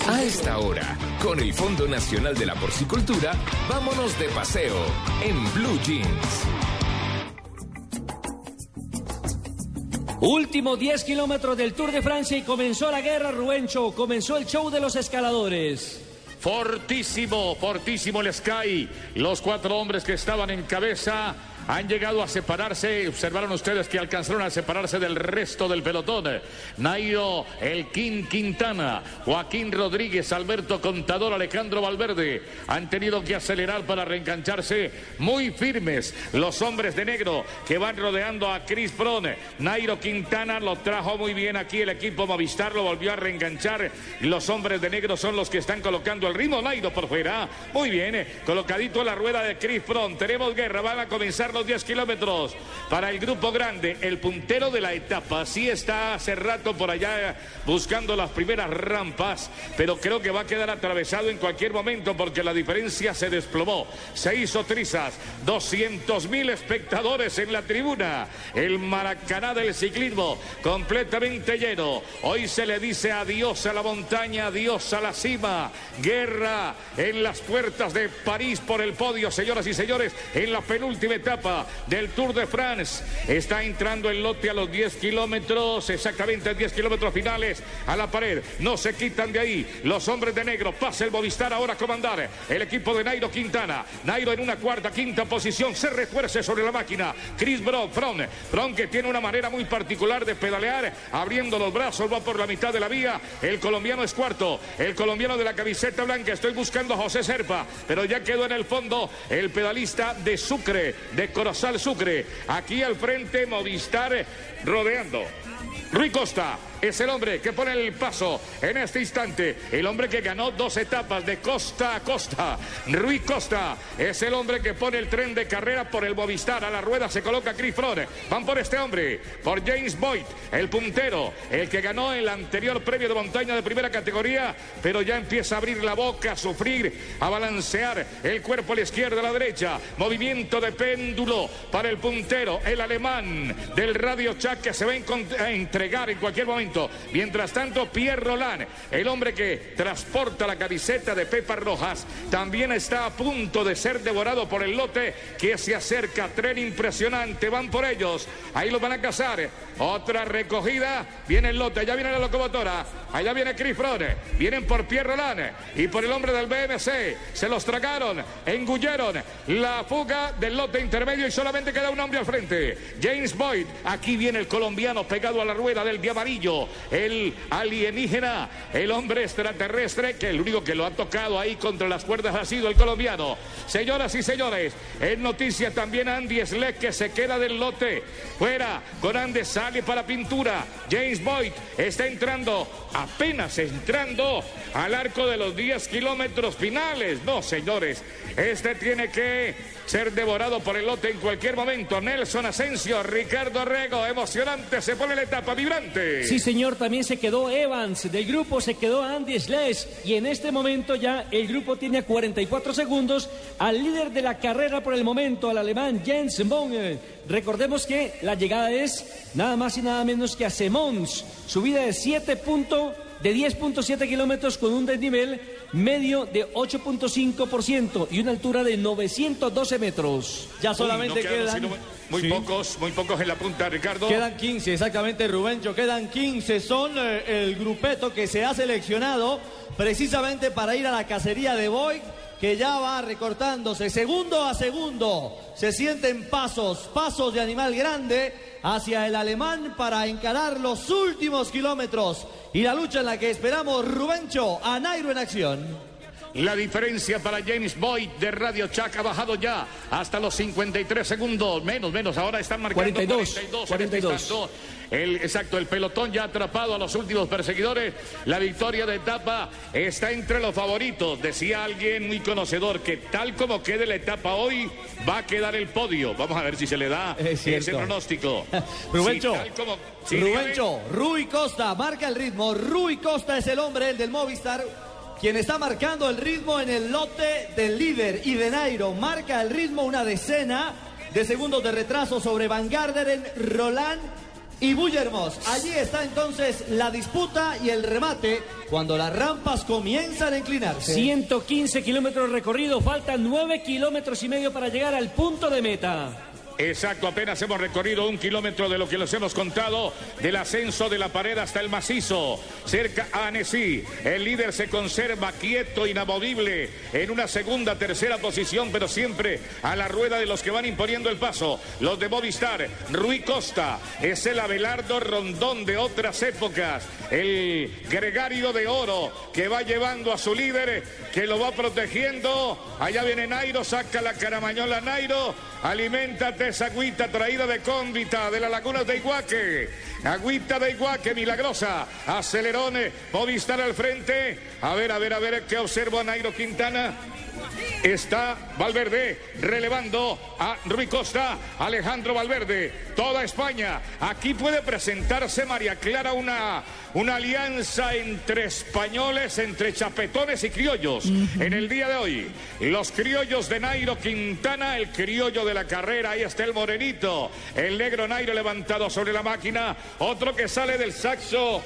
A esta hora, con el Fondo Nacional de la Porcicultura, vámonos de paseo en Blue Jeans. Último 10 kilómetros del Tour de Francia y comenzó la guerra, Rubencho. Comenzó el show de los escaladores. Fortísimo, fortísimo el Sky. Los cuatro hombres que estaban en cabeza han llegado a separarse. Observaron ustedes que alcanzaron a separarse del resto del pelotón. Nairo, el King Quintana, Joaquín Rodríguez, Alberto Contador, Alejandro Valverde han tenido que acelerar para reengancharse muy firmes. Los hombres de negro que van rodeando a Chris Brown. Nairo Quintana lo trajo muy bien aquí el equipo Movistar, lo volvió a reenganchar. Los hombres de negro son los que están colocando el ritmo. Nairo por fuera. Muy bien, colocadito en la rueda de Chris Brown. Tenemos guerra, van a comenzar los 10 kilómetros para el grupo grande, el puntero de la etapa. Sí está hace rato por allá buscando las primeras rampas, pero creo que va a quedar atravesado en cualquier momento porque la diferencia se desplomó. Se hizo trizas, 200 mil espectadores en la tribuna. El Maracaná del ciclismo completamente lleno. Hoy se le dice adiós a la montaña, adiós a la cima. Guerra en las puertas de París por el podio, señoras y señores, en la penúltima etapa del Tour de France. Está entrando el lote a los 10 kilómetros, exactamente 10 kilómetros finales a la pared. No se quitan de ahí los hombres de negro. Pasa el Movistar ahora a comandar el equipo de Nairo Quintana. Nairo en una cuarta, quinta posición. Se refuerce sobre la máquina. Chris Brown, Fron. Fron que tiene una manera muy particular de pedalear, abriendo los brazos, va por la mitad de la vía. El colombiano es cuarto. El colombiano de la camiseta blanca. Estoy buscando a José Serpa, pero ya quedó en el fondo el pedalista de Sucre, de Corozal Sucre. Aquí al frente Movistar rodeando. Rui Costa es el hombre que pone el paso en este instante. El hombre que ganó dos etapas de costa a costa. Rui Costa es el hombre que pone el tren de carrera por el Movistar. A la rueda se coloca Chris Froome. Van por este hombre, por James Boyd, el puntero, el que ganó el anterior premio de montaña de primera categoría, pero ya empieza a abrir la boca, a sufrir, a balancear el cuerpo a la izquierda, a la derecha. Movimiento de péndulo para el puntero, el alemán del Radio Chac que se va a entregar en cualquier momento. Mientras tanto, Pierre Roland, el hombre que transporta la camiseta de Pepa Rojas, también está a punto de ser devorado por el lote que se acerca. Tren impresionante, van por ellos. Ahí los van a cazar. Otra recogida. Viene el lote, allá viene la locomotora. Allá viene Chris Frone. Vienen por Pierre Roland y por el hombre del BMC. Se los tragaron, engulleron la fuga del lote intermedio y solamente queda un hombre al frente. James Boyd. Aquí viene el colombiano pegado a la rueda del el alienígena, el hombre extraterrestre, que el único que lo ha tocado ahí contra las cuerdas ha sido el colombiano. Señoras y señores, en noticia también Andy Sleck que se queda del lote. Fuera, Andy sale para pintura. James Boyd está entrando, apenas entrando al arco de los 10 kilómetros finales. No, señores, este tiene que ser devorado por el lote en cualquier momento. Nelson Asensio, Ricardo Rego, emocionante, se pone la etapa vibrante. Sí, señor, también se quedó Evans, del grupo se quedó Andy Schless y en este momento ya el grupo tiene a 44 segundos al líder de la carrera por el momento, al alemán Jens Bonge. Recordemos que la llegada es nada más y nada menos que a Semons, subida de 7 puntos de 10.7 kilómetros con un desnivel medio de 8.5% y una altura de 912 metros. Ya solamente quedan... Muy pocos, muy pocos en la punta, Ricardo. Quedan 15, exactamente, Rubencho. Quedan 15. Son eh, el grupeto que se ha seleccionado precisamente para ir a la cacería de Boy, que ya va recortándose segundo a segundo. Se sienten pasos, pasos de animal grande hacia el alemán para encarar los últimos kilómetros y la lucha en la que esperamos Rubencho a Nairo en acción. La diferencia para James Boyd de Radio Chac ha bajado ya hasta los 53 segundos. Menos, menos. Ahora están marcando 42, 42. 42. El, exacto, el pelotón ya ha atrapado a los últimos perseguidores. La victoria de etapa está entre los favoritos. Decía alguien muy conocedor que tal como quede la etapa hoy, va a quedar el podio. Vamos a ver si se le da Es ese pronóstico. Rubencho, Sí, tal como- sí, dígame. Rubencho, Rui Costa marca el ritmo. Rui Costa es el hombre, el del Movistar, quien está marcando el ritmo en el lote del líder. Y de Nairo marca el ritmo una decena de segundos de retraso sobre Van Garderen, Roland y Bullermos. Allí está entonces la disputa y el remate cuando las rampas comienzan a inclinarse. 115 kilómetros recorridos, faltan 9 kilómetros y medio para llegar al punto de meta. Exacto, apenas hemos recorrido un kilómetro de lo que les hemos contado del ascenso de la pared hasta el macizo. Cerca a Annecy, el líder se conserva quieto, inamovible, en una segunda, tercera posición, pero siempre a la rueda de los que van imponiendo el paso. Los de Movistar, Rui Costa, es el Abelardo Rondón de otras épocas, el gregario de oro que va llevando a su líder, que lo va protegiendo. Allá viene Nairo, saca la caramañola Nairo, esa agüita traída de cómbita de las lagunas de Iguaque. Agüita de Iguaque, milagrosa. Acelerone, Movistar al frente. A ver, a ver, a ver, ¿qué observo a Nairo Quintana? Está Valverde relevando a Rui Costa, Alejandro Valverde, toda España. Aquí puede presentarse María Clara una, una alianza entre españoles, entre chapetones y criollos. En el día de hoy, los criollos de Nairo Quintana, el criollo de la carrera, ahí está el morenito, el negro Nairo levantado sobre la máquina, otro que sale del saxo.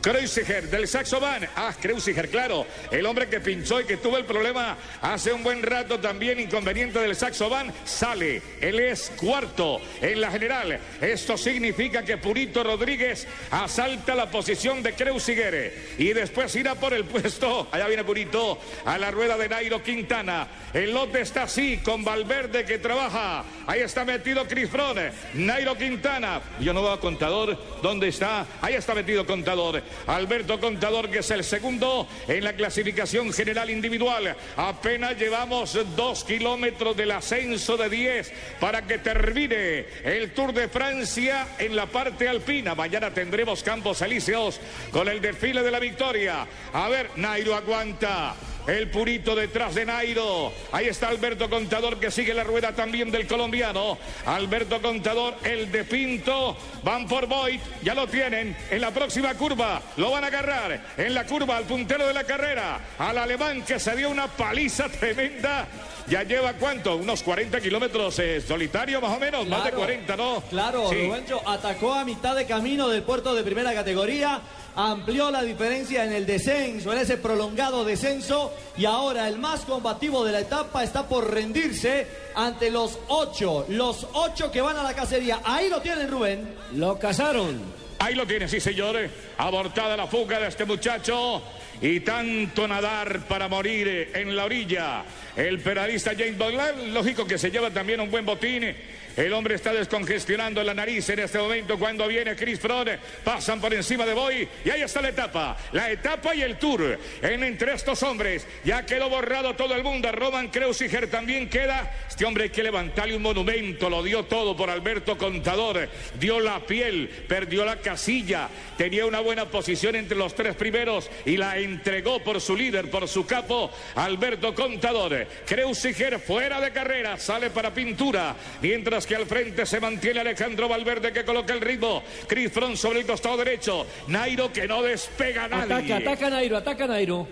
Kreuziger, del Saxo Van. Ah, Kreuziger, claro. El hombre que pinchó y que tuvo el problema hace un buen rato también inconveniente del Saxo Van, sale. Él es cuarto en la general. Esto significa que Purito Rodríguez asalta la posición de Kreuziger y después irá por el puesto. Allá viene Purito a la rueda de Nairo Quintana. El lote está así con Valverde que trabaja. Ahí está metido Chris Froome. Nairo Quintana. Yo no veo a Contador. ¿Dónde está? Ahí está metido Contador. Alberto Contador, que es el segundo en la clasificación general individual. Apenas llevamos dos kilómetros del ascenso de 10 para que termine el Tour de Francia en la parte alpina. Mañana tendremos Campos Elíseos con el desfile de la victoria. A ver, Nairo aguanta. El purito detrás de Nairo. Ahí está Alberto Contador que sigue la rueda también del colombiano. Alberto Contador, el de Pinto. Van por Boyd. Ya lo tienen. En la próxima curva lo van a agarrar. En la curva al puntero de la carrera. Al alemán que se dio una paliza tremenda. Ya lleva cuánto? Unos 40 kilómetros eh, solitario más o menos. Más de Claro. 40, ¿no? Claro, Sí. Rubencho atacó a mitad de camino del puerto de primera categoría, amplió la diferencia en el descenso, en ese prolongado descenso, y ahora el más combativo de la etapa está por rendirse ante los ocho, los ocho que van a la cacería. Ahí lo tienen, Rubén. Lo cazaron. Ahí lo tiene, sí señores. Abortada la fuga de este muchacho. Y tanto nadar para morir en la orilla. El pedalista James Boglan, lógico que se lleva también un buen botín. El hombre está descongestionando la nariz en este momento cuando viene Chris Froome. Pasan por encima de Boy y ahí está la etapa. La etapa y el tour en entre estos hombres. Ya quedó borrado todo el mundo. Roman Kreuziger también queda. Este hombre hay que levantarle un monumento. Lo dio todo por Alberto Contador. Dio la piel, perdió la casilla. Tenía una buena posición entre los tres primeros y la entregó por su líder, por su capo, Alberto Contador. Kreuziger fuera de carrera, sale para pintura. Mientras que al frente se mantiene Alejandro Valverde que coloca el ritmo. Chris Froome sobre el costado derecho. Nairo que no despega a nadie. Ataca, ataca Nairo, ataca Nairo.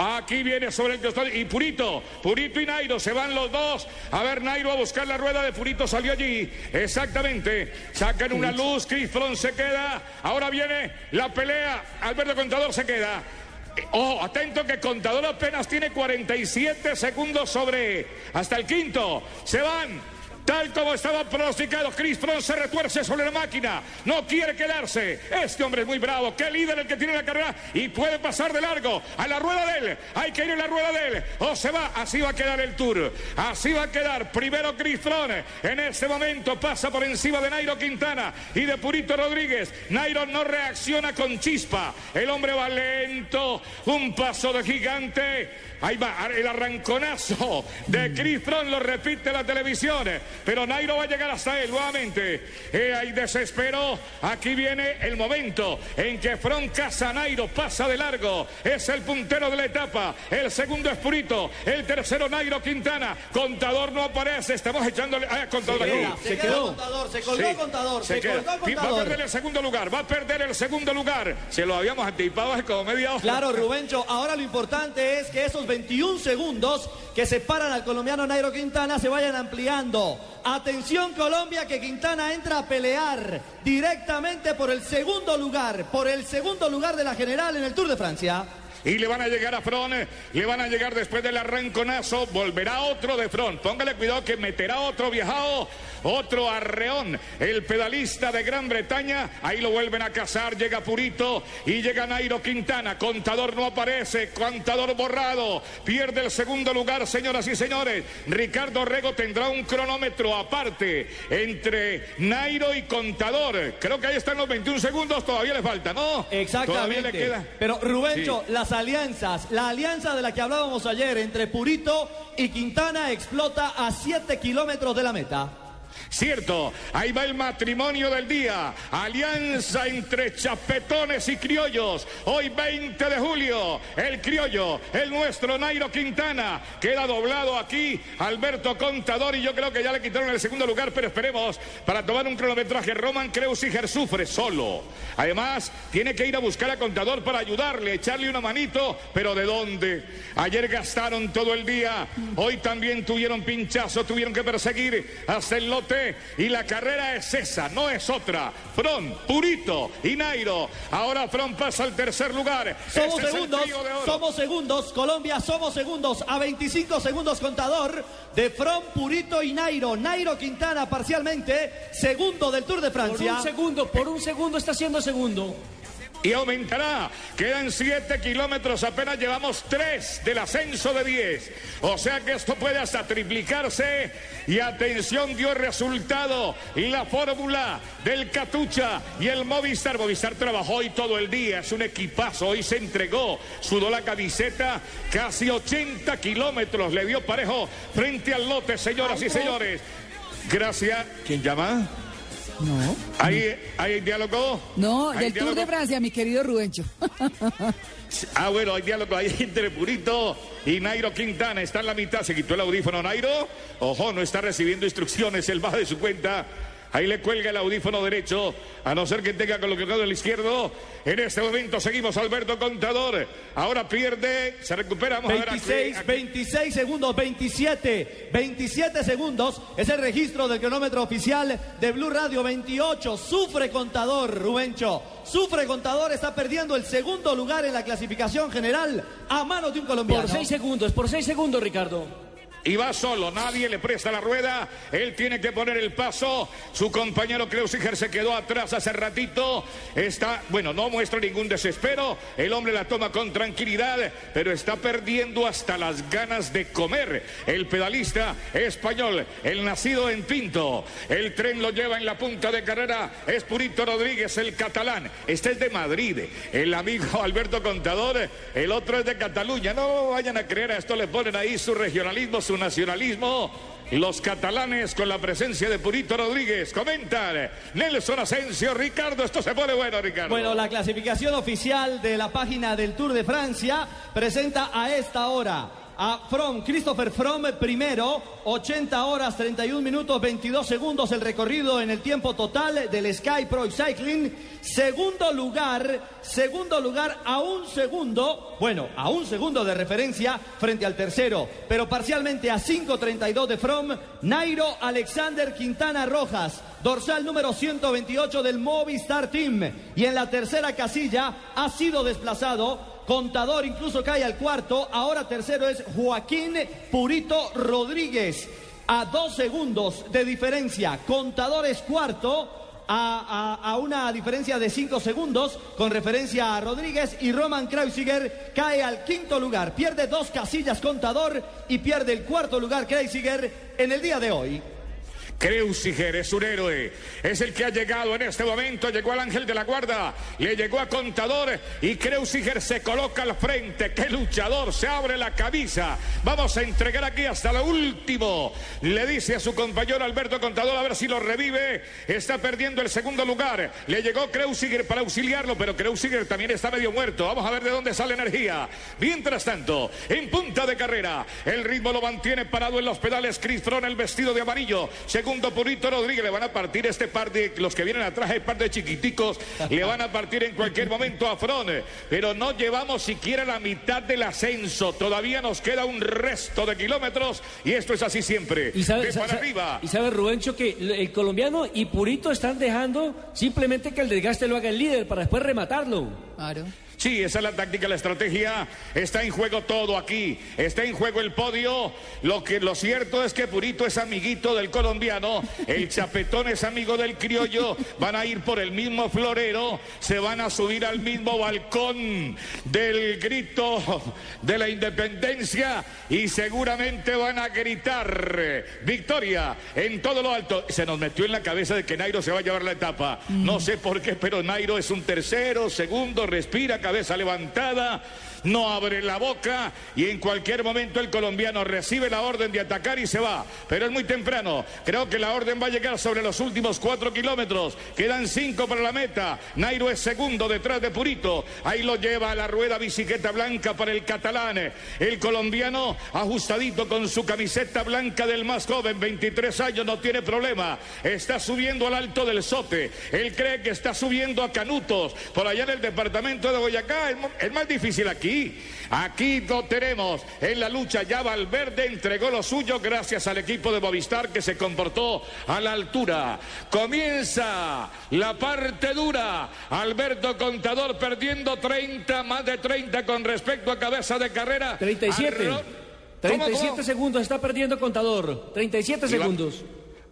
Aquí viene sobre el costado y Purito, Purito y Nairo se van los dos. A ver, Nairo a buscar la rueda de Purito salió allí. Exactamente. Sacan una luz, Chris Froome se queda. Ahora viene la pelea. Alberto Contador se queda. Ojo, atento que Contador apenas tiene 47 segundos sobre hasta el quinto. Se van. Tal como estaba pronosticado, Chris Froome se retuerce sobre la máquina. No quiere quedarse. Este hombre es muy bravo. Qué líder el que tiene la carrera y puede pasar de largo. A la rueda de él. Hay que ir en la rueda de él. O se va. Así va a quedar el tour. Así va a quedar. Primero Chris Froome. En este momento pasa por encima de Nairo Quintana y de Purito Rodríguez. Nairo no reacciona con chispa. El hombre va lento. Un paso de gigante. Ahí va el arranconazo de Chris Froome, lo repite la televisión, pero Nairo va a llegar hasta él nuevamente. Eh, hay desespero, aquí viene el momento en que Froome casa a Nairo, pasa de largo, es el puntero de la etapa, el segundo es Purito, el tercero Nairo Quintana, contador no aparece, estamos echándole... Ah, contador Se, queda, se quedó contador, se colgó Sí, contador, se, se queda. colgó Y Va a contador. perder el segundo lugar, va a perder el segundo lugar. Se lo habíamos anticipado hace como media hora. Claro, Rubencho, ahora lo importante es que esos 21 segundos que separan al colombiano Nairo Quintana se vayan ampliando. Atención Colombia, que Quintana entra a pelear directamente por el segundo lugar, por el segundo lugar de la general en el Tour de Francia. Y le van a llegar a Fron, le van a llegar después del arranconazo, volverá otro de Fron. Póngale cuidado que meterá otro viajado, otro arreón. El pedalista de Gran Bretaña, ahí lo vuelven a cazar, llega Purito y llega Nairo Quintana. Contador no aparece, contador borrado, pierde el segundo lugar, señoras y señores. Ricardo Rego tendrá un cronómetro aparte entre Nairo y Contador. Creo que ahí están los 21 segundos, todavía le falta, ¿no? Todavía Exactamente. le queda. Pero Rubencho, Sí. las alianzas, la alianza de la que hablábamos ayer entre Purito y Quintana explota a 7 kilómetros de la meta. Cierto, ahí va el matrimonio del día. Alianza entre chapetones y criollos. Hoy 20 de julio, el criollo, el nuestro Nairo Quintana. Queda doblado aquí Alberto Contador y yo creo que ya le quitaron el segundo lugar, pero esperemos para tomar un cronometraje. Roman Kreuziger sufre solo. Además, tiene que ir a buscar a Contador para ayudarle, echarle una manito, pero ¿de dónde? Ayer gastaron todo el día, hoy también tuvieron pinchazo, tuvieron que perseguir hasta el lote y la carrera es esa, no es otra. Fron, Purito y Nairo. Ahora Fron pasa al tercer lugar. Somos segundos, somos segundos, Colombia, somos segundos, a 25 segundos contador de From, Purito y Nairo. Nairo Quintana parcialmente, segundo del Tour de Por Francia. un segundo, por un segundo está siendo segundo. Y aumentará. Quedan 7 kilómetros, apenas llevamos 3 del ascenso de 10. O sea que esto puede hasta triplicarse. Y atención, dio resultado la fórmula del Catucha y el Movistar. Movistar trabajó hoy todo el día, es un equipazo. Hoy se entregó, sudó la camiseta, casi 80 kilómetros le dio parejo frente al lote, señoras y señores. Gracias. ¿Quién llama? No, ¿Hay, hay diálogo? no, ¿Hay del Tour de? Francia, mi querido Rubencho. Ah, bueno, hay diálogo ahí entre Purito y Nairo Quintana. Está en la mitad. Se quitó el audífono Nairo. Ojo, no está recibiendo instrucciones. Él baja de su cuenta. Ahí le cuelga el audífono derecho, a no ser que tenga colocado el izquierdo. En este momento seguimos Alberto Contador. Ahora pierde, se recupera. Vamos a ver aquí- 26, aquí- 26 segundos, 27, 27 segundos es el registro del cronómetro oficial de Blue Radio 28. Sufre contador, Rubencho. Sufre contador, está perdiendo el segundo lugar en la clasificación general a manos de un colombiano. Por seis segundos, por seis segundos, Ricardo. Y va solo, nadie le presta la rueda, él tiene que poner el paso, su compañero Kreuziger se quedó atrás hace ratito, está, bueno, no muestra ningún desespero, el hombre la toma con tranquilidad, pero está perdiendo hasta las ganas de comer. El pedalista español, el nacido en Pinto, el tren lo lleva en la punta de carrera, es Purito Rodríguez, el catalán, este es de Madrid, el amigo Alberto Contador, el otro es de Cataluña, no vayan a creer, a esto le ponen ahí su regionalismo, su nacionalismo. Los catalanes con la presencia de Purito Rodríguez comentan. Nelson Asensio, Ricardo, esto se pone bueno, Ricardo. Bueno, la clasificación oficial de la página del Tour de Francia presenta a esta hora a From, Christopher From primero, 80 horas, 31 minutos, 22 segundos el recorrido en el tiempo total del Sky Pro Cycling. Segundo lugar, segundo lugar a un segundo, bueno, a un segundo de referencia frente al tercero, pero parcialmente a 5.32 de From, Nairo Alexander Quintana Rojas, dorsal número 128 del Movistar Team. Y en la tercera casilla ha sido desplazado Contador incluso cae al cuarto. Ahora tercero es Joaquín Purito Rodríguez. a dos segundos de diferencia. Contador es cuarto. A, a- a una diferencia de cinco segundos con referencia a Rodríguez y Roman Kreuziger cae al quinto lugar. Pierde dos casillas contador y pierde el cuarto lugar Kreuziger en el día de hoy. Kreuziger es un héroe, es el que ha llegado en este momento, llegó al ángel de la guarda, le llegó a contador y Kreuziger se coloca al frente, qué luchador, se abre la camisa, vamos a entregar aquí hasta lo último, le dice a su compañero Alberto Contador a ver si lo revive, está perdiendo el segundo lugar, le llegó Kreuziger para auxiliarlo, pero Kreuziger también está medio muerto, vamos a ver de dónde sale energía, mientras tanto, en punta de carrera, el ritmo lo mantiene parado en los pedales. Chris el vestido de amarillo, segundo Purito Rodríguez, le van a partir este par de, los que vienen atrás, el par de chiquiticos, le van a partir en cualquier momento a Frone, pero no llevamos siquiera la mitad del ascenso, todavía nos queda un resto de kilómetros y esto es así siempre, Y sabe, de sa- para sa- arriba. y sabe, Rubencho, que el el colombiano y Purito están dejando simplemente que el desgaste lo haga el líder para después rematarlo. Claro. Sí, esa es la táctica, la estrategia. Está en juego todo aquí. Está en juego el podio. Lo que lo cierto es que Purito es amiguito del colombiano. El chapetón es amigo del criollo. Van a ir por el mismo florero. Se van a subir al mismo balcón del grito de la independencia y seguramente van a gritar victoria en todo lo alto. Se nos metió en la cabeza de que Nairo se va a llevar la etapa. No sé por qué, pero Nairo es un tercero, segundo, respira, cabeza levantada, no abre la boca y en cualquier momento el colombiano recibe la orden de atacar y se va. Pero es muy temprano. Creo que la orden va a llegar sobre los últimos cuatro kilómetros. Quedan cinco para la meta. Nairo es segundo detrás de Purito. Ahí lo lleva a la rueda bicicleta blanca para el catalán. El colombiano ajustadito con su camiseta blanca del más joven, 23 años, no tiene problema. Está subiendo al alto del Sote. Él cree que está subiendo a Canutos, por allá en el departamento de Boyacá. Es más difícil aquí. Aquí lo tenemos en la lucha. Ya Valverde entregó lo suyo gracias al equipo de Movistar que se comportó a la altura. Comienza la parte dura. Alberto Contador perdiendo 30, más de 30 con respecto a cabeza de carrera. 37. Arro- 37 ¿Cómo, segundos está perdiendo contador. 37 Y va- segundos.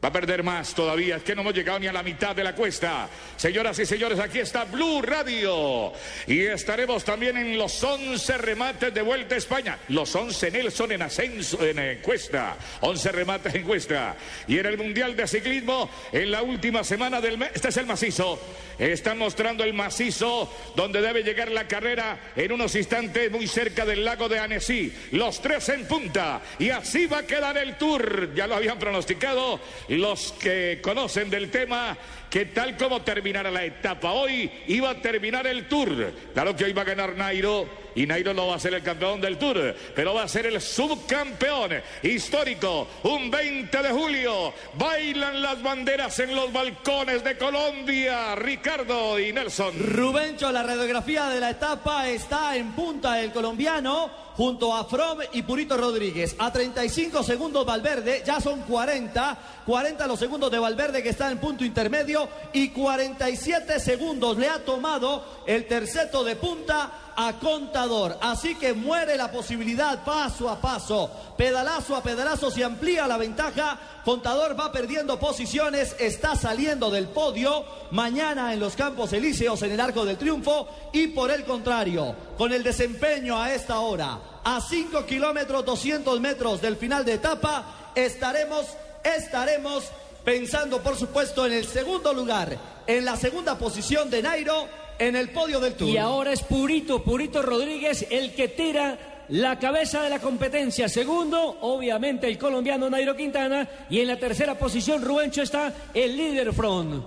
Va a perder más todavía, es que no hemos llegado ni a la mitad de la cuesta. Señoras y señores, aquí está Blue Radio. Y estaremos también en los 11 remates de Vuelta a España. Los 11 Nelson en ascenso, en encuesta. 11 remates en encuesta. Y en el Mundial de Ciclismo, en la última semana del mes, este es el macizo. Están mostrando el macizo donde debe llegar la carrera en unos instantes muy cerca del lago de Annecy. Los tres en punta. Y así va a quedar el tour. Ya lo habían pronosticado los que conocen del tema que tal como terminara la etapa hoy, iba a terminar el Tour. Claro que hoy va a ganar Nairo y Nairo no va a ser el campeón del Tour, pero va a ser el subcampeón histórico. Un 20 de julio, bailan las banderas en los balcones de Colombia. Ricardo y Nelson. Rubencho, la radiografía de la etapa está en punta el colombiano junto a From y Purito Rodríguez. A 35 segundos Valverde, ya son 40. 40 los segundos de Valverde que está en punto intermedio y 47 segundos le ha tomado el terceto de punta a Contador. Así que muere la posibilidad paso a paso, pedalazo a pedalazo se amplía la ventaja. Contador va perdiendo posiciones, está saliendo del podio mañana en los Campos Elíseos en el Arco del Triunfo y por el contrario, con el desempeño a esta hora, a 5 kilómetros 200 metros del final de etapa, estaremos, estaremos pensando por supuesto en el segundo lugar, en la segunda posición de Nairo en el podio del Tour. Y ahora es Purito, Purito Rodríguez, el que tira la cabeza de la competencia. Segundo, obviamente, el colombiano Nairo Quintana. Y en la tercera posición, Rubencho está el líder front.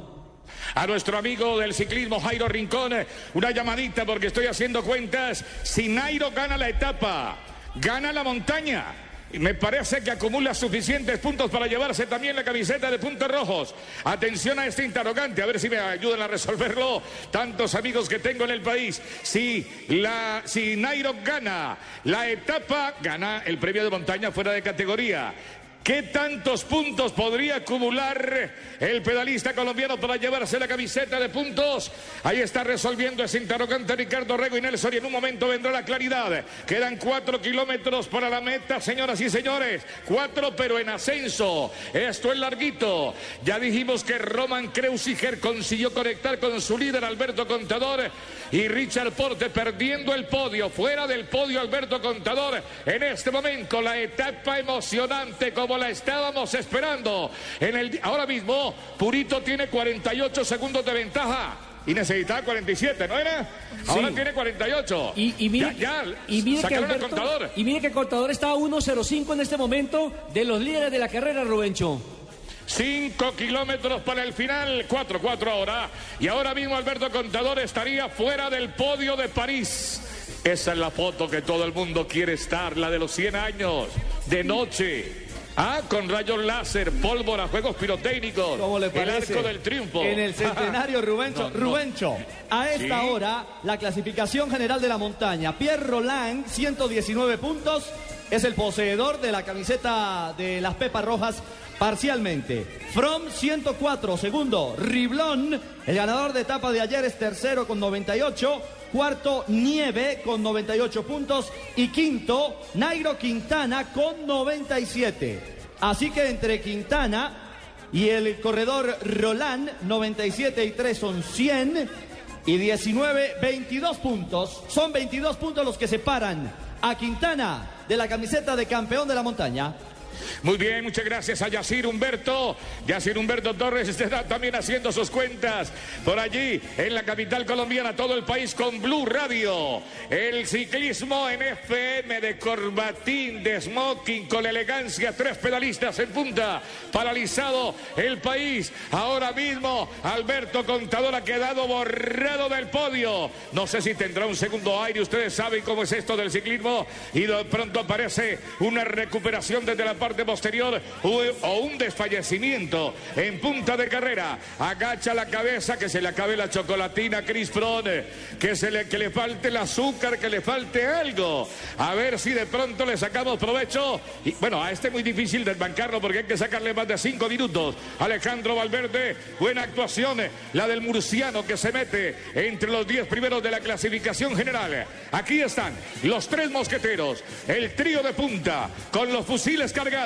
A nuestro amigo del ciclismo Jairo Rincón, una llamadita porque estoy haciendo cuentas. Si Nairo gana la etapa, gana la montaña. Me parece que acumula suficientes puntos para llevarse también la camiseta de puntos rojos. Atención a este interrogante, a ver si me ayudan a resolverlo. Tantos amigos que tengo en el país. Si, la, si Nairo gana la etapa, gana el premio de montaña fuera de categoría. ¿Qué tantos puntos podría acumular el pedalista colombiano para llevarse la camiseta de puntos? Ahí está resolviendo ese interrogante Ricardo Rego y Nelson y en un momento vendrá la claridad. Quedan cuatro kilómetros para la meta, señoras y señores. Cuatro pero en ascenso. Esto es larguito. Ya dijimos que Roman Kreuziger consiguió conectar con su líder Alberto Contador y Richard Porte perdiendo el podio. Fuera del podio Alberto Contador. En este momento la etapa emocionante como la estábamos esperando. En el, ahora mismo, Purito tiene 48 segundos de ventaja. Y necesitaba 47, ¿no era? Ahora Sí. tiene 48. Y, y mire, ya, ya y mire que el contador. y mire que el contador está a 1.05 en este momento de los líderes de la carrera, Rubencho. 5 kilómetros para el final, 4, 4 ahora. Y ahora mismo Alberto Contador estaría fuera del podio de París. Esa es la foto que todo el mundo quiere estar, la de los 100 años, de noche. Ah, con rayos láser, pólvora, juegos pirotécnicos. ¿Cómo le el parece? arco del triunfo. En el centenario Rubencho. No, no. Rubencho, a esta Sí. hora, la clasificación general de la montaña. Pierre Roland, 119 puntos, es el poseedor de la camiseta de las Pepas Rojas parcialmente. From 104, segundo. Riblón, el ganador de etapa de ayer es tercero con 98. Cuarto, Nieve con 98 puntos. Y quinto, Nairo Quintana con 97. Así que entre Quintana y el corredor Roland, 97 y 3 son 100. Y 19, 22 puntos. Son 22 puntos los que separan a Quintana de la camiseta de campeón de la montaña. Muy bien, muchas gracias a Yacir Humberto. Yacir Humberto Torres está también haciendo sus cuentas por allí en la capital colombiana, todo el país con Blue Radio. El ciclismo en FM de corbatín, de smoking, con elegancia, tres pedalistas en punta, paralizado el país. Ahora mismo Alberto Contador ha quedado borrado del podio. No sé si tendrá un segundo aire, ustedes saben cómo es esto del ciclismo y de pronto aparece una recuperación desde la parte posterior o un desfallecimiento en punta de carrera. Agacha la cabeza, que se le acabe la chocolatina Chris Froome, que, se le, que le falte el azúcar, que le falte algo. A ver si de pronto le sacamos provecho. Y bueno, a este es muy difícil desbancarlo porque hay que sacarle más de cinco minutos. Alejandro Valverde, buena actuación, la del murciano que se mete entre los diez primeros de la clasificación general. Aquí están los tres mosqueteros, el trío de punta, con los fusiles cargados.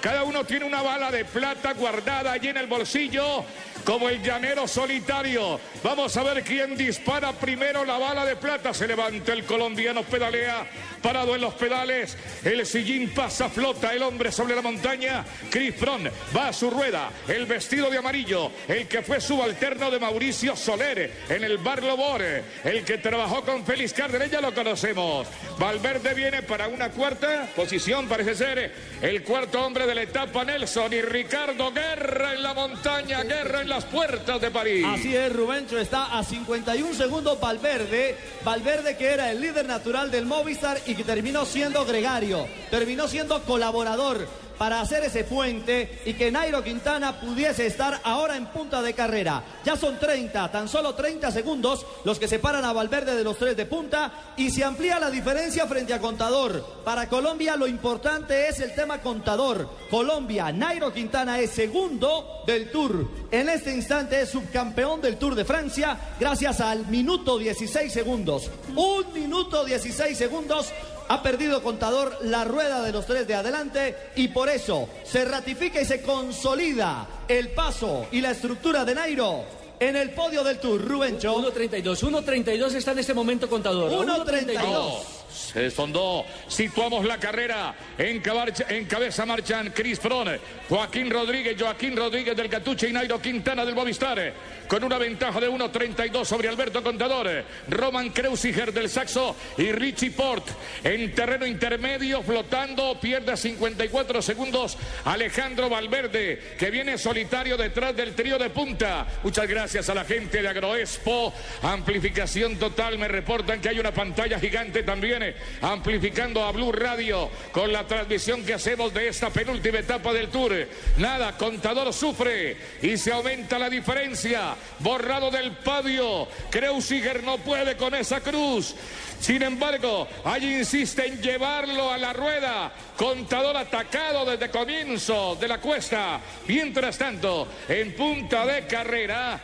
Cada uno tiene una bala de plata guardada allí en el bolsillo, como el llanero solitario. Vamos a ver quién dispara primero la bala de plata. Se levanta el colombiano, pedalea, parado en los pedales. El sillín pasa, flota el hombre sobre la montaña. Chris Froome va a su rueda, el vestido de amarillo, el que fue subalterno de Mauricio Soler en el Bar Lobore, el que trabajó con Félix Cárdenas, ya lo conocemos. Valverde viene para una cuarta posición, parece ser el cuarto hombre de la etapa Nelson y Ricardo Guerra en la montaña, Guerra en puertas de París. Así es, Rubencho está a 51 segundos Valverde. Valverde que era el líder natural del Movistar y que terminó siendo gregario, terminó siendo colaborador para hacer ese puente y que Nairo Quintana pudiese estar ahora en punta de carrera. Ya son 30, tan solo 30 segundos los que separan a Valverde de los tres de punta y se amplía la diferencia frente a Contador. Para Colombia lo importante es el tema Contador. Colombia, Nairo Quintana es segundo del Tour. En este instante es subcampeón del Tour de Francia gracias al minuto 16 segundos. Un minuto 16 segundos ha perdido Contador la rueda de los tres de adelante y por eso se ratifica y se consolida el paso y la estructura de Nairo en el podio del Tour. Rubencho. 1.32, 1.32 está en este momento contador. 1.32. Se desfondó. Situamos la carrera. En, cabeza marchan Chris Froome, Joaquín Rodríguez, Joaquín Rodríguez del Catuche y Nairo Quintana del Movistar. Con una ventaja de 1.32 sobre Alberto Contador. Roman Kreuziger del Saxo y Richie Port. En terreno intermedio, flotando, pierde 54 segundos. Alejandro Valverde, que viene solitario detrás del trío de punta. Muchas gracias a la gente de Agroexpo. Amplificación total. Me reportan que hay una pantalla gigante también amplificando a Blue Radio con la transmisión que hacemos de esta penúltima etapa del Tour. Nada, Contador sufre y se aumenta la diferencia. Borrado del podio. Kreuziger no puede con esa cruz. Sin embargo, allí insiste en llevarlo a la rueda. Contador atacado desde comienzo de la cuesta. Mientras tanto, en punta de carrera.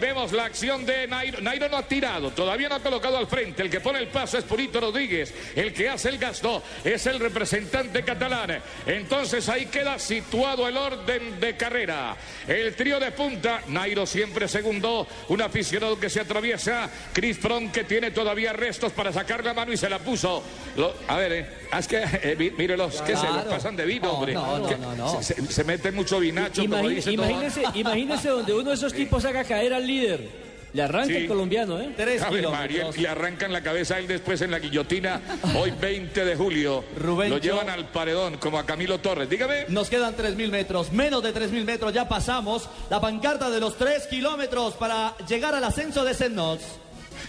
Vemos la acción de Nairo. Nairo no ha tirado, todavía no ha colocado al frente. El que pone el paso es Purito Rodríguez. El que hace el gasto es el representante catalán. Entonces ahí queda situado el orden de carrera. El trío de punta, Nairo siempre segundo. Un aficionado que se atraviesa. Chris Fromm que tiene todavía restos para sacar la mano y se la puso. a ver, eh, es que, eh, mírelos, que se los pasan de vino, hombre. Se, mete mucho vinacho, imagínese, imagínese donde uno de esos tipos haga caer al líder. Le arranca el colombiano, ¿eh? Tres María, le arrancan la cabeza a él después en la guillotina. Hoy 20 de julio. Rubén Lo llevan al paredón, como a Camilo Torres. Dígame. Nos quedan 3.000 metros, menos de 3.000 metros. Ya pasamos la pancarta de los 3 kilómetros para llegar al ascenso de Sennos.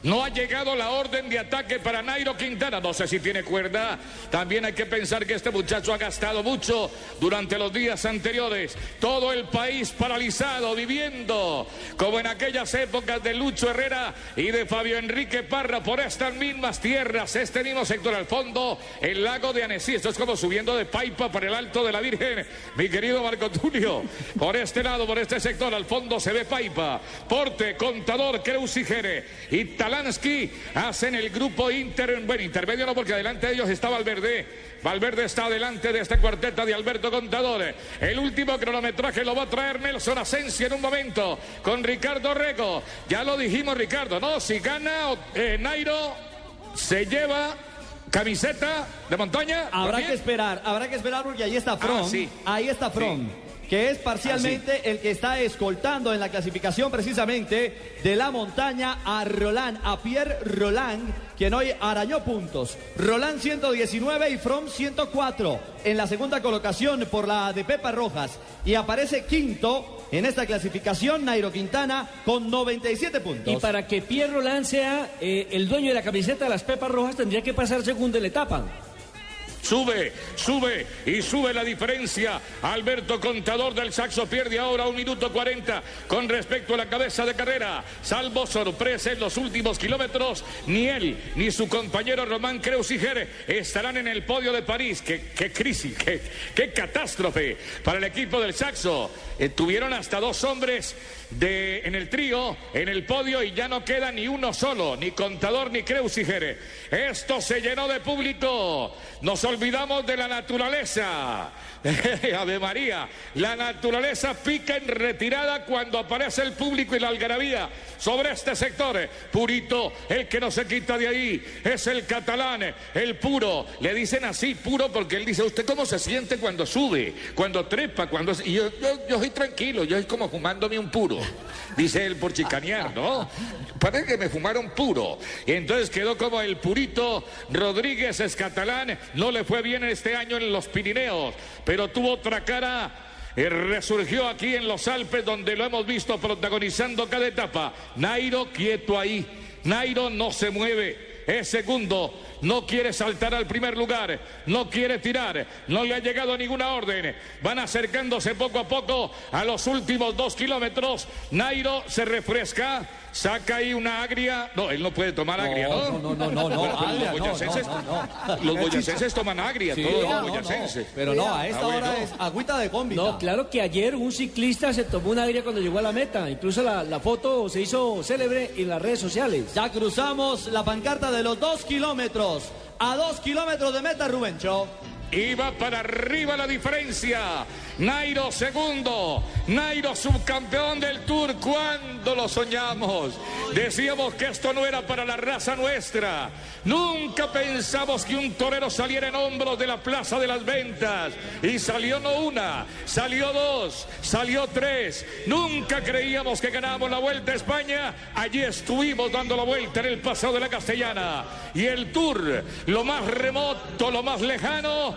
No ha llegado la orden de ataque para Nairo Quintana. No sé si tiene cuerda. También hay que pensar que este muchacho ha gastado mucho durante los días anteriores. Todo el país paralizado, viviendo como en aquellas épocas de Lucho Herrera y de Fabio Enrique Parra por estas mismas tierras, este mismo sector al fondo, el lago de Annecy. Esto es como subiendo de Paipa para el Alto de la Virgen. Mi querido Marco Tulio, por este lado, por este sector, al fondo se ve Paipa, Porte, Contador, Creusigere y Talansky hacen el grupo inter, bueno, intermedio no porque adelante de ellos está Valverde. Valverde está adelante de esta cuarteta de Alberto Contador. El último cronometraje lo va a traer Nelson Asensio en un momento con Ricardo Rego. Ya lo dijimos, Ricardo, ¿no? Si gana eh, Nairo, se lleva camiseta de montaña. Habrá que esperar, habrá que esperar porque ahí está ah, From. Ahí está From que es parcialmente el que está escoltando en la clasificación precisamente de la montaña a Roland, a Pierre Roland, quien hoy arañó puntos. Roland 119 y From 104 en la segunda colocación por la de Pepa Rojas. Y aparece quinto en esta clasificación Nairo Quintana con 97 puntos. Y para que Pierre Roland sea eh, el dueño de la camiseta de las Pepas Rojas tendría que pasar segundo en la etapa. Sube, sube y sube la diferencia. Alberto Contador del Saxo pierde ahora un minuto 40 con respecto a la cabeza de carrera. Salvo sorpresa en los últimos kilómetros, ni él ni su compañero Román Creusiger estarán en el podio de París. Qué, crisis, qué, catástrofe para el equipo del Saxo. Eh, tuvieron hasta dos hombres de, en el trío, en el podio y ya no queda ni uno solo, ni Contador ni Creusiger. Esto se llenó de público. Nos olvidamos de la naturaleza. Ave María, la naturaleza pica en retirada cuando aparece el público y la algarabía sobre este sector. Purito, el que no se quita de ahí, es el catalán, el puro. Le dicen así, puro, porque él dice, ¿usted cómo se siente cuando sube, cuando trepa, cuando... Y yo, yo, yo soy tranquilo, yo soy como fumándome un puro, dice él por chicanear, ¿no? Parece que me fumaron puro. Y entonces quedó como el purito Rodríguez es catalán, no le fue bien este año en los Pirineos, pero tuvo otra cara. Y resurgió aquí en los Alpes donde lo hemos visto protagonizando cada etapa. Nairo quieto ahí. Nairo no se mueve. Es segundo. No quiere saltar al primer lugar. No quiere tirar. No le ha llegado ninguna orden. Van acercándose poco a poco a los últimos dos kilómetros. Nairo se refresca. Saca ahí una agria. No, él no puede tomar agria, ¿no? No, no, no, no. los boyacenses, toman agria, todos los boyacenses. Pero no, a esta ah, hora es agüita de combi. No, claro que ayer un ciclista se tomó una agria cuando llegó a la meta. Incluso la, la foto se hizo célebre en las redes sociales. Ya cruzamos la pancarta de los dos kilómetros. A dos kilómetros de meta, Rubencho. Y va para arriba la diferencia. Nairo segundo. Nairo subcampeón del Tour. ¿Cuándo lo soñamos? Decíamos que esto no era para la raza nuestra. Nunca pensamos que un torero saliera en hombros de la Plaza de las Ventas. Y salió no una, salió dos, salió tres. Nunca creíamos que ganábamos la Vuelta a España. Allí estuvimos dando la vuelta en el pasado de la Castellana. Y el Tour, lo más remoto, lo más lejano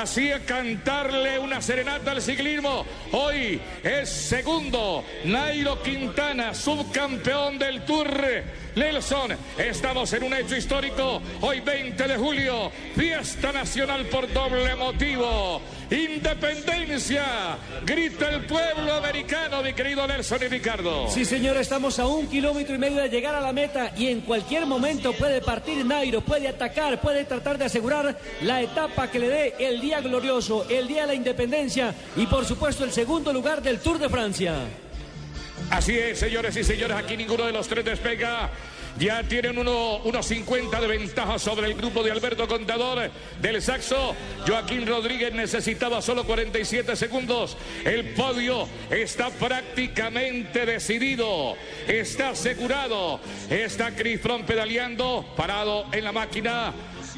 hacía cantarle una serenata al ciclismo. Hoy es segundo Nairo Quintana, subcampeón del Tour Nelson, estamos en un hecho histórico. Hoy 20 de julio, fiesta nacional por doble motivo. Independencia, grita el pueblo americano, mi querido Nelson y Ricardo. Sí, señor, estamos a un kilómetro y medio de llegar a la meta y en cualquier momento puede partir Nairo, puede atacar, puede tratar de asegurar la etapa que le dé el día glorioso, el día de la independencia y por supuesto el segundo lugar del Tour de Francia. Así es, señores y señores, aquí ninguno de los tres despega. Ya tienen uno, unos 50 de ventaja sobre el grupo de Alberto Contador del Saxo. Joaquín Rodríguez necesitaba solo 47 segundos. El podio está prácticamente decidido. Está asegurado. Está Crisfrón pedaleando, parado en la máquina.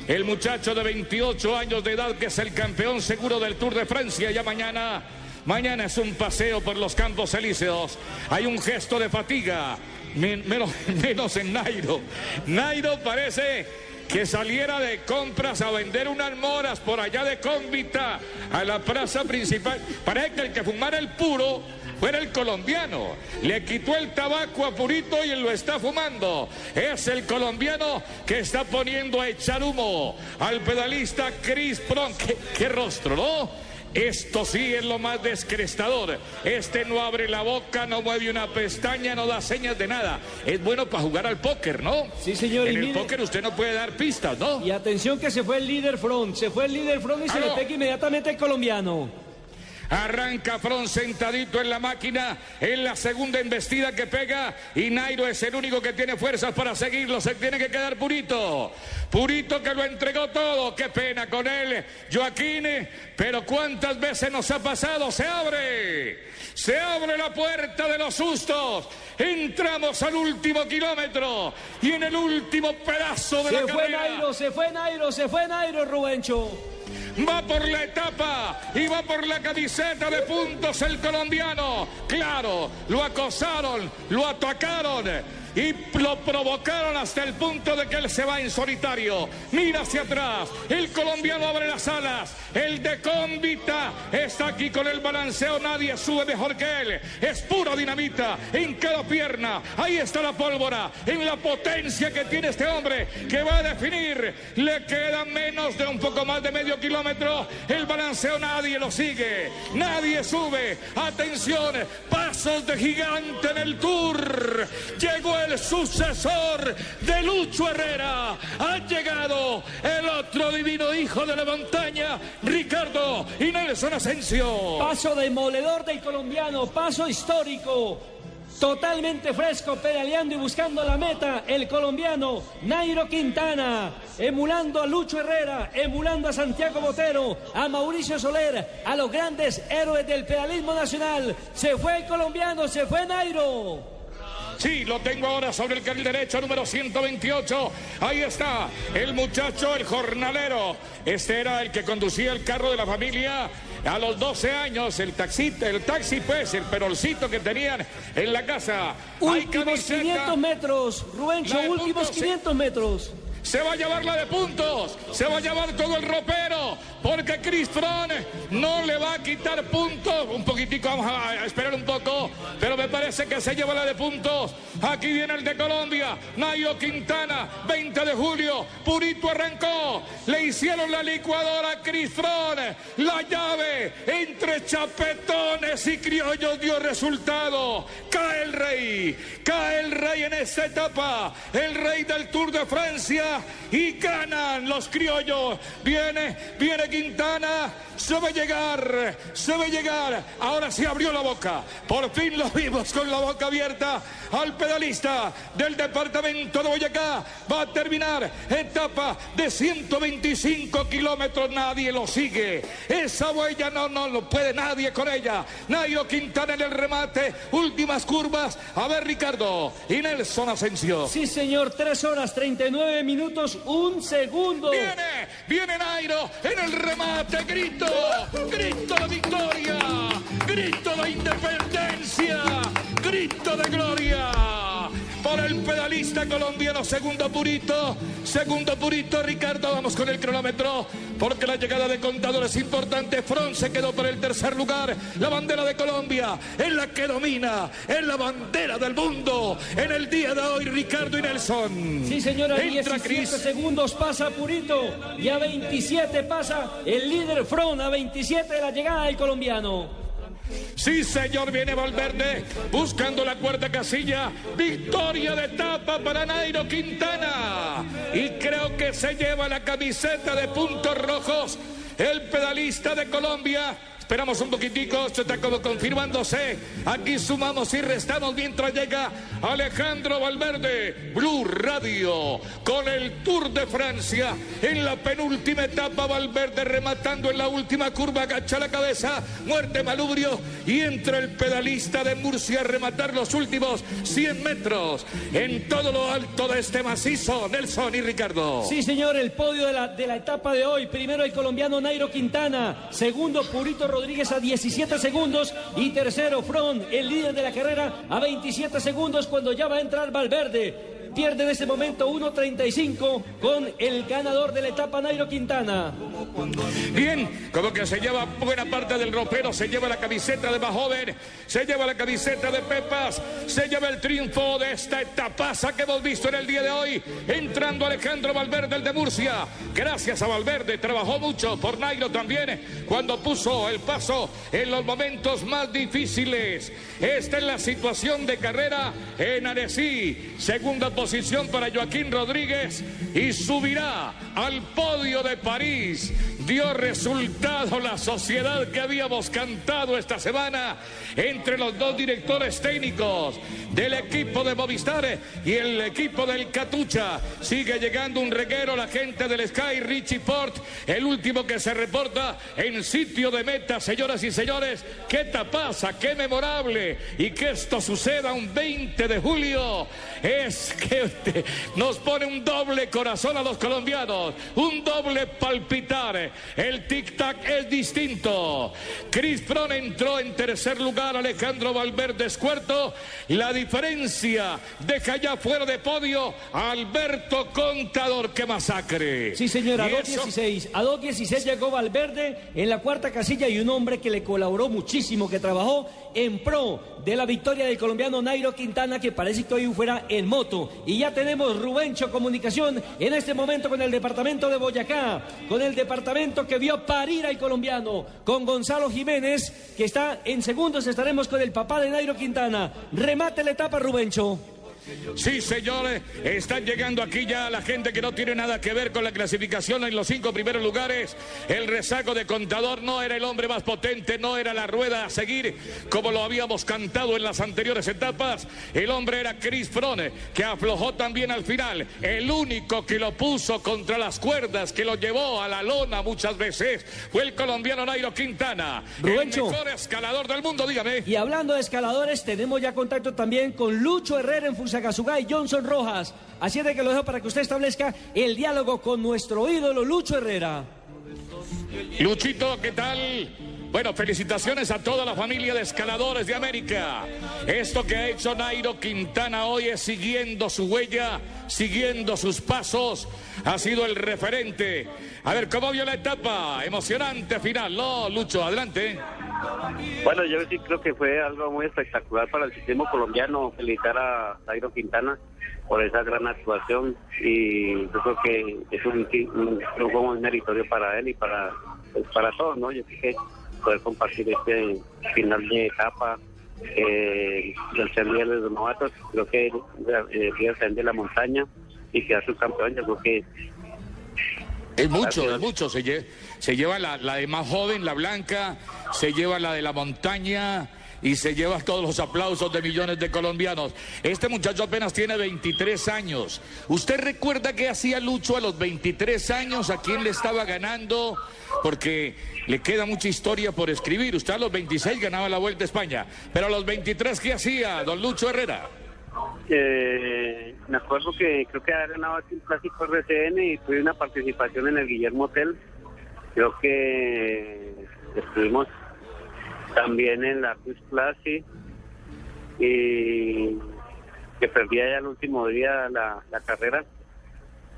El muchacho de 28 años de edad que es el campeón seguro del Tour de Francia. Ya mañana Mañana es un paseo por los campos elíseos. Hay un gesto de fatiga, menos, menos en Nairo. Nairo parece que saliera de compras a vender unas moras por allá de Cómbita a la plaza principal. Parece que el que fumara el puro fuera el colombiano. Le quitó el tabaco a Purito y lo está fumando. Es el colombiano que está poniendo a echar humo al pedalista Chris. ¿Qué, qué rostro, ¿no? Esto sí es lo más descrestador. Este no abre la boca, no mueve una pestaña, no da señas de nada. Es bueno para jugar al póker, ¿no? Sí, señor. En el mire- póker usted no puede dar pistas, ¿no? Y atención que se fue el líder front, se fue el líder front y se Ah, le pega inmediatamente el colombiano. Arranca Fron sentadito en la máquina, en la segunda embestida que pega y Nairo es el único que tiene fuerzas para seguirlo, se tiene que quedar Purito. Purito que lo entregó todo, qué pena con él, Joaquín, pero cuántas veces nos ha pasado, se abre, se abre la puerta de los sustos, entramos al último kilómetro y en el último pedazo de Se la fue carrera. Nairo, se fue Nairo, se fue Nairo, Rubencho. Va por la etapa y va por la camiseta de puntos el colombiano. Claro, lo acosaron, lo atacaron y lo provocaron hasta el punto de que él se va en solitario. Mira hacia atrás, el colombiano abre las alas, el de Cómbita está aquí con el balanceo, nadie sube mejor que él. Es pura dinamita en cada pierna. Ahí está la pólvora, en la potencia que tiene este hombre que va a definir. Le queda menos de un poco más de medio kilómetro. El balanceo nadie lo sigue, nadie sube. Atención, pasos de gigante en el tour. Llegó el sucesor de Lucho Herrera. Ha llegado el otro divino hijo de la montaña, Ricardo y Nelson Asensio. Paso demoledor del colombiano, paso histórico. Totalmente fresco, pedaleando y buscando la meta, el colombiano Nairo Quintana, emulando a Lucho Herrera, emulando a Santiago Botero, a Mauricio Soler, a los grandes héroes del pedalismo nacional. Se fue el colombiano, se fue Nairo. Sí, lo tengo ahora sobre el carril derecho, número 128. Ahí está, el muchacho, el jornalero. Este era el que conducía el carro de la familia a los 12 años. El taxi, el taxi pues, el perolcito que tenían en la casa. Últimos camiseta. 500 metros, Rubencho, últimos puntos, sí. 500 metros. Se va a llevar la de puntos, se va a llevar todo el ropero, porque Froome no le va a quitar puntos. Un poquitico, vamos a esperar un poco, pero me parece que se lleva la de puntos. Aquí viene el de Colombia, Nayo Quintana, 20 de julio, Purito arrancó, le hicieron la licuadora a Froome. La llave entre chapetones y criollos dio resultado. Cae el rey, cae el rey en esta etapa, el rey del Tour de Francia y ganan los criollos. Viene, viene Quintana, a llegar, a llegar. Ahora se abrió la boca, por fin lo vimos con la boca abierta al pedalista del departamento de Boyacá. Va a terminar etapa de 125 kilómetros, nadie lo sigue. Esa huella no, no lo puede nadie con ella. Nairo Quintana en el remate, últimas curvas. A ver, Ricardo y Nelson Asensio. Sí, señor, 3 horas 39 minutos, un segundo. Viene, viene Nairo en el remate, grito, grito de victoria, grito de independencia, grito de gloria. Por el pedalista colombiano, segundo Purito, segundo Purito, Ricardo, vamos con el cronómetro, porque la llegada de Contador es importante, Front se quedó por el tercer lugar, la bandera de Colombia es la que domina, es la bandera del mundo, en el día de hoy, Ricardo y Nelson. Sí, señora, Entra 17 Cris. segundos pasa Purito y a 27 pasa el líder Front, a 27 de la llegada del colombiano. Sí, señor, viene Valverde buscando la cuarta casilla. Victoria de etapa para Nairo Quintana. Y creo que se lleva la camiseta de puntos rojos el pedalista de Colombia. Esperamos un poquitico, esto está como confirmándose. Aquí sumamos y restamos mientras llega Alejandro Valverde, Blue Radio, con el Tour de Francia. En la penúltima etapa, Valverde rematando en la última curva, agacha la cabeza, muerte Malubrio y entra el pedalista de Murcia a rematar los últimos 100 metros en todo lo alto de este macizo. Nelson y Ricardo. Sí, señor, el podio de la, de la etapa de hoy. Primero el colombiano Nairo Quintana. Segundo, Purito Rodríguez a 17 segundos. Y tercero, Front, el líder de la carrera, a 27 segundos cuando ya va a entrar Valverde. Pierde en ese momento 1.35 con el ganador de la etapa, Nairo Quintana. Bien, como que se lleva buena parte del ropero, se lleva la camiseta de más se lleva la camiseta de Pepas, se lleva el triunfo de esta etapaza que hemos visto en el día de hoy, entrando Alejandro Valverde, el de Murcia. Gracias a Valverde, trabajó mucho por Nairo también, cuando puso el paso en los momentos más difíciles. Esta es la situación de carrera en Annecy, segunda posición para Joaquín Rodríguez y subirá al podio de París. Dio resultado la sociedad que habíamos cantado esta semana entre los dos directores técnicos del equipo de Movistar y el equipo del Catucha. Sigue llegando un reguero la gente del Sky Richie Port, el último que se reporta en sitio de meta, señoras y señores. Qué tapaza, qué memorable y que esto suceda un 20 de julio es que nos pone un doble corazón a los colombianos, un doble palpitar. El tic-tac es distinto. Chris Froome entró en tercer lugar, Alejandro Valverde es cuarto. La diferencia deja ya fuera de podio a Alberto Contador. ¡Qué masacre! Sí, señor, a Y eso- 2.16. A 2.16 llegó Valverde en la cuarta casilla y un hombre que le colaboró muchísimo, que trabajó en pro de la victoria del colombiano Nairo Quintana, que parece que hoy fuera en moto. Y ya tenemos Rubencho Comunicación en este momento con el departamento de Boyacá, con el departamento que vio parir al colombiano, con Gonzalo Jiménez, que está en segundos. Estaremos con el papá de Nairo Quintana. Remate la etapa, Rubencho. Sí, señores, están llegando aquí ya la gente que no tiene nada que ver con la clasificación en los cinco primeros lugares. El rezago de contador no era el hombre más potente, no era la rueda a seguir como lo habíamos cantado en las anteriores etapas. El hombre era Chris Frone, que aflojó también al final. El único que lo puso contra las cuerdas, que lo llevó a la lona muchas veces, fue el colombiano Nairo Quintana. Rubencho. El mejor escalador del mundo, dígame. Y hablando de escaladores, tenemos ya contacto también con Lucho Herrera en Fusagasugá y Johnson Rojas. Así es de que lo dejo para que usted establezca el diálogo con nuestro ídolo Lucho Herrera. Luchito, ¿qué tal? Bueno, felicitaciones a toda la familia de escaladores de América. Esto que ha hecho Nairo Quintana hoy es siguiendo su huella, siguiendo sus pasos. Ha sido el referente. A ver, ¿cómo vio la etapa? Emocionante final, ¿no, Lucho? Adelante. Bueno, yo sí creo que fue algo muy espectacular para el sistema colombiano felicitar a Jairo Quintana por esa gran actuación y yo creo que es un, muy meritorio para él y para pues, para todos, ¿no? Yo creo que poder compartir este final de etapa eh, del ser de los novatos, creo que eh, el de la montaña y quedar subcampeón, yo creo que Es mucho, es mucho. Se, lle- se lleva la, la de más joven, la blanca, se lleva la de la montaña y se lleva todos los aplausos de millones de colombianos. Este muchacho apenas tiene 23 años. ¿Usted recuerda qué hacía Lucho a los 23 años? ¿A quién le estaba ganando? Porque le queda mucha historia por escribir. Usted a los 26 ganaba la Vuelta a España. Pero a los 23, ¿qué hacía, don Lucho Herrera? Eh, me acuerdo que creo que había ganado un clásico RCN y tuve una participación en el Guillermo Hotel. Creo que estuvimos también en la Cruz Classic y que perdía ya el último día la carrera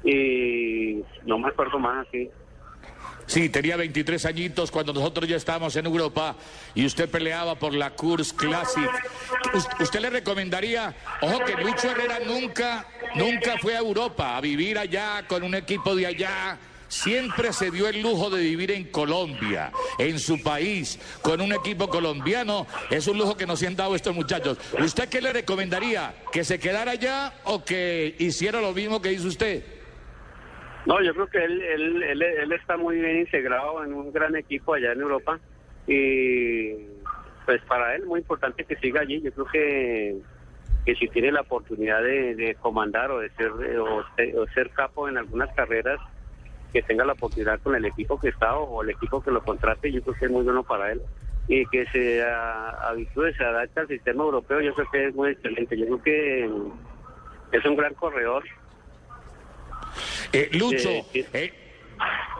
y no me acuerdo más así. Sí, tenía 23 añitos cuando nosotros ya estábamos en Europa y usted peleaba por la Kurs Classic. Us- ¿Usted le recomendaría, ojo que Lucho Herrera nunca, nunca fue a Europa a vivir allá con un equipo de allá? Siempre se dio el lujo de vivir en Colombia, en su país, con un equipo colombiano. Es un lujo que nos han dado estos muchachos. ¿Usted qué le recomendaría? ¿Que se quedara allá o que hiciera lo mismo que hizo usted? No, yo creo que él, él, él, él está muy bien integrado en un gran equipo allá en Europa y pues para él muy importante que siga allí. Yo creo que, que si tiene la oportunidad de, comandar o de ser o, ser- capo en algunas carreras, que tenga la oportunidad con el equipo que está o el equipo que lo contrate, yo creo que es muy bueno para él. Y que se habitúe, se adapte al sistema europeo, yo creo que es muy excelente. Yo creo que es un gran corredor. Eh, Lucho,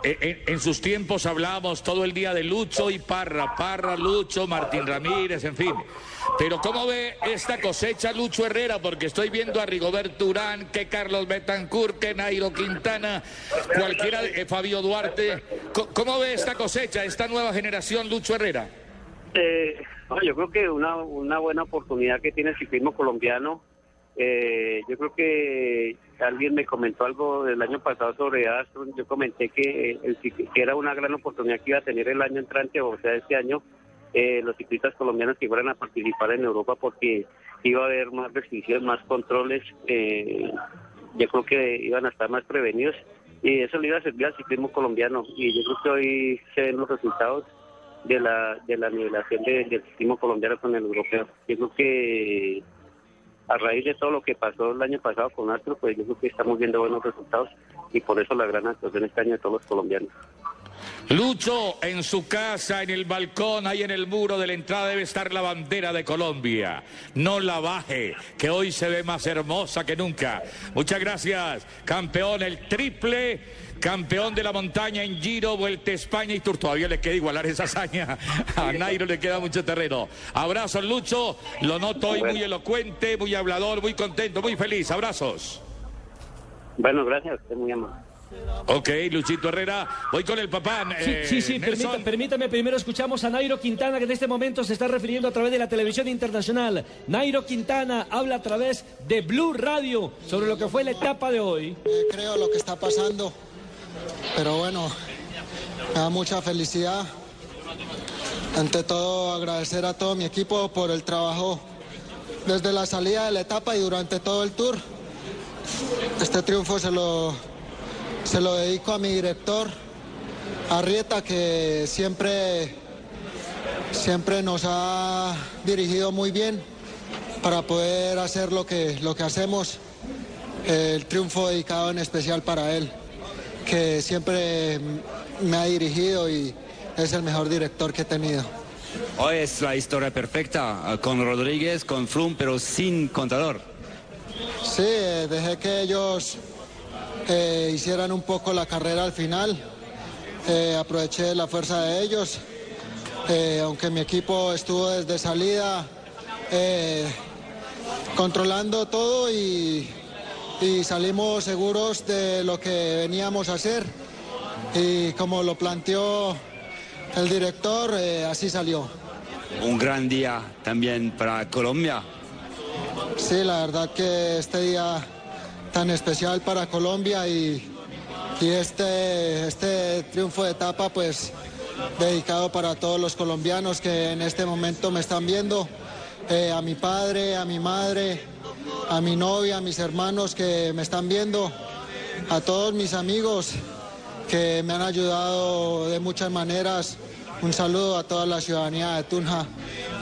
Eh, eh, en, sus tiempos hablábamos todo el día de Lucho y Parra, Parra, Lucho, Martín Ramírez, en fin. Pero ¿cómo ve esta cosecha Lucho Herrera? Porque estoy viendo a Rigoberto Urán, que Carlos Betancourt, que Nairo Quintana, cualquiera, de- Fabio Duarte. ¿Cómo ve esta cosecha, esta nueva generación Lucho Herrera? Eh, yo creo que una, una buena oportunidad que tiene el ciclismo colombiano. Eh, yo creo que alguien me comentó algo del año pasado sobre Astro. Yo comenté que, el cic- que era una gran oportunidad que iba a tener el año entrante, o sea, este año, eh, los ciclistas colombianos que fueran a participar en Europa porque iba a haber más restricciones, más controles. eh, yo creo que iban a estar más prevenidos y eso le iba a servir al ciclismo colombiano. Y yo creo que hoy se ven los resultados de la de la nivelación de- del ciclismo colombiano con el europeo. Yo creo que a raíz de todo lo que pasó el año pasado con Astro, pues yo creo que estamos viendo buenos resultados y por eso la gran actuación este año de todos los colombianos. Lucho, en su casa, en el balcón, ahí en el muro de la entrada debe estar la bandera de Colombia. No la baje, que hoy se ve más hermosa que nunca. Muchas gracias, campeón, el triple campeón de la montaña en Giro, Vuelta a España y Tour. Todavía le queda igualar esa hazaña. A Nairo le queda mucho terreno. Abrazos, Lucho. Lo noto hoy muy elocuente, muy hablador, muy contento, muy feliz. Abrazos. Bueno, gracias, es muy amable. Ok, Luchito Herrera. Voy con el papá. Sí, eh, sí, sí, permita- permítame, primero escuchamos a Nairo Quintana, que en este momento se está refiriendo a través de la televisión internacional. Nairo Quintana habla a través de Blue Radio sobre lo que fue la etapa de hoy. creo lo que está pasando, pero bueno, me da mucha felicidad. Ante todo, agradecer a todo mi equipo por el trabajo desde la salida de la etapa y durante todo el tour. Este triunfo se lo, se lo dedico a mi director, Arrieta, que siempre, siempre nos ha dirigido muy bien para poder hacer lo que, lo que hacemos. El triunfo dedicado en especial para él, que siempre me ha dirigido y es el mejor director que he tenido. Hoy es la historia perfecta, eh, con Rodríguez, con Froome, pero sin contador. Sí, eh, dejé que ellos eh, hicieran un poco la carrera al final. Eh, aproveché la fuerza de ellos. Eh, aunque mi equipo estuvo desde salida controlando todo y, y salimos seguros de lo que veníamos a hacer. Y como lo planteó el director, eh, así salió. Un gran día también para Colombia. Sí, la verdad que este día tan especial para Colombia y, y este, este triunfo de etapa pues dedicado para todos los colombianos que en este momento me están viendo, eh, a mi padre, a mi madre, a mi novia, a mis hermanos que me están viendo, a todos mis amigos que me han ayudado de muchas maneras. Un saludo a toda la ciudadanía de Tunja,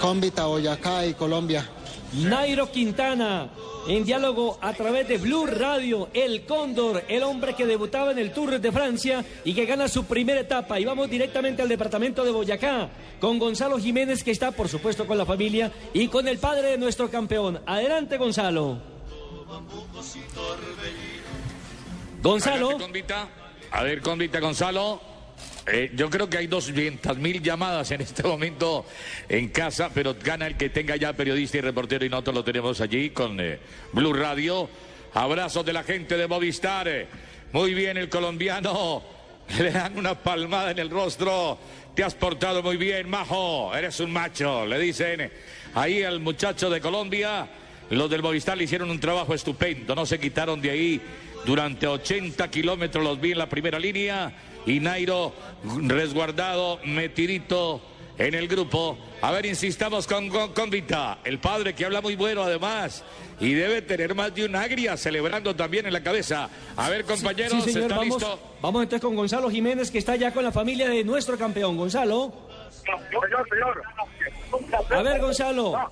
Cómbita, Boyacá y Colombia. Nairo Quintana, en diálogo a través de Blue Radio, el Cóndor, el hombre que debutaba en el Tour de Francia y que gana su primera etapa. Y vamos directamente al departamento de Boyacá, con Gonzalo Jiménez, que está, por supuesto, con la familia y con el padre de nuestro campeón. Adelante, Gonzalo. Gonzalo. Adelante, Convita. A ver, Convita Gonzalo. Eh, yo creo que hay 200 mil llamadas en este momento en casa, pero gana el que tenga ya periodista y reportero y nosotros lo tenemos allí con eh, Blue Radio. Abrazos de la gente de Movistar. Eh, Muy bien el colombiano. Le dan una palmada en el rostro. Te has portado muy bien, majo. Eres un macho. Le dicen ahí al muchacho de Colombia. Los del Movistar le hicieron un trabajo estupendo. No se quitaron de ahí durante 80 kilómetros. Los vi en la primera línea. Y Nairo resguardado, metidito en el grupo. A ver, insistamos con, con, con Vita, el padre que habla muy bueno además. Y debe tener más de un agria celebrando también en la cabeza. A ver, compañeros, Sí, señor, ¿está vamos, listo? vamos entonces con Gonzalo Jiménez, que está ya con la familia de nuestro campeón. Gonzalo. Señor, señor. A ver, Gonzalo.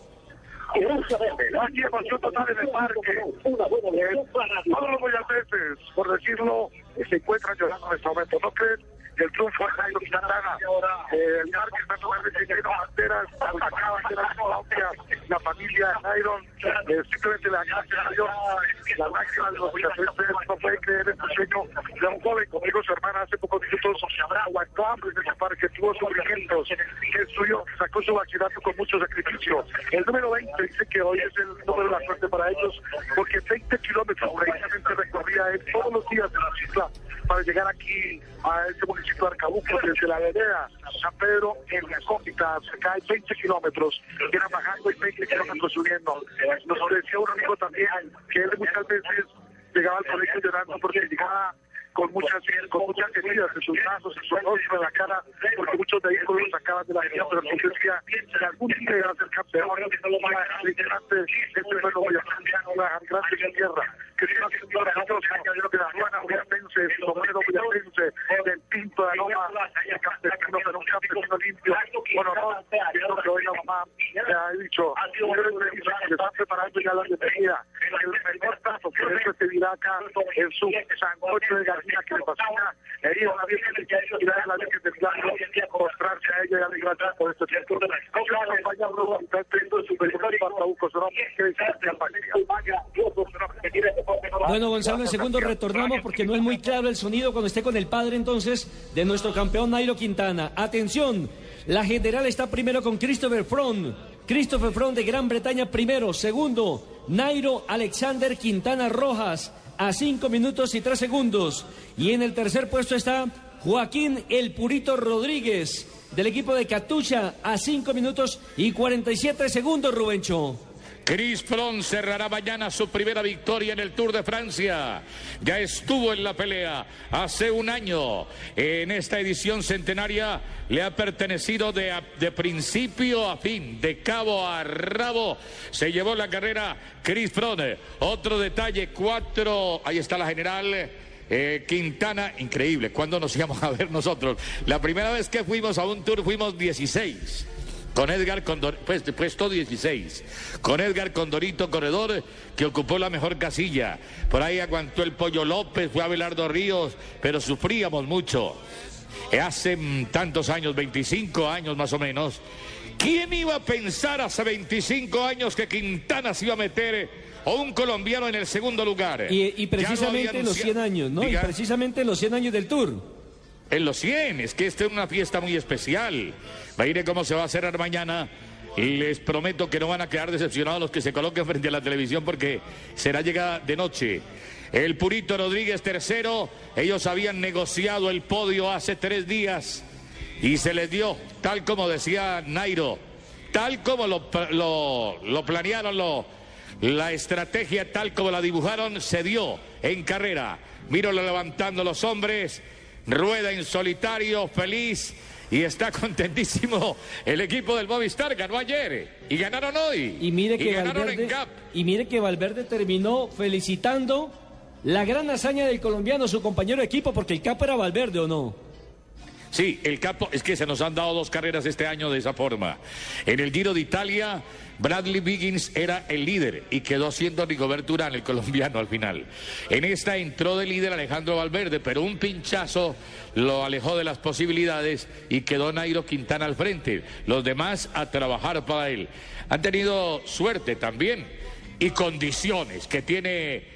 Aquí emoción total en el parque. Todos los boyacenses, por decirlo, se encuentran llorando en este momento. ¿No creen? El triunfo de Jairo Quintana, eh, el totalmente lleno de banderas, acaba de la Colombia, la familia Jairo, eh, simplemente la gracias a Dios, la máxima de los no puede creer el sueño de un joven conmigo, su hermana, hace pocos minutos, aguantó hambre en ese parque, tuvo sufrimientos, el suyo sacó su bachillerato con mucho sacrificio. El número 20 dice que hoy es el número de la suerte para ellos, porque 20 kilómetros precisamente recorría él todos los días de la isla para llegar aquí a este municipio Arcabuco, desde la vereda San Pedro en la Cópita, cerca de 20 kilómetros, que era bajando y 20 kilómetros subiendo. Nos decía un amigo también que él muchas veces llegaba al colegio llorando porque llegaba con muchas con muchas heridas en sus brazos, en su rostro, en la cara, porque muchos de ellos los sacaban de la vida, pero él decía que algún día iba a ser campeón, este fue lo a dejar grande en tierra, que la yo que la Juana Romero del Pinto de Loma, el campesino, pero un campesino limpio, bueno, no, creo que hoy la mamá ha dicho, se están preparando ya la bienvenida, el mejor plato, por eso te dirá acá en su sancocho de gallina que le fascina, herir a la Virgen y dar a la Virgen del Milagro, mostrarse a ella y por este tiempo. No se va a acompañar luego a de su superior para Trabuco, será que dice Bueno, Gonzalo, en segundo retornamos porque no es muy claro el sonido cuando esté con el padre entonces de nuestro campeón Nairo Quintana. Atención, la general está primero con Christopher Froome. Christopher Froome de Gran Bretaña primero. Segundo, Nairo Alexander Quintana Rojas a 5 minutos y 3 segundos. Y en el tercer puesto está Joaquín El Purito Rodríguez del equipo de Catucha a 5 minutos y 47 segundos, Rubencho. Chris Froome cerrará mañana su primera victoria en el Tour de Francia. Ya estuvo en la pelea hace un año. En esta edición centenaria le ha pertenecido de, principio a fin, de cabo a rabo. Se llevó la carrera Chris Froome. Otro detalle, cuatro, ahí está la general. eh, Quintana, increíble, ¿cuándo nos íbamos a ver nosotros? La primera vez que fuimos a un tour fuimos 16. Con Edgar Condor, pues puesto 16. Con Edgar Condorito Corredor, que ocupó la mejor casilla. Por ahí aguantó el Pollo López, fue Abelardo Ríos, pero sufríamos mucho. Eh, Hace mm, tantos años, 25 años más o menos. ¿Quién iba a pensar hace 25 años que Quintana se iba a meter o un colombiano en el segundo lugar? Y, precisamente en los 100 anunciado. años, ¿no? Y precisamente en los 100 años del Tour. En los 100, es que esta es una fiesta muy especial. Mire cómo se va a cerrar mañana. Les prometo que no van a quedar decepcionados los que se coloquen frente a la televisión porque será llegada de noche. El Purito Rodríguez tercero, ellos habían negociado el podio hace tres días y se les dio, tal como decía Nairo, tal como lo, lo, lo planearon, lo, la estrategia tal como la dibujaron, se dio en carrera. Míralo levantando los hombres, rueda en solitario, feliz. Y está contentísimo el equipo del Movistar, ganó ayer y ganaron hoy. Y mire que ganaron Valverde, en Cap. y mire que Valverde terminó felicitando la gran hazaña del colombiano, su compañero de equipo, porque el capo era Valverde o no. Sí, el capo, es que se nos han dado dos carreras este año de esa forma. En el Giro de Italia, Bradley Biggins era el líder y quedó siendo Rigoberto Urán, el colombiano, al final. En esta entró de líder Alejandro Valverde, pero un pinchazo lo alejó de las posibilidades y quedó Nairo Quintana al frente. Los demás a trabajar para él. Han tenido suerte también y condiciones que tiene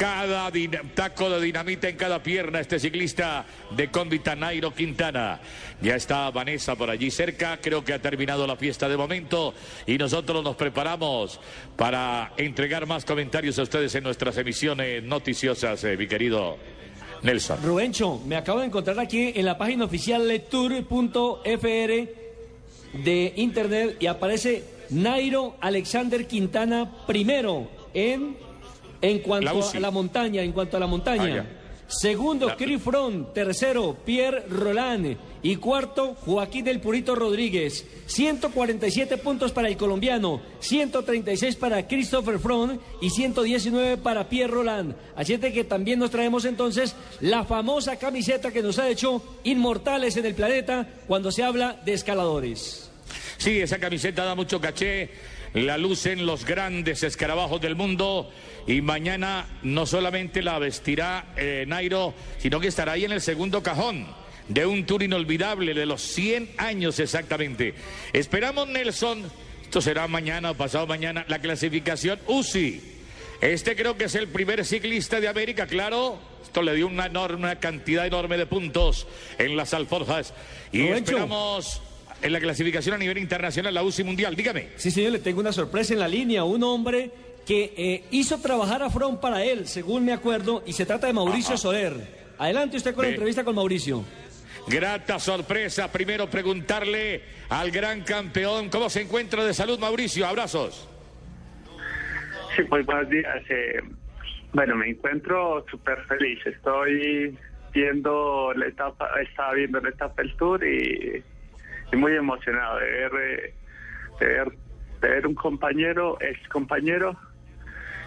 cada taco de dinamita en cada pierna este ciclista de Convita Nairo Quintana. Ya está Vanessa por allí cerca, creo que ha terminado la fiesta de momento y nosotros nos preparamos para entregar más comentarios a ustedes en nuestras emisiones noticiosas, eh, mi querido Nelson. Rubencho, me acabo de encontrar aquí en la página oficial lectur.fr de internet y aparece Nairo Alexander Quintana primero en, en cuanto a la montaña, en cuanto a la montaña. Ah. Segundo, La- Chris. Tercero, Pierre Roland. Y cuarto, Joaquín del Purito Rodríguez. 147 puntos para el colombiano, 136 para Christopher Froome y 119 para Pierre Roland. Así es de que también nos traemos entonces la famosa camiseta que nos ha hecho inmortales en el planeta cuando se habla de escaladores. Sí, esa camiseta da mucho caché, la lucen los grandes escarabajos del mundo y mañana no solamente la vestirá eh, Nairo, sino que estará ahí en el segundo cajón de un tour inolvidable de los 100 años exactamente. Esperamos, Nelson, esto será mañana o pasado mañana, la clasificación UCI. Este creo que es el primer ciclista de América, claro. Esto le dio una enorme una cantidad enorme de puntos en las alforjas. Y esperamos en la clasificación a nivel internacional, la UCI Mundial. Dígame. Sí, señor, le tengo una sorpresa en la línea. Un hombre que eh, hizo trabajar a Froome para él, según me acuerdo, y se trata de Mauricio Soler. Adelante usted con la entrevista con Mauricio. Grata sorpresa. Primero preguntarle al gran campeón cómo se encuentra de salud, Mauricio. Abrazos. Sí, pues buenos días. eh, bueno, me encuentro súper feliz. Estoy viendo la etapa, estaba viendo la etapa del Tour y, y muy emocionado de ver, eh, de ver, de ver un compañero, ex compañero,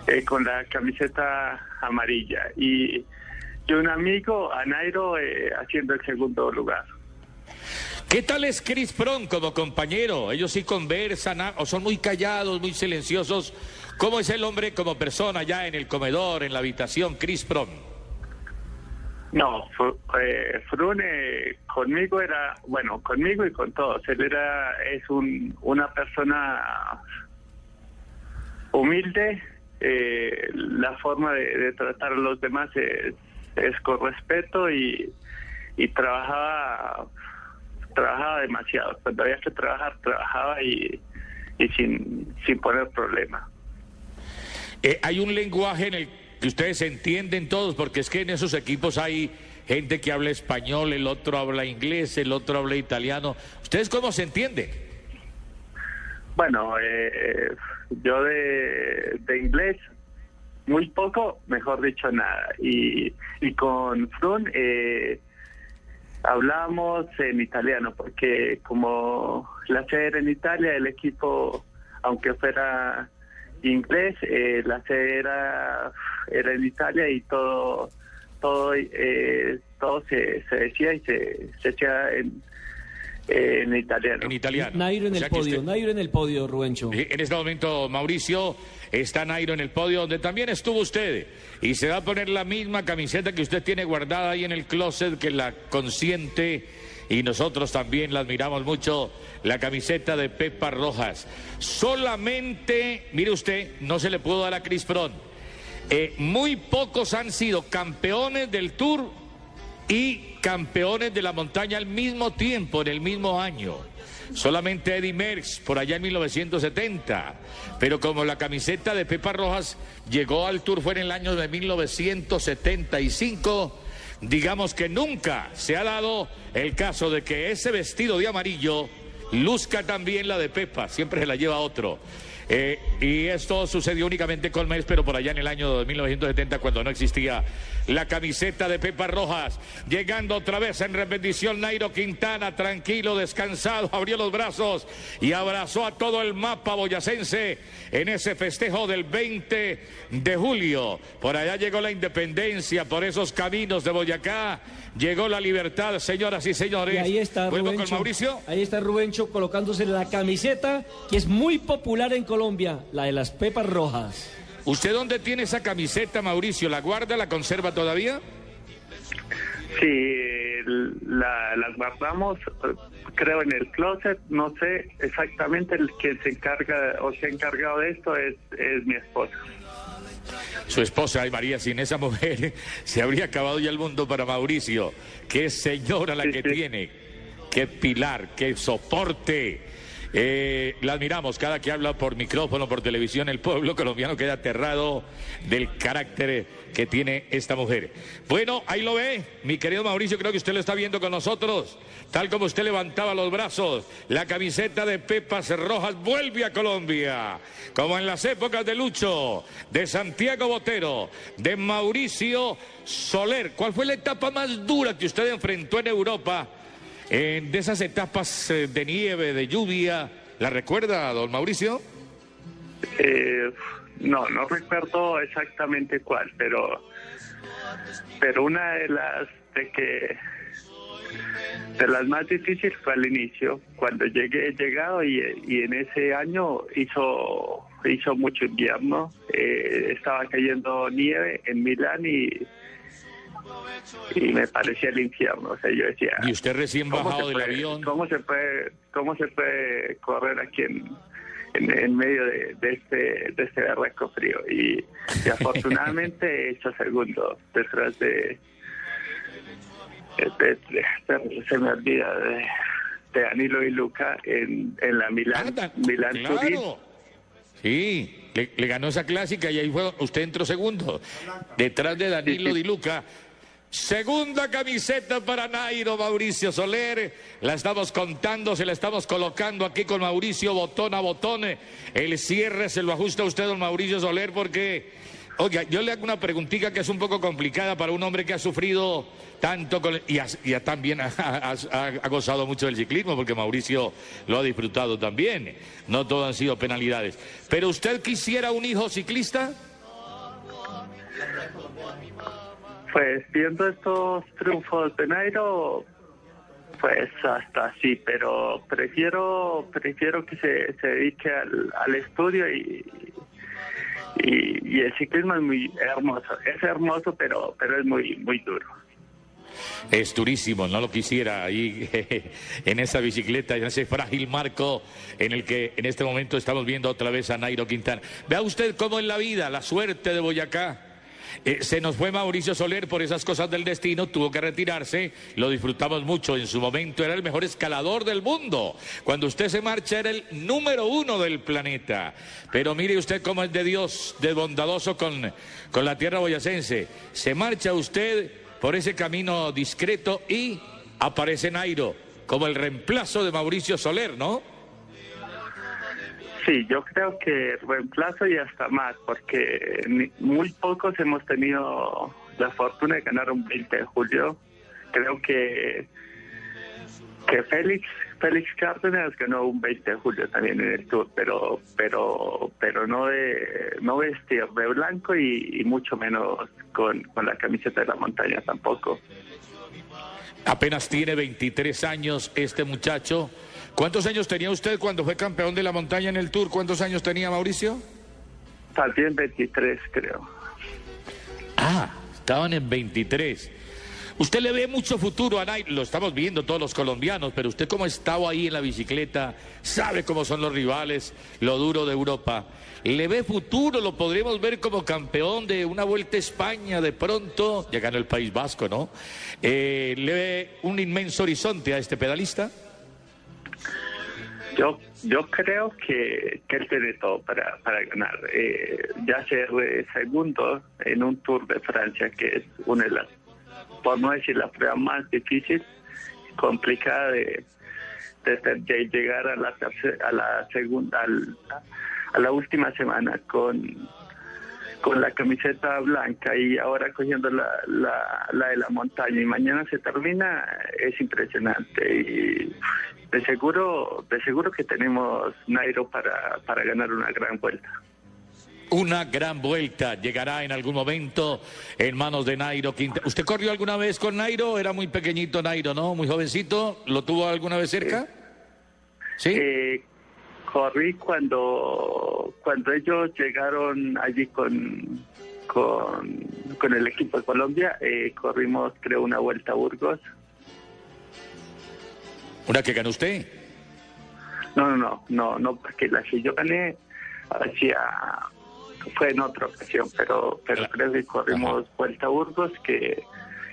eh, con la camiseta amarilla y, y un amigo, a Nairo, eh, haciendo el segundo lugar. ¿Qué tal es Chris Pron como compañero? Ellos sí conversan ah, o son muy callados, muy silenciosos. ¿Cómo es el hombre como persona ya en el comedor, en la habitación, Chris Pron? No, eh, Frune conmigo era, bueno, conmigo y con todos. Él era, es un, una persona humilde. Eh, la forma de, tratar a los demás es, con respeto y, y trabajaba, trabajaba demasiado. Cuando había que trabajar, trabajaba y, y sin, sin poner problema. Eh, hay un lenguaje en el que ustedes entienden todos, porque es que en esos equipos hay gente que habla español, el otro habla inglés, el otro habla italiano. ¿Ustedes cómo se entienden? Bueno, eh, yo de, de inglés muy poco, mejor dicho nada. Y, y con Frun eh, hablamos en italiano, porque como la sede era en Italia, el equipo, aunque fuera inglés, eh, la sede era, era en Italia y todo todo eh, todo se, se decía y se, se hacía en, en italiano. En italiano. Nairo en O el sea podio, usted- Nairo en el podio, Rubencho. Sí, En este momento, Mauricio, está Nairo en el podio, donde también estuvo usted. Y se va a poner la misma camiseta que usted tiene guardada ahí en el closet, que la consiente. Y nosotros también la admiramos mucho, la camiseta de Pepa Rojas. Solamente, mire usted, no se le pudo dar a Chris Froome. Eh, muy pocos han sido campeones del Tour y campeones de la montaña al mismo tiempo, en el mismo año. Solamente Eddie Merckx por allá en 1970. Pero como la camiseta de Pepa Rojas llegó al Tour fue en el año de 1975, digamos que nunca se ha dado el caso de que ese vestido de amarillo luzca también la de Pepa, siempre se la lleva otro. Eh, y esto sucedió únicamente con Mes, pero por allá en el año de 1970, cuando no existía la camiseta de Pepa Rojas. Llegando otra vez en repetición, Nairo Quintana, tranquilo, descansado, abrió los brazos y abrazó a todo el mapa boyacense en ese festejo del 20 de julio. Por allá llegó la independencia, por esos caminos de Boyacá. Llegó la libertad, señoras y señores. Y ahí está Vuelvo con Rubencho. Mauricio. Ahí está Rubencho colocándose la camiseta que es muy popular en Colombia, la de las pepas rojas. ¿Usted dónde tiene esa camiseta, Mauricio? ¿La guarda, la conserva todavía? Sí, la, las guardamos, creo, en el closet. No sé exactamente el que se encarga o se ha encargado de esto es, es mi esposa. su esposa, ay María, sin esa mujer se habría acabado ya el mundo para Mauricio. Qué señora la que tiene, qué pilar, qué soporte. Eh, la admiramos cada que habla por micrófono, por televisión. El pueblo colombiano queda aterrado del carácter que tiene esta mujer. Bueno, ahí lo ve, mi querido Mauricio, creo que usted lo está viendo con nosotros. Tal como usted levantaba los brazos, la camiseta de Pepas Rojas vuelve a Colombia. Como en las épocas de Lucho, de Santiago Botero, de Mauricio Soler. ¿Cuál fue la etapa más dura que usted enfrentó en Europa? En de esas etapas eh, de nieve, de lluvia, ¿la recuerda, don Mauricio? Eh, no, no recuerdo exactamente cuál, pero pero una de las de que de las más difíciles fue al inicio, cuando llegué, he llegado y, y en ese año hizo hizo mucho invierno, eh, estaba cayendo nieve en Milán y y me parecía el infierno. O sea, yo decía. Y usted recién ¿cómo bajado del puede- avión. ¿Cómo se puede, cómo se puede correr aquí en, en, en medio de, de este de este berraco frío? Y, y afortunadamente he hecho segundo detrás de. de- se me olvida de, de Danilo y Luca en, en la Milán, Milán Turín. Claro. Sí, le, le ganó esa clásica y ahí fue, usted entró segundo. Detrás de Danilo Di Luca. Segunda camiseta para Nairo Mauricio Soler. La estamos contando, se la estamos colocando aquí con Mauricio botón a botón. El cierre se lo ajusta usted, don Mauricio Soler, porque, oiga, yo le hago una preguntita que es un poco complicada para un hombre que ha sufrido tanto y, también ha, ha- ha gozado mucho del ciclismo, porque Mauricio lo ha disfrutado también. No todo han sido penalidades. Pero usted quisiera un hijo ciclista? Pues viendo estos triunfos de Nairo, pues hasta sí, pero prefiero prefiero que se, se dedique al, al estudio y, y, el ciclismo es muy hermoso. Es hermoso, pero pero es muy muy duro. Es durísimo, no lo quisiera ahí en esa bicicleta, en ese frágil marco en el que en este momento estamos viendo otra vez a Nairo Quintana. Vea usted cómo en la vida, la suerte de Boyacá. Eh, se nos fue Mauricio Soler por esas cosas del destino, tuvo que retirarse, lo disfrutamos mucho, en su momento era el mejor escalador del mundo, cuando usted se marcha era el número uno del planeta, pero mire usted cómo es de Dios, de bondadoso con, con la tierra boyacense, se marcha usted por ese camino discreto y aparece Nairo como el reemplazo de Mauricio Soler, ¿no? Sí, yo creo que reemplazo y hasta más, porque muy pocos hemos tenido la fortuna de ganar un 20 de julio. Creo que que Félix Félix Cárdenas ganó un 20 de julio también en el Tour, pero pero pero no de no vestir de blanco y, y mucho menos con, con la camiseta de la montaña tampoco. Apenas tiene 23 años este muchacho. ¿Cuántos años tenía usted cuando fue campeón de la montaña en el Tour? ¿Cuántos años tenía Mauricio? También 23 creo. Ah, estaban en 23. Usted le ve mucho futuro a Nairo, lo estamos viendo todos los colombianos, pero usted como ha estado ahí en la bicicleta, sabe cómo son los rivales, lo duro de Europa. ¿Le ve futuro? ¿Lo podremos ver como campeón de una vuelta a España de pronto? Ya ganó el País Vasco, ¿no? Eh, ¿Le ve un inmenso horizonte a este pedalista? Yo yo creo que, que él tiene todo para, para ganar. Eh, ya ser segundo en un Tour de Francia, que es una de las, por no decir la prueba más difícil, complicada de, de, de llegar a la, a la segunda, al- a la última semana con con la camiseta blanca y ahora cogiendo la, la, la de la montaña y mañana se termina es impresionante y de seguro de seguro que tenemos Nairo para, para ganar una gran vuelta. Una gran vuelta llegará en algún momento en manos de Nairo Quintana. ¿Usted corrió alguna vez con Nairo? Era muy pequeñito Nairo, ¿no? Muy jovencito. ¿Lo tuvo alguna vez cerca? Sí. Eh, corrí cuando cuando ellos llegaron allí con con, con el equipo de Colombia, eh, corrimos creo una vuelta a Burgos. ¿Una que ganó usted? No, no, no, no, no, porque la que yo gané hacía fue en otra ocasión, pero pero creo que corrimos Vuelta a Burgos, que,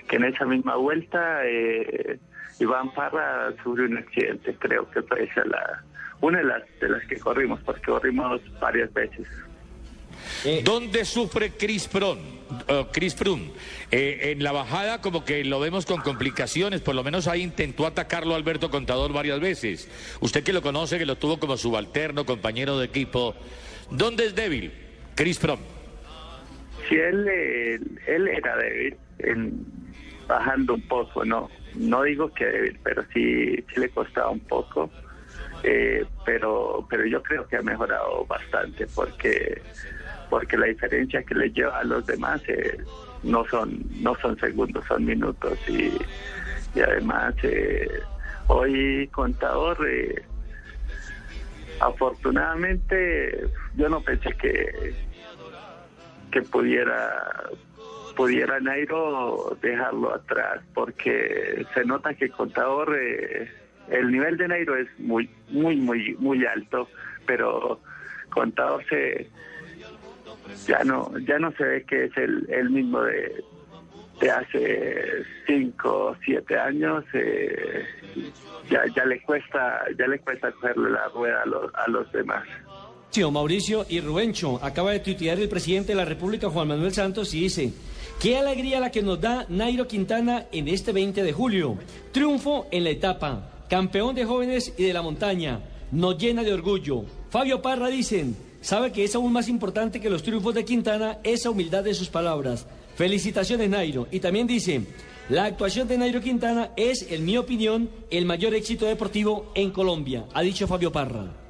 que en esa misma vuelta eh, Iván Parra sufrió un accidente, creo que fue esa la, una de las, de las que corrimos, porque corrimos varias veces. ¿Dónde sufre Chris Pron? eh, Chris Froome? Eh, en la bajada como que lo vemos con complicaciones, por lo menos ahí intentó atacarlo Alberto Contador varias veces. Usted que lo conoce, que lo tuvo como subalterno, compañero de equipo, ¿dónde es débil Chris Froome? Sí, él, eh, él era débil, en- bajando un poco, no no digo que débil, pero sí, sí le costaba un poco. Eh, pero pero yo creo que ha mejorado bastante porque porque la diferencia que le lleva a los demás eh, no son no son segundos son minutos y, y además eh, hoy contador eh, afortunadamente yo no pensé que que pudiera pudiera Nairo dejarlo atrás porque se nota que contador el nivel de Nairo es muy muy muy muy alto pero contador se ya no ya no se ve que es el, el mismo de, de hace cinco siete años eh, ya ya le cuesta ya le cuesta cogerle la rueda a los, a los demás Mauricio y Rubencho, acaba de tuitear el presidente de la República, Juan Manuel Santos, y dice, qué alegría la que nos da Nairo Quintana en este 20 de julio. Triunfo en la etapa, campeón de jóvenes y de la montaña, nos llena de orgullo. Fabio Parra dicen, sabe que es aún más importante que los triunfos de Quintana esa humildad de sus palabras. Felicitaciones Nairo. Y también dice, la actuación de Nairo Quintana es, en mi opinión, el mayor éxito deportivo en Colombia, ha dicho Fabio Parra.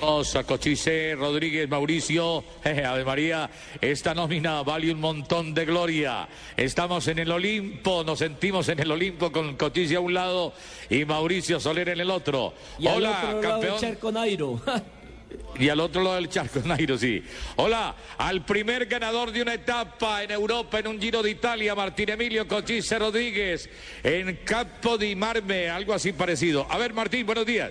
Cochise, Rodríguez, Mauricio, jeje, Ave María, esta nómina vale un montón de gloria. Estamos en el Olimpo, nos sentimos en el Olimpo con Cochise a un lado y Mauricio Soler en el otro. Y al Hola, otro lado el campeón. charco Nairo. Y al otro lado del charco, Nairo, sí. Hola, al primer ganador de una etapa en Europa en un Giro de Italia, Martín Emilio Cochise Rodríguez, en Campo di Marme, algo así parecido. A ver, Martín, buenos días.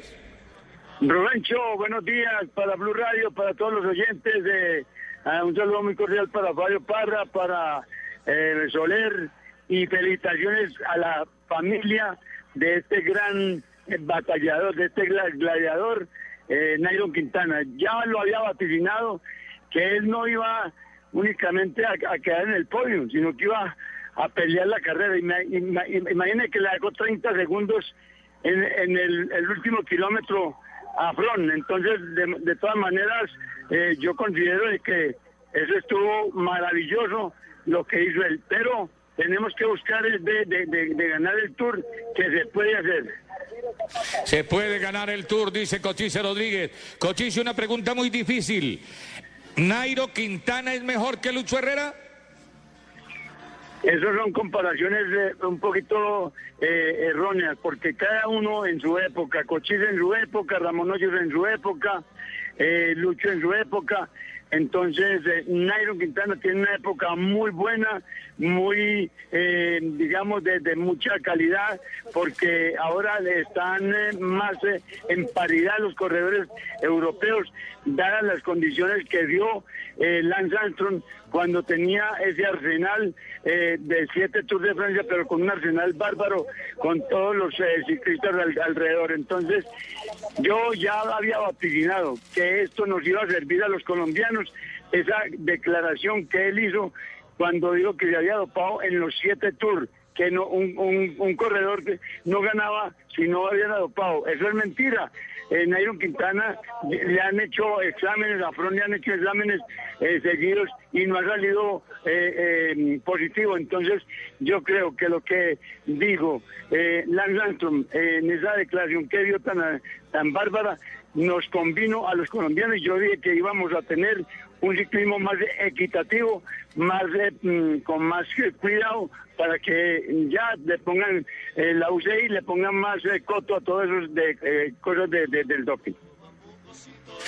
Rubencho, buenos días para Blue Radio, para todos los oyentes. De, ah, un saludo muy cordial para Fabio Parra, para eh, Soler y felicitaciones a la familia de este gran batallador, de este gla- gladiador, eh, Nairo Quintana. Ya lo había vaticinado que él no iba únicamente a, quedar en el podio, sino que iba a pelear la carrera. Ima- ima- Imagine que le dejó 30 segundos en, en el último kilómetro a. Entonces, de, todas maneras, eh, yo considero de que eso estuvo maravilloso lo que hizo él. Pero tenemos que buscar el de- de ganar el Tour, que se puede hacer. Se puede ganar el Tour, dice Cochise Rodríguez. Cochise, una pregunta muy difícil. ¿Nairo Quintana es mejor que Lucho Herrera? Esas son comparaciones eh, un poquito eh, erróneas, porque cada uno en su época, Cochise en su época, Ramón Hoyos en su época, eh, Lucho en su época. Entonces, eh, Nairo Quintana tiene una época muy buena, muy, eh, digamos, de, de mucha calidad, porque ahora están más en paridad los corredores europeos, dadas las condiciones que dio Lance Armstrong cuando tenía ese arsenal eh, de siete Tours de Francia, pero con un arsenal bárbaro, con todos los eh, ciclistas al- alrededor. Entonces, yo ya había vaticinado que esto nos iba a servir a los colombianos, esa declaración que él hizo cuando dijo que se había dopado en los siete Tours que no, un, un- un corredor no ganaba si no habían dopado. Eso es mentira. Eh, Nairo Quintana le han hecho exámenes, a Fron le han hecho exámenes eh, seguidos y no ha salido eh, eh, positivo. Entonces, yo creo que lo que dijo eh, Lance Armstrong eh, en esa declaración que dio tan, tan bárbara nos convino a los colombianos yo dije que íbamos a tener un ciclismo más equitativo, más eh, mm, con más cuidado para que ya le pongan eh, la UCI, le pongan más eh, coto a todas esas de, eh, cosas de- del doping.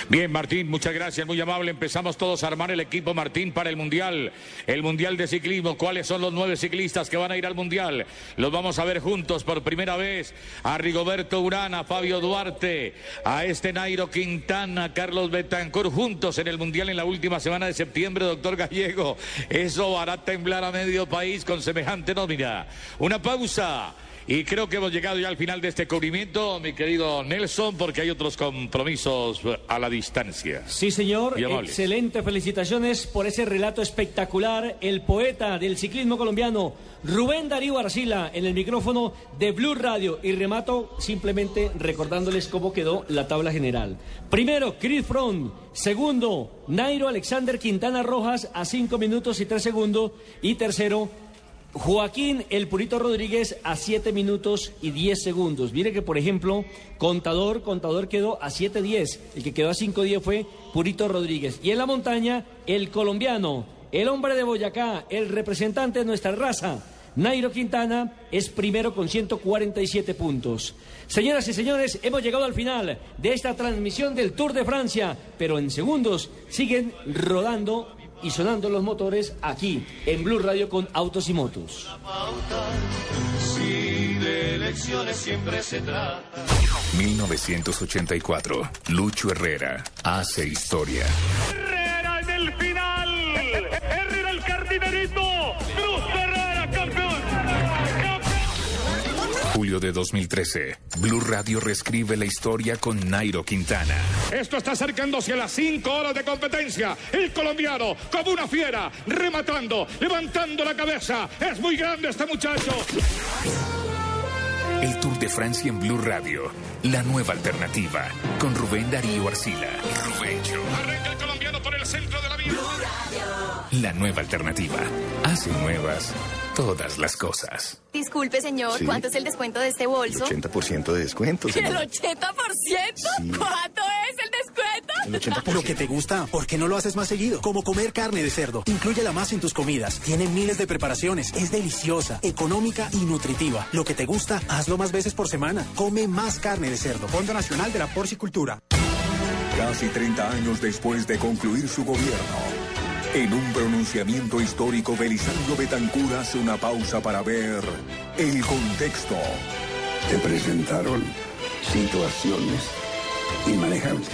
Bien, Martín, muchas gracias, muy amable. Empezamos todos a armar el equipo, Martín, para el Mundial. El Mundial de Ciclismo. ¿Cuáles son los nueve ciclistas que van a ir al Mundial? Los vamos a ver juntos por primera vez. A Rigoberto Urán, a Fabio Duarte, a este Nairo Quintana, a Carlos Betancourt, juntos en el Mundial en la última semana de septiembre, doctor Gallego. Eso hará temblar a medio país con semejante nómina. Una pausa. Y creo que hemos llegado ya al final de este cubrimiento, mi querido Nelson, porque hay otros compromisos a la distancia. Sí, señor. Excelente. Felicitaciones por ese relato espectacular. El poeta del ciclismo colombiano, Rubén Darío Arcila, en el micrófono de Blue Radio. Y remato simplemente recordándoles cómo quedó la tabla general. Primero, Chris Froome. Segundo, Nairo Alexander Quintana Rojas a 5 minutos y 3 segundos. Y tercero, Joaquín El Purito Rodríguez a 7 minutos y 10 segundos. Mire que, por ejemplo, Contador, Contador quedó a 7.10. El que quedó a 5.10 fue Purito Rodríguez. Y en la montaña, el colombiano, el hombre de Boyacá, el representante de nuestra raza, Nairo Quintana, es primero con 147 puntos. Señoras y señores, hemos llegado al final de esta transmisión del Tour de Francia, pero en segundos siguen rodando y sonando los motores aquí en Blue Radio con Autos y Motos. Si de elecciones siempre se trata. 1984. Lucho Herrera hace historia. Julio de 2013. Blue Radio reescribe la historia con Nairo Quintana. Esto está acercándose a las cinco horas de competencia. El colombiano, como una fiera, rematando, levantando la cabeza. Es muy grande este muchacho. El Tour de Francia en Blue Radio. La nueva alternativa. Con Rubén Darío Arcila. Arranca el el centro de la vía. La nueva alternativa. Hace nuevas todas las cosas. Disculpe, señor, Sí. ¿cuánto es el descuento de este bolso? 80% de descuento, ¿El señor. 80%? ¿Cuánto es el descuento? El 80%. Lo que te gusta, ¿por qué no lo haces más seguido? Como comer carne de cerdo. Inclúyela más en tus comidas. Tiene miles de preparaciones. Es deliciosa, económica y nutritiva. Lo que te gusta, hazlo más veces por semana. Come más carne de cerdo. Fondo Nacional de la Porcicultura. Casi 30 años después de concluir su gobierno, en un pronunciamiento histórico, Belisario Betancur hace una pausa para ver el contexto. Te presentaron situaciones inmanejables.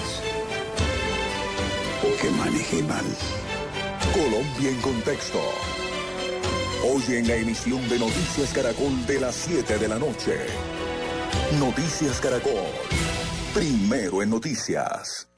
O que manejé mal. Colombia en contexto. Hoy en la emisión de Noticias Caracol de las 7 de la noche. Noticias Caracol. Primero en noticias.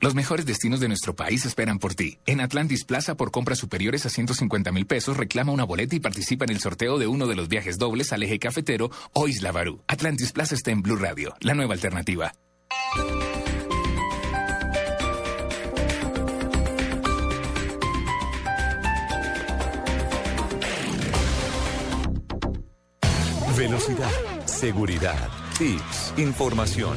Los mejores destinos de nuestro país esperan por ti. En Atlantis Plaza, por compras superiores a 150 mil pesos, reclama una boleta y participa en el sorteo de uno de los viajes dobles al eje cafetero o Isla Barú. Atlantis Plaza está en Blue Radio, la nueva alternativa. Velocidad, seguridad, tips, información.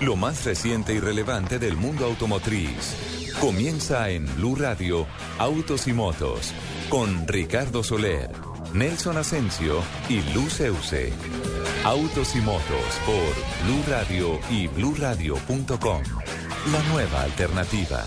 Lo más reciente y relevante del mundo automotriz. Comienza en Blue Radio, Autos y Motos, con Ricardo Soler, Nelson Asensio y Luz Euse. Autos y Motos por Blue Radio y bluradio.com. La nueva alternativa.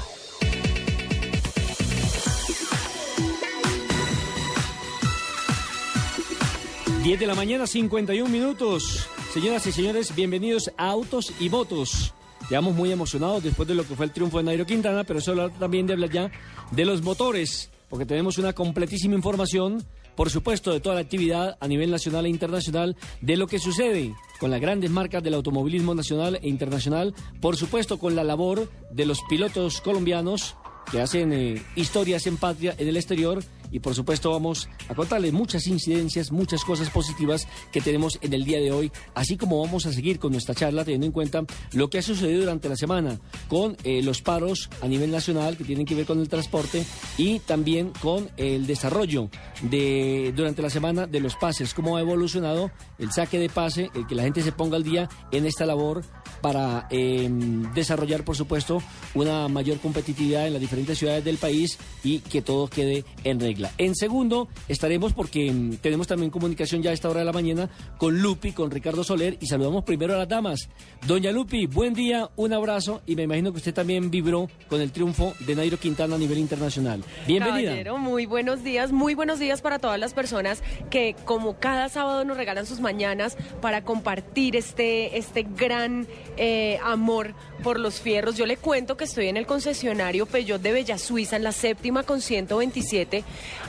10 de la mañana, 51 minutos. Señoras y señores, bienvenidos a Autos y Motos. Llevamos muy emocionados después de lo que fue el triunfo de Nairo Quintana, pero eso también de hablar ya de los motores, porque tenemos una completísima información por supuesto, de toda la actividad a nivel nacional e internacional, de lo que sucede con las grandes marcas del automovilismo nacional e internacional, por supuesto, con la labor de los pilotos colombianos que hacen eh, historias en patria, en el exterior y por supuesto vamos a contarles muchas incidencias, muchas cosas positivas que tenemos en el día de hoy, así como vamos a seguir con nuestra charla teniendo en cuenta lo que ha sucedido durante la semana con eh, los paros a nivel nacional que tienen que ver con el transporte y también con el desarrollo de durante la semana de los pases, cómo ha evolucionado el saque de pase, el que la gente se ponga al día en esta labor para eh, desarrollar, por supuesto, una mayor competitividad en las diferentes ciudades del país y que todo quede en regla. En segundo, estaremos porque mm, tenemos también comunicación ya a esta hora de la mañana con Lupi, con Ricardo Soler y saludamos primero a las damas. Doña Lupi, buen día, un abrazo y me imagino que usted también vibró con el triunfo de Nairo Quintana a nivel internacional. Bienvenida. Muy buenos días, muy buenos días para todas las personas que como cada sábado nos regalan sus mañanas para compartir este, este gran eh, amor por los fierros. Yo le cuento que estoy en el concesionario Peugeot de Bella Suiza, en la séptima con 127.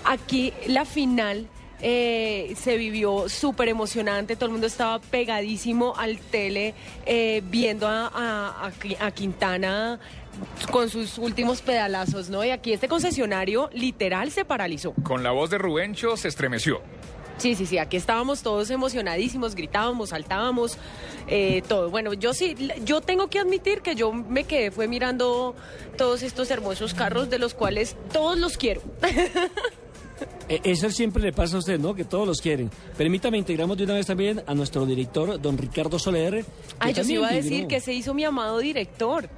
Aquí la final. eh, se vivió súper emocionante, todo el mundo estaba pegadísimo al tele eh, viendo a, a- a Qui- a Quintana con sus últimos pedalazos, ¿no? Y aquí este concesionario literal se paralizó. Con la voz de Rubencho se estremeció. Sí, sí, sí, aquí estábamos todos emocionadísimos, gritábamos, saltábamos, eh, todo. Bueno, yo sí, yo tengo que admitir que yo me quedé, fue mirando todos estos hermosos carros de los cuales todos los quiero. Eh, Eso siempre le pasa a usted, ¿no? Que todos los quieren. Permítame, integramos de una vez también a nuestro director, don Ricardo Soler. Ay, yo sí iba a decir que se hizo mi amado director.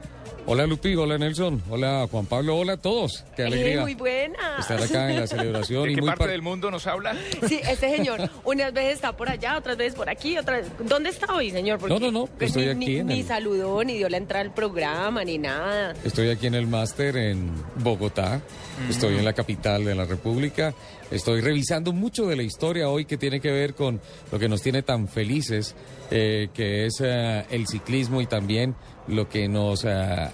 Hola Lupi, hola Nelson, hola Juan Pablo, hola a todos. Qué Eh, alegría muy buena. estar acá en la celebración ¿De y qué muy parte par- del mundo nos habla? Sí, este señor, unas veces está por allá, otras veces por aquí, otras... ¿Dónde está hoy, señor? No, no, no, pues, estoy ni, aquí ni- en ni el- saludó, ni dio la entrada al programa, ni nada. Estoy aquí en el máster en Bogotá, estoy en la capital de la República, estoy revisando mucho de la historia hoy que tiene que ver con lo que nos tiene tan felices, eh, que es eh, el ciclismo y también lo que nos eh,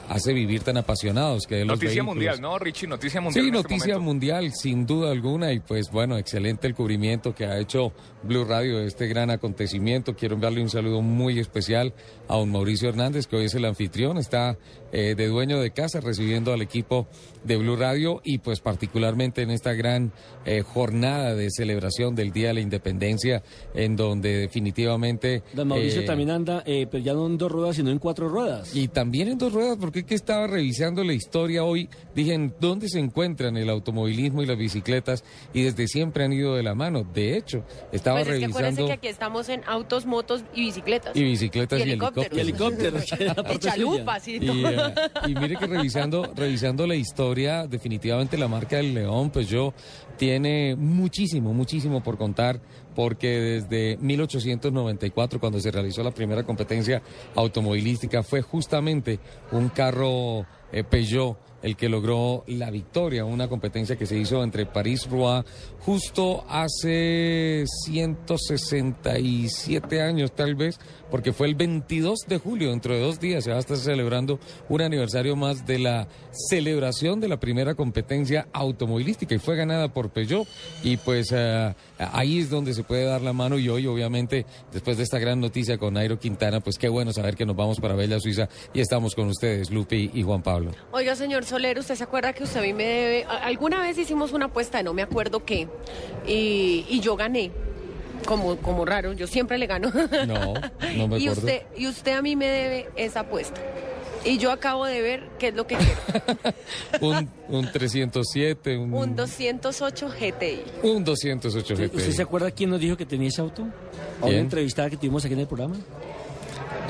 hace vivir tan apasionados, que es los Noticia vehículos. mundial, ¿no, Richie? Noticia mundial. Sí, este noticia momento. mundial, sin duda alguna, y pues bueno, excelente el cubrimiento que ha hecho Blue Radio de este gran acontecimiento. Quiero enviarle un saludo muy especial a don Mauricio Hernández, que hoy es el anfitrión, está eh, de dueño de casa recibiendo al equipo de Blue Radio y pues particularmente en esta gran eh, jornada de celebración del Día de la Independencia, en donde definitivamente... Don Mauricio eh, también anda, eh, pero ya no en dos ruedas, sino en cuatro ruedas. y también en dos ruedas, porque es que estaba revisando la historia hoy, dije, ¿en dónde se encuentran el automovilismo y las bicicletas? Y desde siempre han ido de la mano. De hecho, estaba Pues es que acuérdense revisando... que aquí estamos en autos, motos y bicicletas. Y bicicletas y helicópteros. helicópteros. Y chalupas y eh, y mire que revisando, revisando la historia, definitivamente la marca del León, pues yo tiene muchísimo, muchísimo por contar, porque desde 1894, cuando se realizó la primera competencia automovilística, fue justamente un carro eh, Peugeot el que logró la victoria, una competencia que se hizo entre París-Rouen justo hace 167 años tal vez, porque fue el 22 de julio, dentro de dos días se va a estar celebrando un aniversario más de la celebración de la primera competencia automovilística y fue ganada por Peugeot y pues eh, ahí es donde se puede dar la mano y hoy obviamente después de esta gran noticia con Nairo Quintana, pues qué bueno saber que nos vamos para Bella Suiza y estamos con ustedes, Lupi y Juan Pablo. Oiga, señor Soler, ¿usted se acuerda que usted a mí me debe... Alguna vez hicimos una apuesta, no me acuerdo qué, y, y yo gané. Como, como raro, yo siempre le gano. No, no me y acuerdo. usted, y usted a mí me debe esa apuesta. Y yo acabo de ver qué es lo que quiero. Un, un 307, un, Un 208 GTI. un 208 ¿Usted, GTI. usted se acuerda quién nos dijo que tenía ese auto? A una entrevistada que tuvimos aquí en el programa.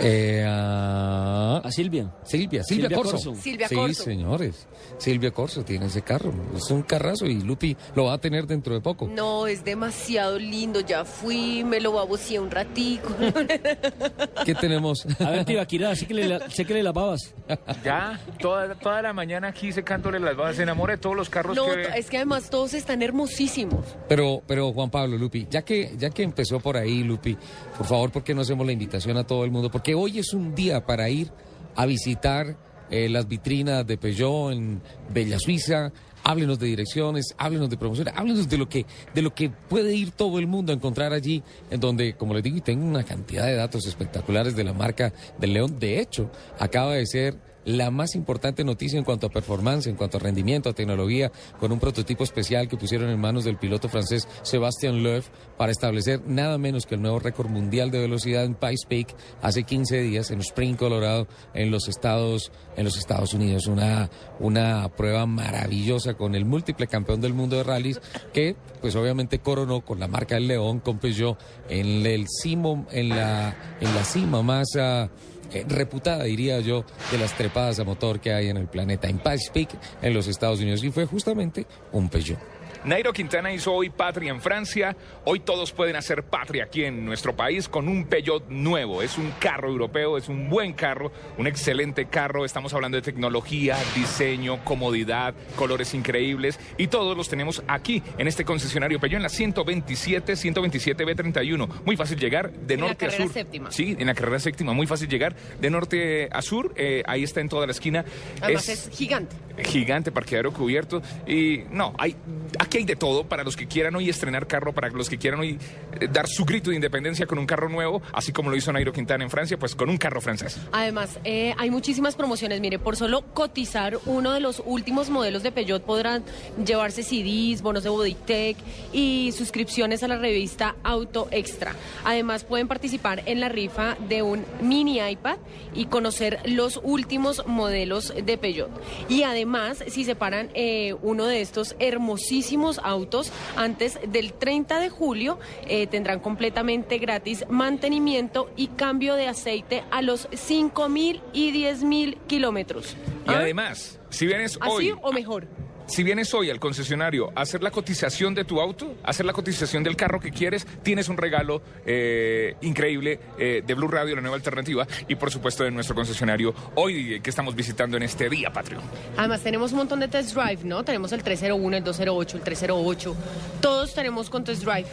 Eh, a... A Silvia. Silvia, Silvia, Silvia Corso. Corso. Silvia sí, Corso. señores. Silvia Corso tiene ese carro. Es un carrazo y Lupi lo va a tener dentro de poco. No, es demasiado lindo. Ya fui, me lo baboseé un ratico. ¿Qué tenemos? A ver, Tibaquira, sé que le, la- sé que le lavabas. Ya, toda, toda la mañana aquí secándole las babas. Se enamora de todos los carros No, que ve. es que además todos están hermosísimos. Pero, pero Juan Pablo, Lupi, ya que, ya que empezó por ahí, Lupi, por favor, ¿por qué no hacemos la invitación a todo el mundo? Porque hoy es un día para ir a visitar eh, las vitrinas de Peugeot en Bella Suiza. Háblenos de direcciones, háblenos de promociones, háblenos de lo que de lo que puede ir todo el mundo a encontrar allí, en donde, como les digo, y tengo una cantidad de datos espectaculares de la marca del León. De hecho, acaba de ser la más importante noticia en cuanto a performance, en cuanto a rendimiento, a tecnología, con un prototipo especial que pusieron en manos del piloto francés Sébastien Loeb para establecer nada menos que el nuevo récord mundial de velocidad en Pikes Peak hace 15 días en Spring, Colorado, en los Estados, en los Estados Unidos. Una, una prueba maravillosa con el múltiple campeón del mundo de rallies que, pues obviamente coronó con la marca del León, con Peugeot, en el cimo, en la, en la cima más... ah, eh, reputada, diría yo, de las trepadas a motor que hay en el planeta, en Pikes Peak, en los Estados Unidos, y fue justamente un Peugeot. Nairo Quintana hizo hoy patria en Francia. Hoy todos pueden hacer patria aquí en nuestro país con un Peugeot nuevo. Es un carro europeo, es un buen carro, un excelente carro. Estamos hablando de tecnología, diseño, comodidad, colores increíbles y todos los tenemos aquí en este concesionario Peugeot en la 127, 127 B31. Muy fácil llegar de En la norte a carrera sur. séptima. Sí, en la carrera séptima, muy fácil llegar de norte a sur. eh, ahí está en toda la esquina. Además es, gigante. gigante, parqueadero cubierto. Y no, hay, aquí hay de todo para los que quieran hoy estrenar carro, para los que quieran hoy eh, dar su grito de independencia con un carro nuevo, así como lo hizo Nairo Quintana en Francia, pues con un carro francés. Además, eh, hay muchísimas promociones. Mire, por solo cotizar uno de los últimos modelos de Peugeot podrán llevarse CDs, bonos de Bodytech y suscripciones a la revista Auto Extra. Además, pueden participar en la rifa de un mini iPad y conocer los últimos modelos de Peugeot. Y además, si separan eh, uno de estos hermosísimos autos antes del 30 de julio, eh, tendrán completamente gratis mantenimiento y cambio de aceite a los 5 mil y 10 mil kilómetros. Y además, si vienes ¿Así hoy... o mejor? Si vienes hoy al concesionario a hacer la cotización de tu auto, a hacer la cotización del carro que quieres, tienes un regalo eh, increíble eh, de Blue Radio, la nueva alternativa, y por supuesto de nuestro concesionario hoy eh, que estamos visitando en este día, Patrio. Además, tenemos un montón de test drive, ¿no? Tenemos el 301, el 208, el 308. Todos tenemos con test drive.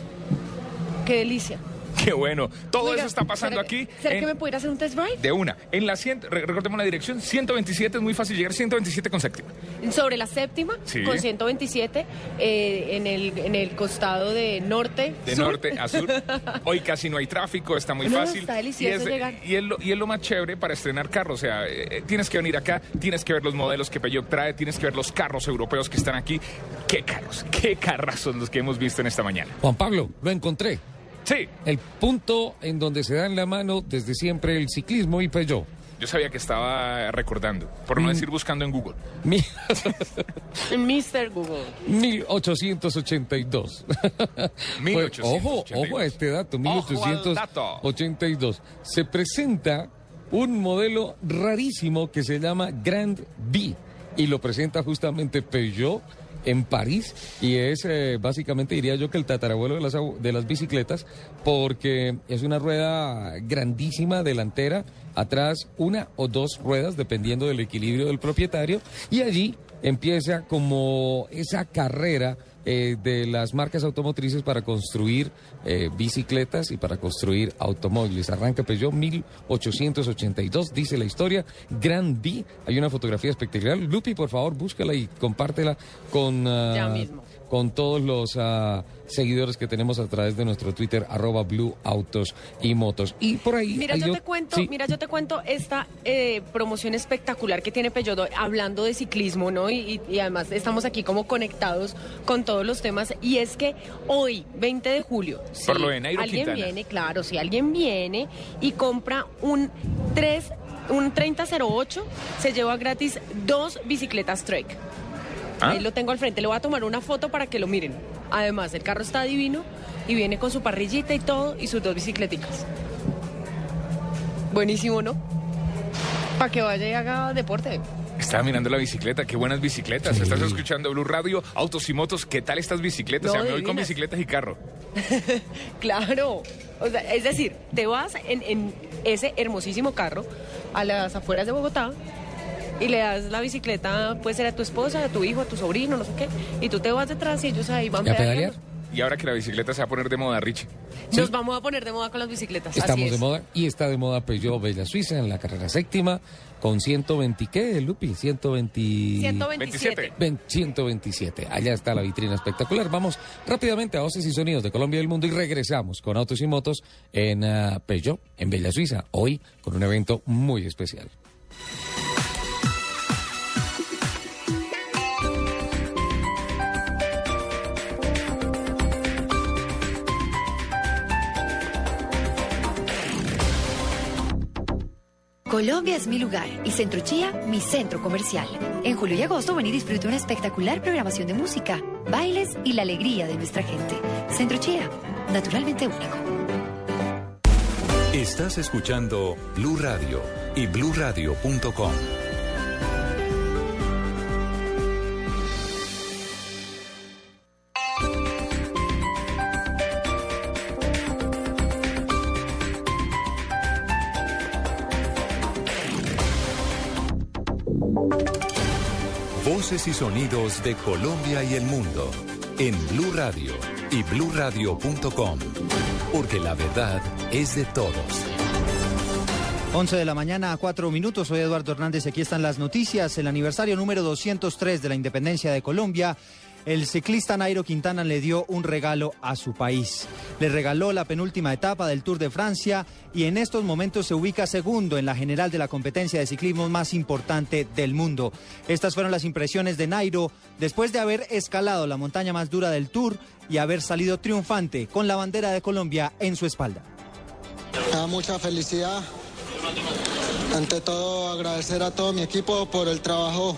Qué delicia. Qué bueno. Todo Oiga, eso está pasando ¿será que- aquí. ¿Será en- que me pudiera hacer un test drive? De una. En la 100, re- recordemos la dirección, 127, es muy fácil llegar, 127 con séptima. Sobre la séptima, Sí. con 127, eh, en, el, en el costado de norte. De sur. norte a sur. Hoy casi no hay tráfico, está muy No, fácil. está delicioso y, es, llegar. y, es lo, y es lo más chévere para estrenar carros. O sea, eh, tienes que venir acá, tienes que ver los modelos que Peugeot trae, tienes que ver los carros europeos que están aquí. ¿Qué carros? ¿Qué carrazos los que hemos visto en esta mañana? Juan Pablo, lo encontré. Sí. El punto en donde se dan la mano desde siempre el ciclismo y Peugeot. Yo sabía que estaba recordando, por no Mm. decir buscando en Google. Mi- Mr. Google. 1882. Pues, ojo, ojo a este dato. 1882. Se presenta un modelo rarísimo que se llama Grand B y lo presenta justamente Peugeot en París y es eh, básicamente diría yo que el tatarabuelo de las, de las bicicletas porque es una rueda grandísima delantera, atrás una o dos ruedas dependiendo del equilibrio del propietario y allí empieza como esa carrera eh, de las marcas automotrices para construir eh, bicicletas y para construir automóviles. Arranca Peugeot 1882, dice la historia. Grand B, hay una fotografía espectacular. Lupi, por favor, búscala y compártela con, ah, Ya mismo. Con todos los ah, seguidores que tenemos a través de nuestro Twitter, arroba Blue Autos y Motos. Y por ahí... Mira, yo te cuento, Sí. mira, yo te cuento esta eh, promoción espectacular que tiene Peugeot hablando de ciclismo, ¿no? Y, y- y además estamos aquí como conectados con todos los temas. Y es que hoy, 20 de julio, si Por lo de Nairo alguien Quintana. viene, claro, si alguien viene y compra un 3, un 3008, se lleva gratis dos bicicletas Trek. ¿Ah? Ahí lo tengo al frente. Le voy a tomar una foto para que lo miren. Además, el carro está divino y viene con su parrillita y todo y sus dos bicicleticas. Buenísimo, ¿no? Para que vaya y haga deporte. Estaba mirando la bicicleta, qué buenas bicicletas. Estás escuchando Blue Radio, Autos y Motos. ¿Qué tal estas bicicletas? No, o sea, me voy con bicicletas y carro. Claro. O sea, es decir, te vas en, en ese hermosísimo carro a las afueras de Bogotá y le das la bicicleta, puede ser a tu esposa, a tu hijo, a tu sobrino, no sé qué, y tú te vas detrás y ellos ahí van ¿Y a pedalear? Y ahora que la bicicleta se va a poner de moda, Richie. Nos vamos a poner de moda con las bicicletas. así Estamos es. de moda y está de moda Peugeot Bella Suiza en la carrera séptima con 120, ¿qué, Lupi? 120... 127. Ven- 127. Allá está la vitrina espectacular. Vamos rápidamente a Voces y Sonidos de Colombia y el Mundo y regresamos con Autos y Motos en ah, Peugeot, en Bella Suiza, hoy con un evento muy especial. Colombia es mi lugar y Centro Chía mi centro comercial. En julio y agosto ven y disfruta una espectacular programación de música, bailes y la alegría de nuestra gente. Centro Chía, naturalmente único. Estás escuchando Blue Radio y bluradio.com. Y sonidos de Colombia y el mundo en Blue Radio y bluradio.com. Porque la verdad es de todos. 11 de la mañana a 4 minutos. Soy Eduardo Hernández aquí están las noticias. El aniversario número 203 de la independencia de Colombia. El ciclista Nairo Quintana le dio un regalo a su país. Le regaló la penúltima etapa del Tour de Francia y en estos momentos se ubica segundo en la general de la competencia de ciclismo más importante del mundo. Estas fueron las impresiones de Nairo después de haber escalado la montaña más dura del Tour y haber salido triunfante con la bandera de Colombia en su espalda. Da mucha felicidad. Ante todo, agradecer a todo mi equipo por el trabajo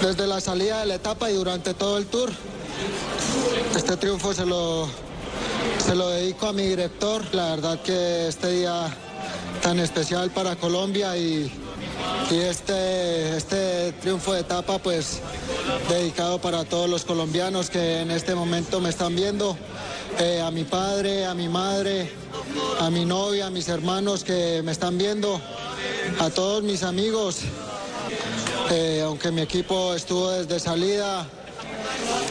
desde la salida de la etapa y durante todo el tour. Este triunfo se lo, se lo dedico a mi director. La verdad que este día tan especial para Colombia y, y este, este triunfo de etapa pues dedicado para todos los colombianos que en este momento me están viendo, eh, a mi padre, a mi madre, a mi novia, a mis hermanos que me están viendo, a todos mis amigos, eh, aunque mi equipo estuvo desde salida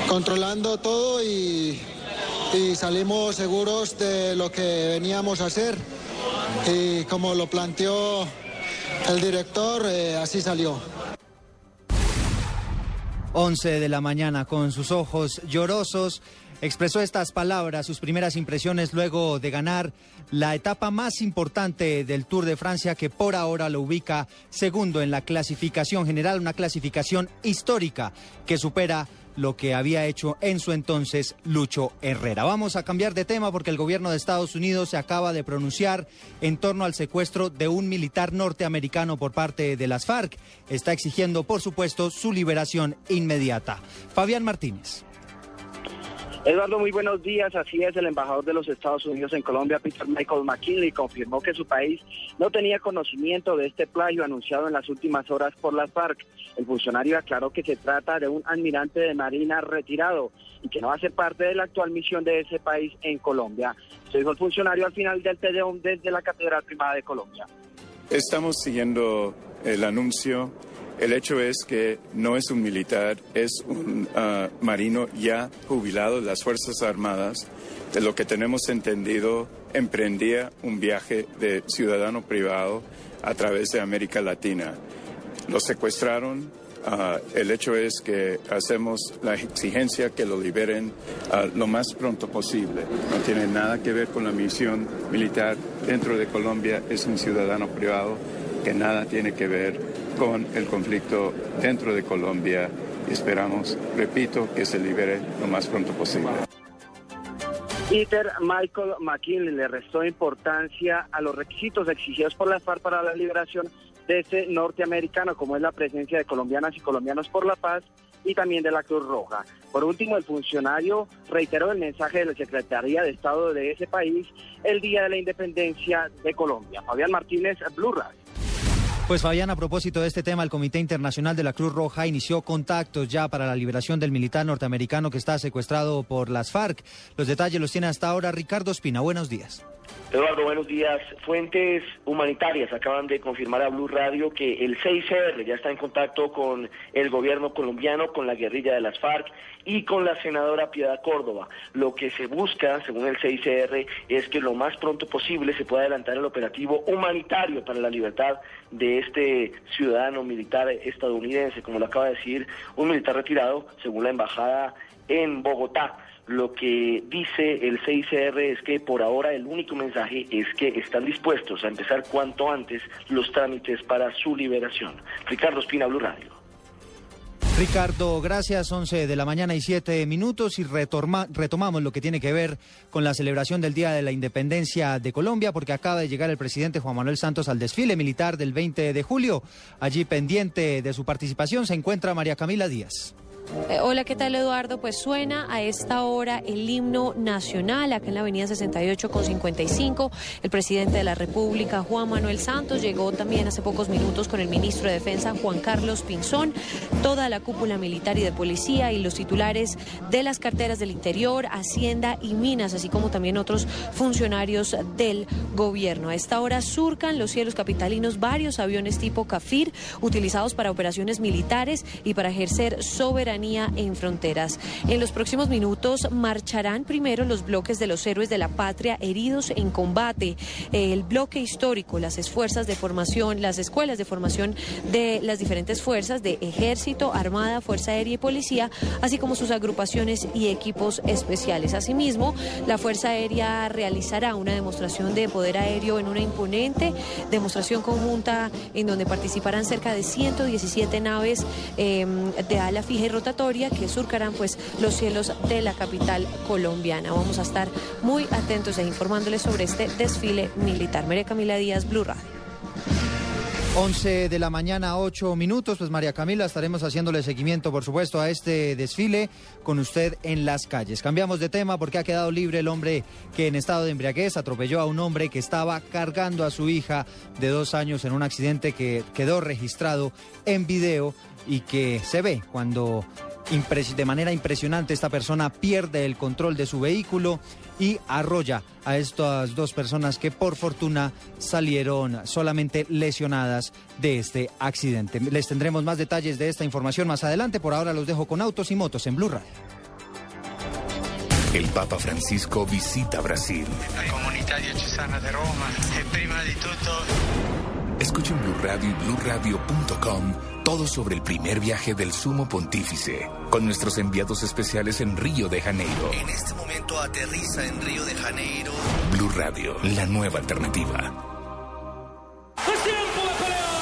controlando todo y, salimos seguros de lo que veníamos a hacer y como lo planteó el director, eh, así salió. 11 de la mañana, con sus ojos llorosos, expresó estas palabras, sus primeras impresiones luego de ganar la etapa más importante del Tour de Francia, que por ahora lo ubica segundo en la clasificación general, una clasificación histórica que supera lo que había hecho en su entonces Lucho Herrera. Vamos a cambiar de tema porque el gobierno de Estados Unidos se acaba de pronunciar en torno al secuestro de un militar norteamericano por parte de las FARC. Está exigiendo, por supuesto, su liberación inmediata. Fabián Martínez. Eduardo, muy buenos días. Así es, el embajador de los Estados Unidos en Colombia, Peter Michael McKinley, confirmó que su país no tenía conocimiento de este plagio anunciado en las últimas horas por las FARC. El funcionario aclaró que se trata de un almirante de Marina retirado y que no hace parte de la actual misión de ese país en Colombia. Se dijo el funcionario al final del Tedeum desde la Catedral Primada de Colombia. Estamos siguiendo el anuncio. El hecho es que no es un militar, es un ah, marino ya jubilado de las Fuerzas Armadas. De lo que tenemos entendido, emprendía un viaje de ciudadano privado a través de América Latina. Lo secuestraron. ah, el hecho es que hacemos la exigencia que lo liberen ah, lo más pronto posible. No tiene nada que ver con la misión militar dentro de Colombia. Es un ciudadano privado que nada tiene que ver con el conflicto dentro de Colombia. Esperamos, repito, que se libere lo más pronto posible. Peter Michael McKinley le restó importancia a los requisitos exigidos por la FARC para la liberación de ese norteamericano, como es la presencia de colombianas y colombianos por la paz y también de la Cruz Roja. Por último, el funcionario reiteró el mensaje de la Secretaría de Estado de ese país el día de la independencia de Colombia. Fabián Martínez, Blue Radio. Pues Fabián, a propósito de este tema, el Comité Internacional de la Cruz Roja inició contactos ya para la liberación del militar norteamericano que está secuestrado por las FARC. Los detalles los tiene hasta ahora Ricardo Espina. Buenos días. Eduardo, buenos días. Fuentes humanitarias acaban de confirmar a Blue Radio que el 6R ya está en contacto con el gobierno colombiano, con la guerrilla de las FARC y con la senadora Piedad Córdoba. Lo que se busca, según el 6R, es que lo más pronto posible se pueda adelantar el operativo humanitario para la libertad de este ciudadano militar estadounidense, como lo acaba de decir un militar retirado, según la embajada en Bogotá. Lo que dice el CICR es que por ahora el único mensaje es que están dispuestos a empezar cuanto antes los trámites para su liberación. Ricardo Espina, Blue Radio. Ricardo, gracias. 11 de la mañana y 7 minutos y retomamos lo que tiene que ver con la celebración del Día de la Independencia de Colombia porque acaba de llegar el presidente Juan Manuel Santos al desfile militar del 20 de julio. Allí pendiente de su participación se encuentra María Camila Díaz. Eh, hola, ¿qué tal Eduardo? Pues suena a esta hora el himno nacional acá en la avenida 68 con 55. El presidente de la República, Juan Manuel Santos, llegó también hace pocos minutos con el ministro de Defensa, Juan Carlos Pinzón, toda la cúpula militar y de policía y los titulares de las carteras del Interior, Hacienda y Minas, así como también otros funcionarios del gobierno. A esta hora surcan los cielos capitalinos varios aviones tipo Cafir utilizados para operaciones militares y para ejercer soberanía en fronteras. En los próximos minutos marcharán primero los bloques de los héroes de la patria heridos en combate, el bloque histórico, las esfuerzas de formación, las escuelas de formación de las diferentes fuerzas de ejército, armada, fuerza aérea y policía, así como sus agrupaciones y equipos especiales. Asimismo, la Fuerza Aérea realizará una demostración de poder aéreo en una imponente demostración conjunta en donde participarán cerca de 117 naves eh, de ala fija y que surcarán pues los cielos de la capital colombiana. Vamos a estar muy atentos e informándoles sobre este desfile militar. María Camila Díaz, Blue Radio. 11 de la mañana, 8 minutos. Pues María Camila, estaremos haciéndole seguimiento, por supuesto, a este desfile con usted en las calles. Cambiamos de tema porque ha quedado libre el hombre que en estado de embriaguez atropelló a un hombre que estaba cargando a su hija de dos años en un accidente que quedó registrado en video y que se ve cuando de manera impresionante esta persona pierde el control de su vehículo y arrolla a estas dos personas que por fortuna salieron solamente lesionadas de este accidente. Les tendremos más detalles de esta información más adelante. Por ahora los dejo con autos y motos en Blue Radio. El Papa Francisco visita Brasil. La comunidad diocesana de Roma es prima de todo. Escuchen Blue Radio y BlueRadio.com todo sobre el primer viaje del Sumo Pontífice, con nuestros enviados especiales en Río de Janeiro. En este momento aterriza en Río de Janeiro. Blue Radio, la nueva alternativa. El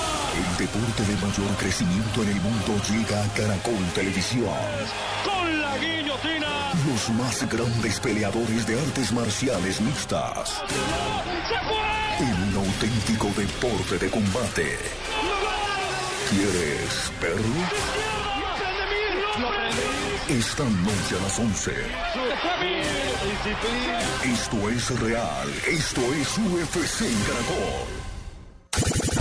deporte de mayor crecimiento en el mundo llega a Caracol Televisión. Con la guillotina. Los más grandes peleadores de artes marciales mixtas. En un auténtico deporte de combate. ¿Quieres verlo? Esta noche a las 11. Esto es real. Esto es UFC Caracol.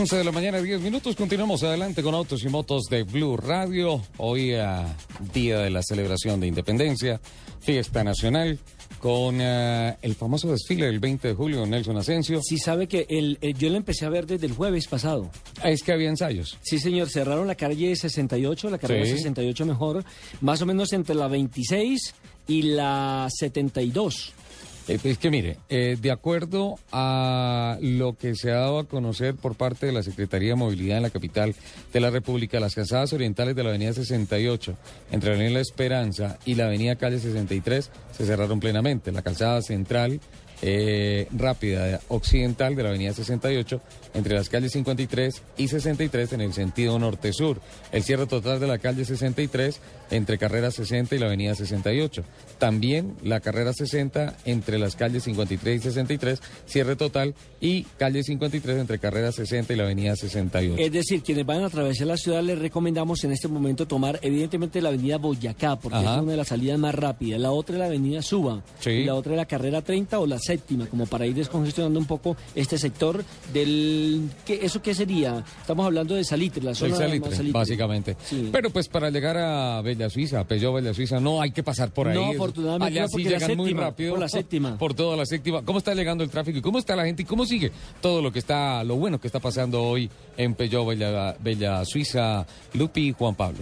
11 de la mañana, 10 minutos. Continuamos adelante con Autos y Motos de Blue Radio. Hoy, a día de la celebración de independencia, fiesta nacional, con eh, el famoso desfile del 20 de julio, Nelson Asensio. Sí, sabe que el, eh, yo lo empecé a ver desde el jueves pasado. Ah, es que había ensayos. Sí, señor. Cerraron la calle 68, la carrera 68 mejor, más o menos entre la 26 y la 72. Eh, es que mire, eh, de acuerdo a lo que se ha dado a conocer por parte de la Secretaría de Movilidad en la capital de la República, las calzadas orientales de la Avenida 68, entre la Avenida La Esperanza y la Avenida Calle 63, se cerraron plenamente. La calzada central eh, rápida occidental de la avenida 68 entre las calles 53 y 63 en el sentido norte-sur. El cierre total de la calle 63 entre carrera 60 y la avenida 68. También la carrera 60 entre las calles 53 y 63, cierre total, y calle 53 entre carrera 60 y la avenida 68. Es decir, quienes van a atravesar la ciudad les recomendamos en este momento tomar evidentemente la avenida Boyacá, porque Ajá. es una de las salidas más rápidas. La otra es la avenida Suba. Sí. Y la otra es la carrera 30 o la séptima, como para ir descongestionando un poco este sector del... ¿qué, ¿Eso qué sería? Estamos hablando de Salitre, la zona salitre, Salitre. básicamente. Sí. Pero pues para llegar a Bella Suiza, Peugeot Bella Suiza, no hay que pasar por ahí. No, afortunadamente Allá no, sí llegan muy rápido. por la séptima. Por toda la séptima. ¿Cómo está llegando el tráfico y cómo está la gente y cómo sigue todo lo que está, lo bueno que está pasando hoy en Peugeot Bella, Bella Suiza, Lupi y Juan Pablo?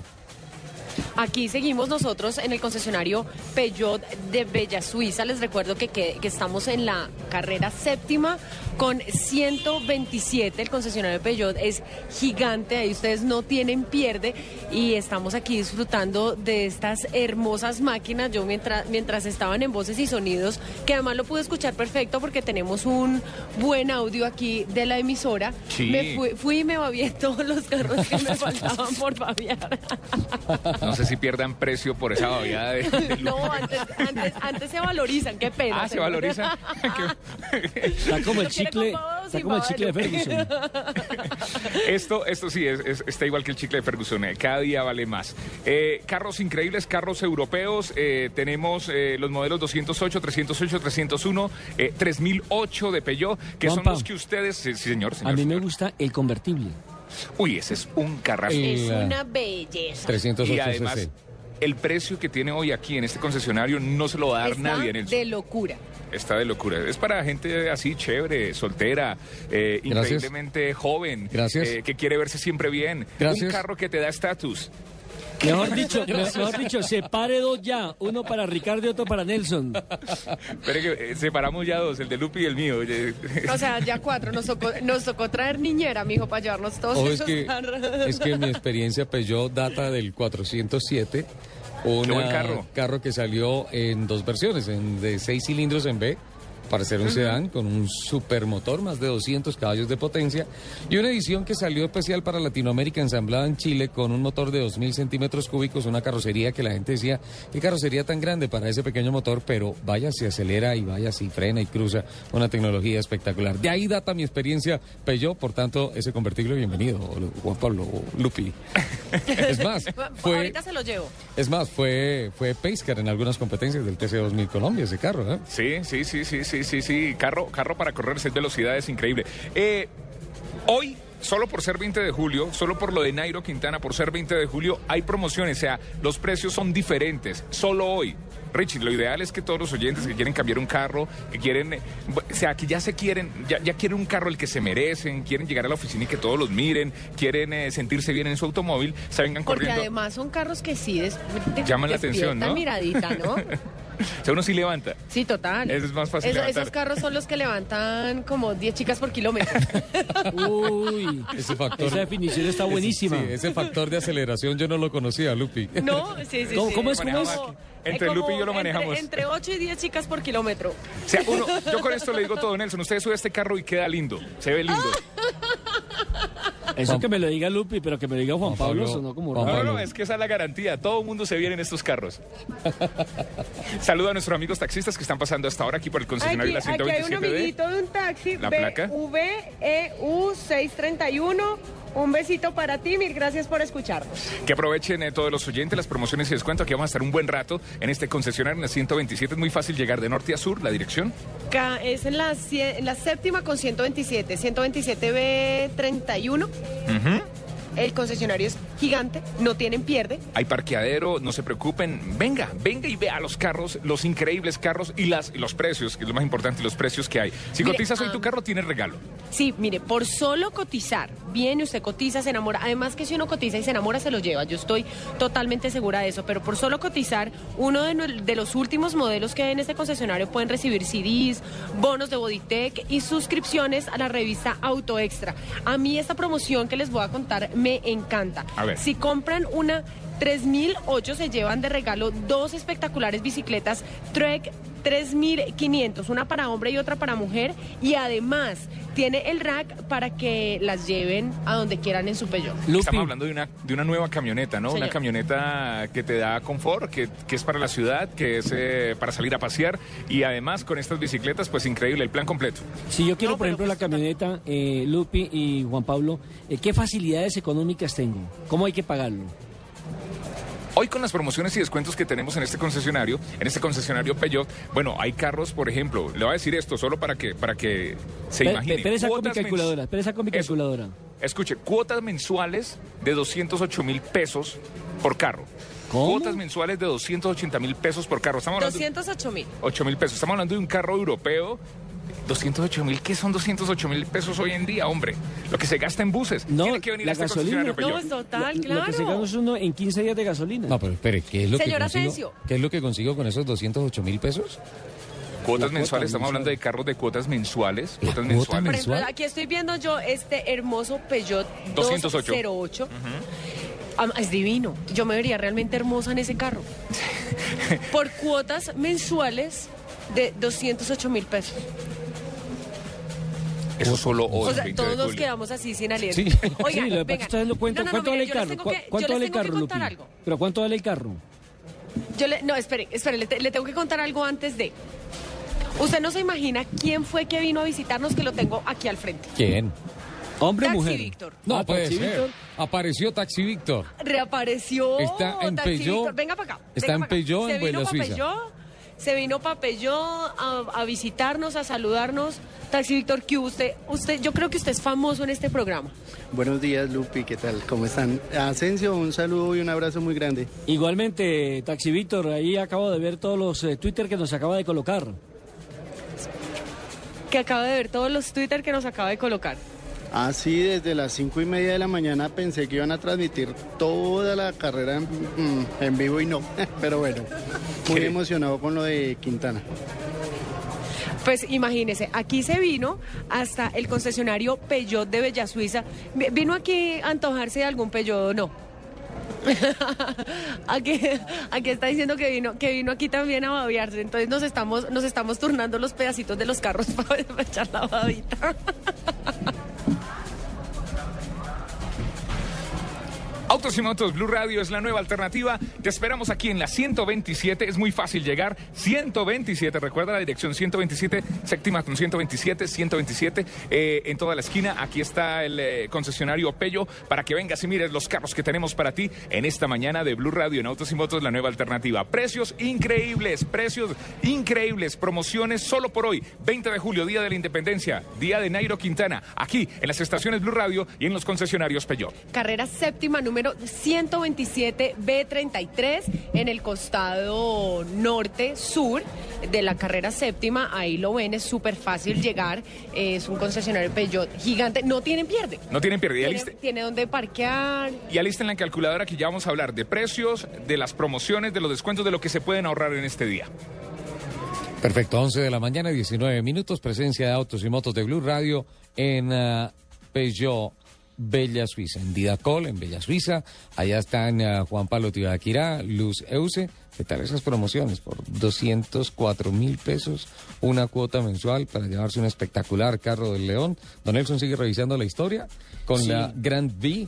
Aquí seguimos nosotros en el concesionario Peugeot de Bella Suiza. Les recuerdo que, que, que estamos en la carrera séptima con 127. El concesionario Peugeot es gigante, ahí ustedes no tienen pierde. Y estamos aquí disfrutando de estas hermosas máquinas. Yo mientras, mientras estaban en voces y sonidos, que además lo pude escuchar perfecto porque tenemos un buen audio aquí de la emisora. Sí. Me fui, fui y me babié todos los carros que me faltaban por babiar. No sé si pierdan precio por esa babiada de. No, antes, antes, antes se valorizan, qué pena. Ah, se valorizan. Está como el chicle, está como el chicle de. Ferguson. Esto, esto sí, es, es- está igual que el chicle de Ferguson, eh, cada día vale más. Eh, carros increíbles, carros europeos, eh, tenemos eh, los modelos 208, 308, 301, eh, 3008 de Peugeot, que Juanpa. son los que ustedes, sí, sí, señor, A señor. mí me gusta el convertible. Uy, ese es un carrazo. Es una belleza. 308 Y además, cc. el precio que tiene hoy aquí en este concesionario no se lo va a dar Está nadie en el de locura. Está de locura. Es para gente así chévere, soltera, eh, increíblemente joven, Gracias. eh, que quiere verse siempre bien. Gracias. Un carro que te da estatus. Mejor dicho, me- mejor dicho, separe dos ya, uno para Ricardo y otro para Nelson. Espere que eh, separamos ya dos, el de Lupi y el mío. Oye, O sea, ya cuatro. Nos tocó, nos tocó traer niñera, mijo, para llevarnos todos es esos que, carros. es que mi experiencia Peugeot data del 407. Un buen carro. que salió en dos versiones, en de seis cilindros en B, para ser un sedán con un supermotor, más de 200 caballos de potencia, y una edición que salió especial para Latinoamérica, ensamblada en Chile, con un motor de 2.000 centímetros cúbicos, una carrocería que la gente decía, qué carrocería tan grande para ese pequeño motor, pero vaya si acelera y vaya si frena y cruza, una tecnología espectacular. De ahí data mi experiencia Peugeot, por tanto, ese convertible, bienvenido, Juan Pablo Lupi. Es más, fue... Ahorita se lo llevo. Es más, fue, fue Pacecar en algunas competencias del TC2000 Colombia, ese carro, ¿eh? Sí, sí, sí, sí, sí, sí, sí. Carro, carro para correr seis velocidades, increíble. Eh, hoy, solo por ser 20 de julio, solo por lo de Nairo Quintana, por ser 20 de julio, hay promociones. O sea, los precios son diferentes. Solo hoy. Richie, lo ideal es que todos los oyentes que quieren cambiar un carro, que quieren, o sea, que ya se quieren, ya, ya quieren un carro el que se merecen, quieren llegar a la oficina y que todos los miren, quieren eh, sentirse bien en su automóvil, se vengan Porque corriendo. además son carros que sí des- Llaman la atención, despiertan ¿no? miradita, ¿no? O sea, uno sí levanta. Sí, total. Es más fácil Eso- esos carros son los que levantan como 10 chicas por kilómetro. Uy, Ese factor. esa definición está buenísima. Sí, ese factor de aceleración yo no lo conocía, Lupi. No, sí, sí, ¿Cómo- sí. cómo es, cómo es? Entre como Lupi y yo lo entre- manejamos. Entre, 8 y 10 chicas por kilómetro. O sea, uno, yo con esto le digo todo, Nelson. Usted sube a este carro y queda lindo. Se ve lindo. Eso que me lo diga Lupi, pero que me lo diga Juan, Juan Pablo, Pablo, sonó como raro. no, no, es que esa es la garantía. Todo el mundo se viene en estos carros. Saludo a nuestros amigos taxistas que están pasando hasta ahora aquí por el concesionario Aquí, de la aquí hay un 127D. amiguito de un taxi, ¿La placa? VEU 631. Un besito para ti, mil gracias por escucharnos. Que aprovechen eh, todos los oyentes las promociones y descuento. Aquí vamos a estar un buen rato en este concesionario en la 127. Es muy fácil llegar de norte a sur, la dirección. Es en la, en la séptima con 127, 127B31. Mm-hmm. El concesionario es gigante, no tienen pierde. Hay parqueadero, no se preocupen. Venga, venga y vea los carros, los increíbles carros y, las, y los precios, que es lo más importante, los precios que hay. Si Mire, cotizas hoy tu carro, tienes regalo. Sí, mire, por solo cotizar, viene usted cotiza, se enamora. Además que si uno cotiza y se enamora, se lo lleva. Yo estoy totalmente segura de eso. Pero por solo cotizar, uno de, los últimos modelos que hay en este concesionario pueden recibir CDs, bonos de Bodytech y suscripciones a la revista Auto Extra. A mí esta promoción que les voy a contar me encanta. A ver. Si compran una 3.008 se llevan de regalo dos espectaculares bicicletas Trek 3.500, una para hombre y otra para mujer. Y además tiene el rack para que las lleven a donde quieran en su Peugeot. Estamos hablando de una, de una nueva camioneta, ¿no? Una camioneta que te da confort, que, que es para la ciudad, que es eh, para salir a pasear. Y además con estas bicicletas, pues increíble, el plan completo. Si yo quiero, por ejemplo, la camioneta, eh, Lupi y Juan Pablo, eh, ¿qué facilidades económicas tengo? ¿Cómo hay que pagarlo? Hoy con las promociones y descuentos que tenemos en este concesionario, en este concesionario Peugeot, bueno, hay carros, por ejemplo, le voy a decir esto solo para que, para que se Pe- imagine. pe- Espera esa con mi calculadora, espera esa con mi Eso. calculadora. Escuche, cuotas mensuales de 208 mil pesos por carro. ¿Cómo? Cuotas mensuales de 280 mil pesos por carro. Estamos hablando 208 mil. 8 mil pesos. Estamos hablando de un carro europeo. 208 mil, ¿qué son 208 mil pesos hoy en día, hombre? Lo que se gasta en buses. No, Tiene que venir la a este gasolina. concesionario Peugeot. No, es total, Lo- Lo que se claro. gana es uno en 15 días de gasolina. No, pero espere, ¿qué es lo Señor que consigo? Asensio. ¿Qué es lo que consigo con esos 208 mil pesos? Cuotas La mensuales, cuota estamos hablando de carros de cuotas mensuales. Cuotas cuota mensuales. Por ejemplo, mensual? aquí estoy viendo yo este hermoso Peugeot 208. 208. Am- Es divino. Yo me vería realmente hermosa en ese carro. Por cuotas mensuales de 208 mil pesos. Eso solo hoy. O sea, 20 de todos nos quedamos así sin aliento. Sí. Oigan, sí, lo que pasa es que vengan. ustedes lo cuentan. No, no, no, ¿Cuánto vale el carro? tengo ¿Cu- que- yo ¿Cuánto vale el carro, Lupi? algo. ¿Pero cuánto vale el carro? Yo le, no, espere, espere, le, te- le tengo que contar algo antes de. Usted no se imagina quién fue que vino a visitarnos que lo tengo aquí al frente. ¿Quién? ¿Hombre o Taxi mujer? Víctor. No Ah, puede ser. Víctor. Apareció Taxi Víctor. Reapareció. Está en Taxi Peugeot. Víctor. Venga para acá. Está venga en pa' acá. Peugeot, en Buena Suiza. Peugeot, se vino Peugeot a, a visitarnos, a saludarnos. Taxi Víctor, ¿qué hubo? usted, usted, yo creo que usted es famoso en este programa. Buenos días, Lupi, ¿qué tal? ¿Cómo están? Asensio, un saludo y un abrazo muy grande. Igualmente, Taxi Víctor, ahí acabo de ver todos los eh, Twitter que nos acaba de colocar. Que acaba de ver todos los Twitter que nos acaba de colocar. Así, desde las cinco y media de la mañana pensé que iban a transmitir toda la carrera en, mm, en vivo y no. Pero bueno, muy ¿Qué? emocionado con lo de Quintana. Pues imagínese, aquí se vino hasta el concesionario Peugeot de Bella Suiza. Vi- ¿Vino aquí a antojarse de algún Peugeot o no? aquí, aquí está diciendo que vino, que vino aquí también a babiarse. Entonces nos estamos, nos estamos turnando los pedacitos de los carros para, para echar la babita. Autos y Motos Blue Radio es la nueva alternativa. Te esperamos aquí en la 127. Es muy fácil llegar. 127, recuerda la dirección 127, séptima con 127, 127. eh, en toda la esquina, aquí está el eh, concesionario Pello para que vengas y mires los carros que tenemos para ti en esta mañana de Blue Radio en Autos y Motos, la nueva alternativa. Precios increíbles, precios increíbles, promociones solo por hoy. 20 de julio, Día de la Independencia, Día de Nairo Quintana, aquí en las estaciones Blue Radio y en los concesionarios Pello. Carrera séptima número 127 B33 en el costado norte sur de la carrera séptima. Ahí lo ven, es súper fácil llegar. Es un concesionario Peugeot gigante. No tienen pierde. No tienen pérdida. Tiene, Aliste- tiene donde parquear. Y alisten la calculadora que ya vamos a hablar de precios, de las promociones, de los descuentos, de lo que se pueden ahorrar en este día. Perfecto, 11 de la mañana, 19 minutos, presencia de autos y motos de Blue Radio en ah, Peugeot Bella Suiza, en Didacol, en Bella Suiza. Allá están ah, Juan Pablo Tibaquirá, Luz Euse. ¿Qué tal esas promociones? Por 204 mil pesos, una cuota mensual para llevarse un espectacular carro del León. Don Nelson sigue revisando la historia con Sí. la Grand V,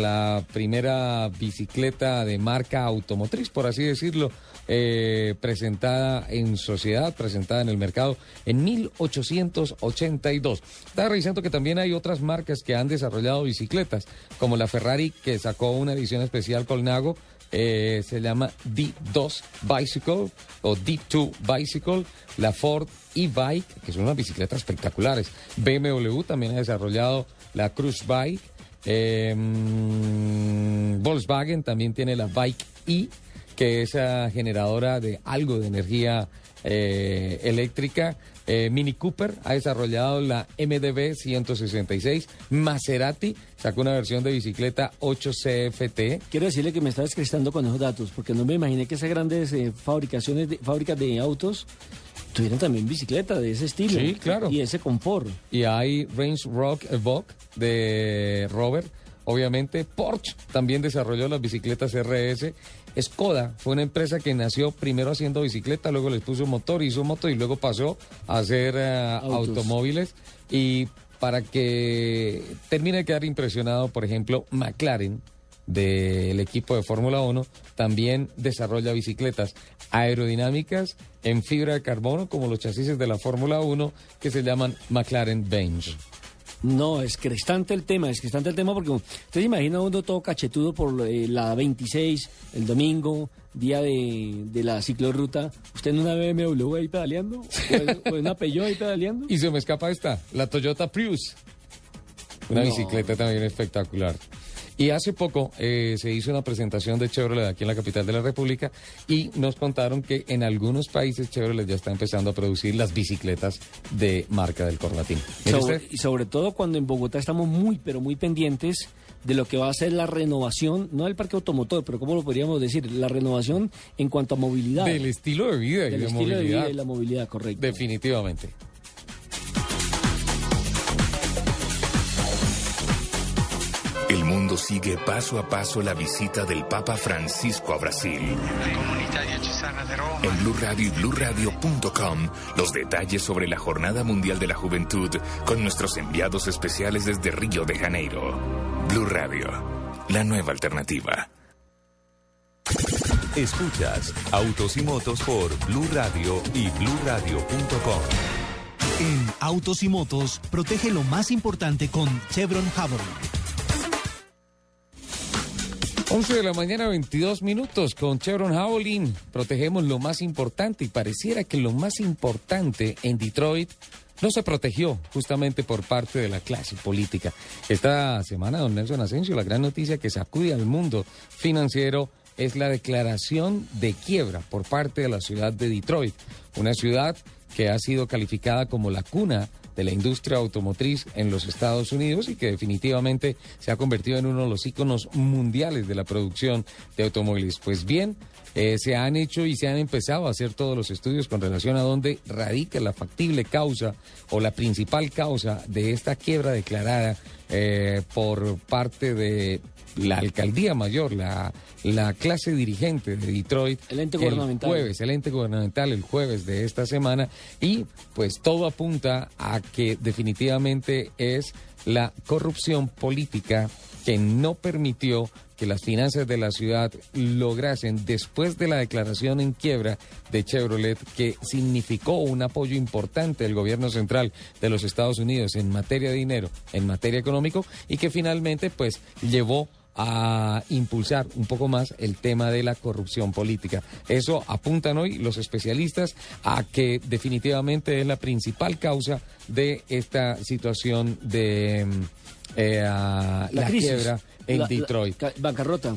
la primera bicicleta de marca automotriz, por así decirlo, eh, presentada en sociedad, presentada en el mercado en 1882. Estaba revisando que también hay otras marcas que han desarrollado bicicletas, como la Ferrari que sacó una edición especial con Nago, eh, se llama D2 Bicycle o D2 Bicycle, la Ford e-Bike, que son unas bicicletas espectaculares. BMW también ha desarrollado la Cruise Bike. Mm, Volkswagen también tiene la Bike E, que es ah, generadora de algo de energía eh, eléctrica. Eh, Mini Cooper ha desarrollado la MDB 166. Maserati sacó una versión de bicicleta 8CFT. Quiero decirle que me está descrestando con esos datos, porque no me imaginé que esas grandes eh, fabricaciones de, fábricas de autos tuvieran también bicicleta de ese estilo. Sí, claro. Y ese confort. Y hay Range Rock Evoque de Robert, obviamente. Porsche también desarrolló las bicicletas RS. Skoda fue una empresa que nació primero haciendo bicicleta, luego les puso motor, hizo moto y luego pasó a hacer eh, automóviles. Y para que termine de quedar impresionado, por ejemplo, McLaren del equipo de Fórmula 1 también desarrolla bicicletas aerodinámicas en fibra de carbono como los chasis de la Fórmula 1 que se llaman McLaren Bench. No, es crestante el tema, es crestante el tema porque usted se imagina uno todo cachetudo por eh, la 26, el domingo, día de, de la ciclorruta, usted en una BMW ahí pedaleando, o en, una Peugeot ahí pedaleando. Y se me escapa esta, la Toyota Prius. Una No. bicicleta también espectacular. Y hace poco eh, se hizo una presentación de Chevrolet aquí en la capital de la República y nos contaron que en algunos países Chevrolet ya está empezando a producir las bicicletas de marca del Corbatín. Sobre- y sobre todo cuando en Bogotá estamos muy, pero muy pendientes de lo que va a ser la renovación, no del parque automotor, pero ¿cómo lo podríamos decir? La renovación en cuanto a movilidad. del estilo de vida y Del de estilo de movilidad. vida y la movilidad, correcto. Definitivamente. El mundo sigue paso a paso la visita del Papa Francisco a Brasil. En Blue Radio y BlueRadio.com, los detalles sobre la Jornada Mundial de la Juventud con nuestros enviados especiales desde Río de Janeiro. Blue Radio, la nueva alternativa. Escuchas Autos y Motos por Blue Radio y BlueRadio.com. En Autos y Motos, protege lo más importante con Chevron Javelin. 11 de la mañana, 22 minutos con Chevron Javelin. Protegemos lo más importante y pareciera que lo más importante en Detroit no se protegió justamente por parte de la clase política. Esta semana, don Nelson Asensio, la gran noticia que sacude al mundo financiero es la declaración de quiebra por parte de la ciudad de Detroit, una ciudad que ha sido calificada como la cuna de la industria automotriz en los Estados Unidos y que definitivamente se ha convertido en uno de los íconos mundiales de la producción de automóviles. Pues bien, eh, se han hecho y se han empezado a hacer todos los estudios con relación a dónde radica la factible causa o la principal causa de esta quiebra declarada eh, por parte de la alcaldía mayor, la, la clase dirigente de Detroit. El ente gubernamental. jueves, el ente gubernamental el jueves de esta semana y pues todo apunta a que definitivamente es la corrupción política que no permitió que las finanzas de la ciudad lograsen, después de la declaración en quiebra de Chevrolet, que significó un apoyo importante del gobierno central de los Estados Unidos en materia de dinero, en materia económico, y que finalmente pues llevó a impulsar un poco más el tema de la corrupción política. Eso apuntan hoy los especialistas a que definitivamente es la principal causa de esta situación de mm, eh, la, crisis. quiebra en La- Detroit. ca- bancarrota.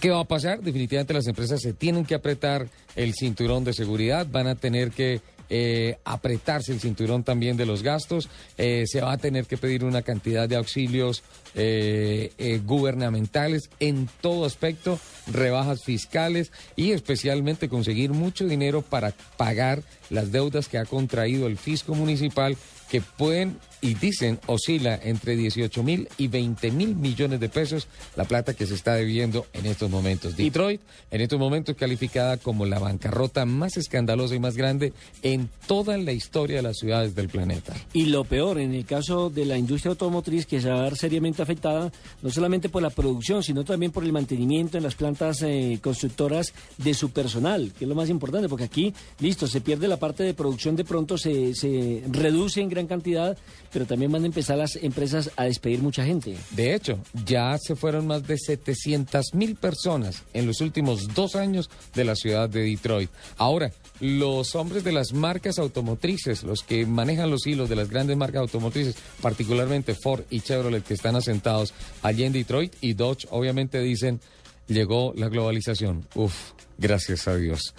¿Qué va a pasar? Definitivamente las empresas se tienen que apretar el cinturón de seguridad, van a tener que eh, apretarse el cinturón también de los gastos, eh, se va a tener que pedir una cantidad de auxilios eh, eh, gubernamentales en todo aspecto, rebajas fiscales y especialmente conseguir mucho dinero para pagar las deudas que ha contraído el fisco municipal que pueden y dicen oscila entre 18 mil y 20 mil millones de pesos la plata que se está debiendo en estos momentos. Detroit en estos momentos calificada como la bancarrota más escandalosa y más grande en toda la historia de las ciudades del planeta. Y lo peor, en el caso de la industria automotriz, que se va a ver seriamente afectada, no solamente por la producción, sino también por el mantenimiento en las plantas eh, constructoras de su personal, que es lo más importante, porque aquí, listo, se pierde la parte de producción, de pronto se, se reduce en gran cantidad, pero también van a empezar las empresas a despedir mucha gente. De hecho, ya se fueron más de 700 mil personas en los últimos dos años de la ciudad de Detroit. Ahora, los hombres de las marcas automotrices, los que manejan los hilos de las grandes marcas automotrices, particularmente Ford y Chevrolet, que están asentados allí en Detroit, y Dodge, obviamente dicen, llegó la globalización. Uf, gracias a Dios.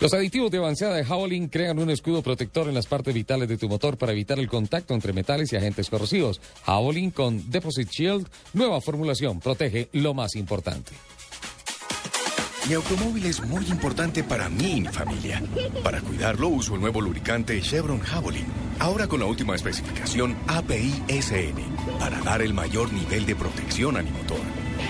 Los aditivos de avanzada de Howling crean un escudo protector en las partes vitales de tu motor para evitar el contacto entre metales y agentes corrosivos. Howling con Deposit Shield, nueva formulación, protege lo más importante. Mi automóvil es muy importante para mí y mi familia. Para cuidarlo uso el nuevo lubricante Chevron Javelin. Ahora con la última especificación API-SN para dar el mayor nivel de protección a mi motor.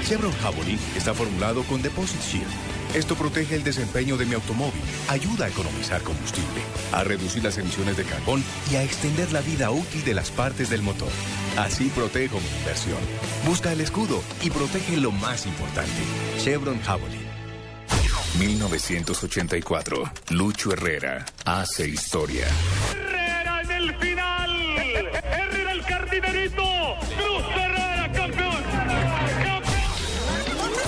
Chevron Javelin está formulado con Deposit Shield. Esto protege el desempeño de mi automóvil, ayuda a economizar combustible, a reducir las emisiones de carbón y a extender la vida útil de las partes del motor. Así protejo mi inversión. Busca el escudo y protege lo más importante. Chevron Javelin. 1984. Lucho Herrera hace historia. Herrera en el final. Herrera el cardinerito. Cruz Herrera campeón.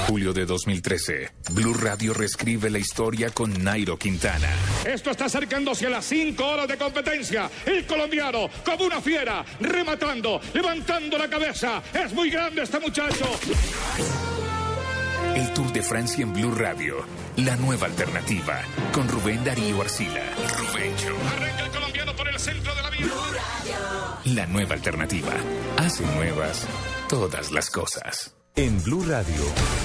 Julio de 2013. Blue Radio reescribe la historia con Nairo Quintana. Esto está acercándose a las cinco horas de competencia. El colombiano, como una fiera, rematando, levantando la cabeza. Es muy grande este muchacho. Tour de Francia en Blue Radio. La nueva alternativa. Con Rubén Darío Arcila. Rubencho. Arranca el colombiano por el centro de la vía. La nueva alternativa. Hace nuevas todas las cosas. En Blue Radio,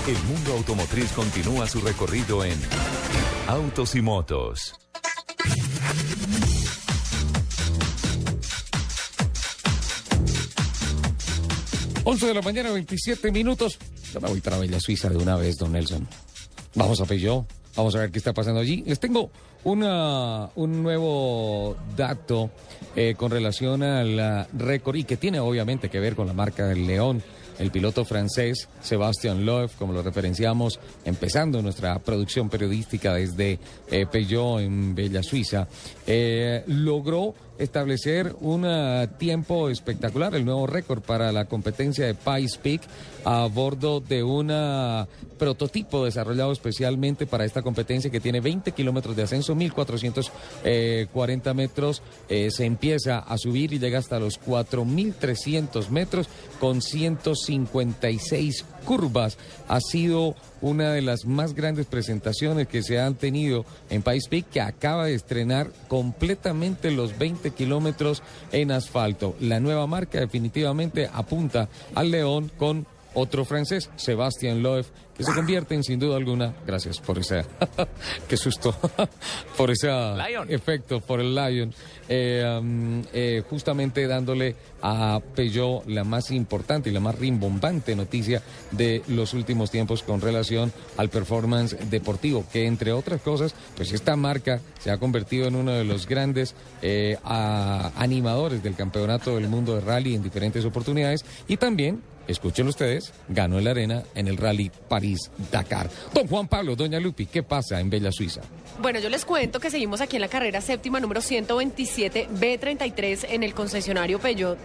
el mundo automotriz continúa su recorrido en Autos y Motos. 11 de la mañana, 27 minutos. Yo me voy para Bella Suiza de una vez, don Nelson. Vamos a Peugeot. Vamos a ver qué está pasando allí. Les tengo una, un nuevo dato eh, con relación al récord y que tiene obviamente que ver con la marca del León. El piloto francés Sebastian Loeb, como lo referenciamos, empezando nuestra producción periodística desde eh, Peugeot en Bella Suiza, eh, logró establecer un uh, tiempo espectacular, el nuevo récord para la competencia de Pies Peak a bordo de un uh, prototipo desarrollado especialmente para esta competencia que tiene 20 kilómetros de ascenso, 1440 metros, eh, se empieza a subir y llega hasta los 4300 metros con 156 curvas. Ha sido una de las más grandes presentaciones que se han tenido en País Peak, que acaba de estrenar completamente los 20 kilómetros en asfalto. La nueva marca definitivamente apunta al León con otro francés, Sebastián Loeb, que se convierte en sin duda alguna, gracias por ese, qué susto, por ese efecto, por el Lion, eh, um, eh, justamente dándole a Peugeot la más importante y la más rimbombante noticia de los últimos tiempos con relación al performance deportivo, que entre otras cosas, pues esta marca se ha convertido en uno de los grandes eh, a- animadores del campeonato del mundo de rally en diferentes oportunidades. Y también Escuchen ustedes, ganó el arena en el Rally París-Dakar. Don Juan Pablo, Doña Lupi, ¿qué pasa en Bella Suiza? Bueno, yo les cuento que seguimos aquí en la carrera séptima número 127 B33 en el concesionario Peugeot.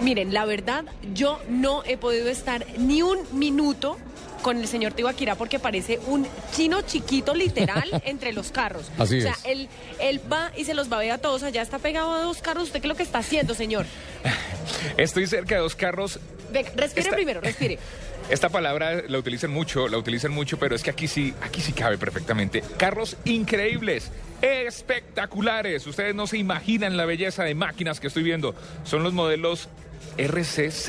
Miren, la verdad, yo no he podido estar ni un minuto con el señor Tibaquira porque parece un chino chiquito literal entre los carros. Así o sea, es. él, él va y se los va a ver a todos. Allá está pegado a dos carros. ¿Usted qué es lo que está haciendo, señor? Estoy cerca de dos carros. Venga, respire Está- primero, respire. Esta palabra la utilizan mucho, la utilizan mucho, pero es que aquí sí, aquí sí cabe perfectamente. Carros increíbles, espectaculares. Ustedes no se imaginan la belleza de máquinas que estoy viendo. Son los modelos RCZ.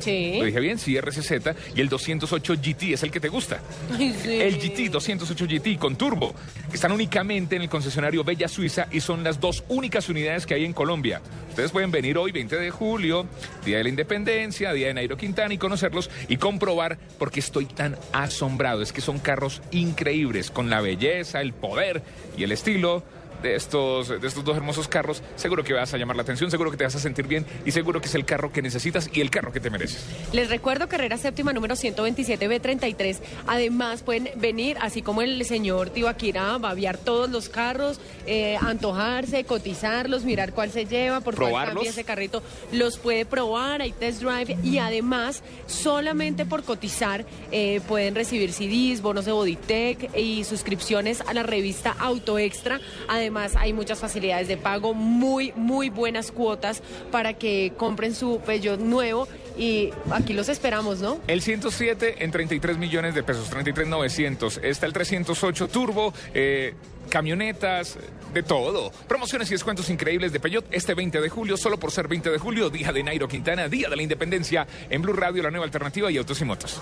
Sí. Lo dije bien, sí, RCZ. Y el 208 GT es el que te gusta. Ay, sí. El GT 208 GT con turbo. Están únicamente en el concesionario Bella Suiza y son las dos únicas unidades que hay en Colombia. Ustedes pueden venir hoy, 20 de julio, Día de la Independencia, Día de Nairo Quintana y conocerlos y comprobar porque estoy tan asombrado. Es que son carros increíbles con la belleza, el poder y el estilo. De estos, de estos dos hermosos carros, seguro que vas a llamar la atención, seguro que te vas a sentir bien y seguro que es el carro que necesitas y el carro que te mereces. Les recuerdo carrera séptima número 127 B33. Además pueden venir, así como el señor Tibaquira, va a aviar todos los carros, eh, antojarse, cotizarlos, mirar cuál se lleva, por cuál ¿Probarlos? cambia ese carrito. Los puede probar, hay test drive y además solamente por cotizar eh, pueden recibir CDs, bonos de Bodytech y suscripciones a la revista Auto Extra. Además hay muchas facilidades de pago, muy, muy buenas cuotas para que compren su Peugeot nuevo y aquí los esperamos, ¿no? El 107 en 33 millones de pesos, 33,900. Está el 308 Turbo, eh, camionetas, de todo. Promociones y descuentos increíbles de Peugeot este 20 de julio, solo por ser 20 de julio, día de Nairo Quintana, día de la independencia, en Blue Radio, la nueva alternativa y autos y motos.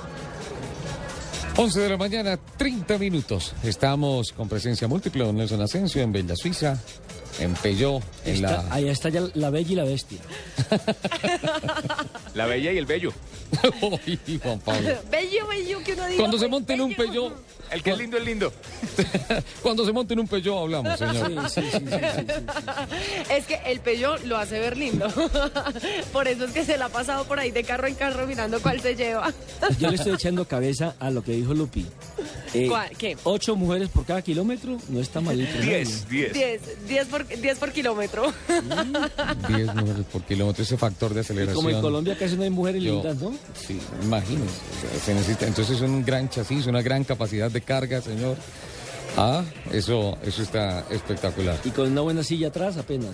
11 de la mañana, 30 minutos. Estamos con presencia múltiple don Nelson Asensio en Bella Suiza, en Peugeot, en Está- la... Ahí está ya la bella y la bestia. La bella y el bello. Uy, Juan Pablo. Bello, bello, que uno diga. Cuando se pues, monte en un. Peugeot... El que es lindo es lindo. Cuando se monte en un Peugeot hablamos, señor. Es que el pello lo hace ver lindo. Por eso es que se la ha pasado por ahí de carro en carro mirando cuál se lleva. Yo le estoy echando cabeza a lo que dijo Lupi. Eh, ¿Cuál? ¿Qué? Ocho mujeres por cada kilómetro no está malito. ¿no? 10, 10. 10, 10 por, 10 por kilómetro. 10 mujeres por kilómetro, ese factor de aceleración. Como en Colombia casi no hay mujeres Yo- lindas, ¿no? Sí, imagínese. o sea, se necesita, entonces es un gran chasis, una gran capacidad de carga, señor. Ah, eso, eso está espectacular. Y con una buena silla atrás apenas.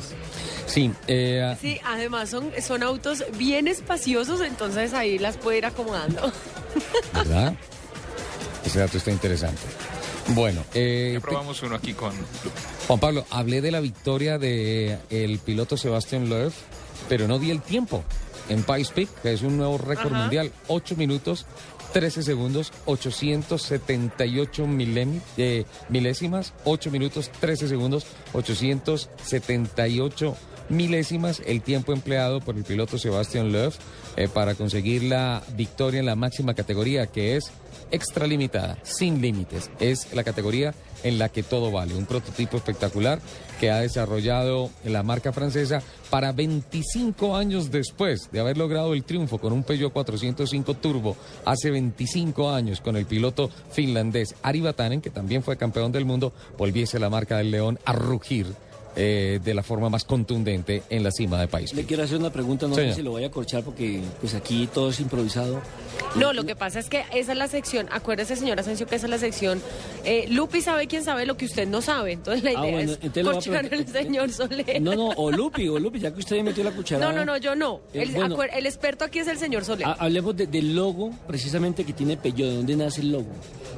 Sí, eh, Sí, además son, son autos bien espaciosos, entonces ahí las puede ir acomodando. ¿verdad? Ese dato está interesante. Bueno, eh, Ya probamos uno aquí con... Juan Pablo, hablé de la victoria de el piloto Sebastián Loeb, pero no di el tiempo en Pikes Peak, que es un nuevo récord Ajá. mundial, 8 minutos, 13 segundos, 878 milemi- eh, milésimas, 8 minutos, 13 segundos, 878 milésimas, el tiempo empleado por el piloto Sebastián Loeb eh, para conseguir la victoria en la máxima categoría, que es extralimitada, sin límites. Es la categoría en la que todo vale. Un prototipo espectacular que ha desarrollado la marca francesa para 25 años después de haber logrado el triunfo con un Peugeot 405 Turbo hace 25 años con el piloto finlandés Ari Vatanen, que también fue campeón del mundo, volviese la marca del León a rugir eh, de la forma más contundente en la cima de país. Le quiero hacer una pregunta, no Señor. sé si lo voy a corchar porque pues aquí todo es improvisado. No, lo que pasa es que esa es la sección, acuérdese señor Asensio que esa es la sección, eh, Lupi sabe quién sabe lo que usted no sabe, entonces la Ah, idea bueno, es corchar al preguntar- señor Soler. No, no, o Lupi, o Lupi, ya que usted me metió la cucharada. No, no, no, yo no. Eh, El, bueno. acuer- el experto aquí es el señor Soler. Ha- hablemos de- del logo precisamente que tiene Peugeot. ¿De dónde nace el logo?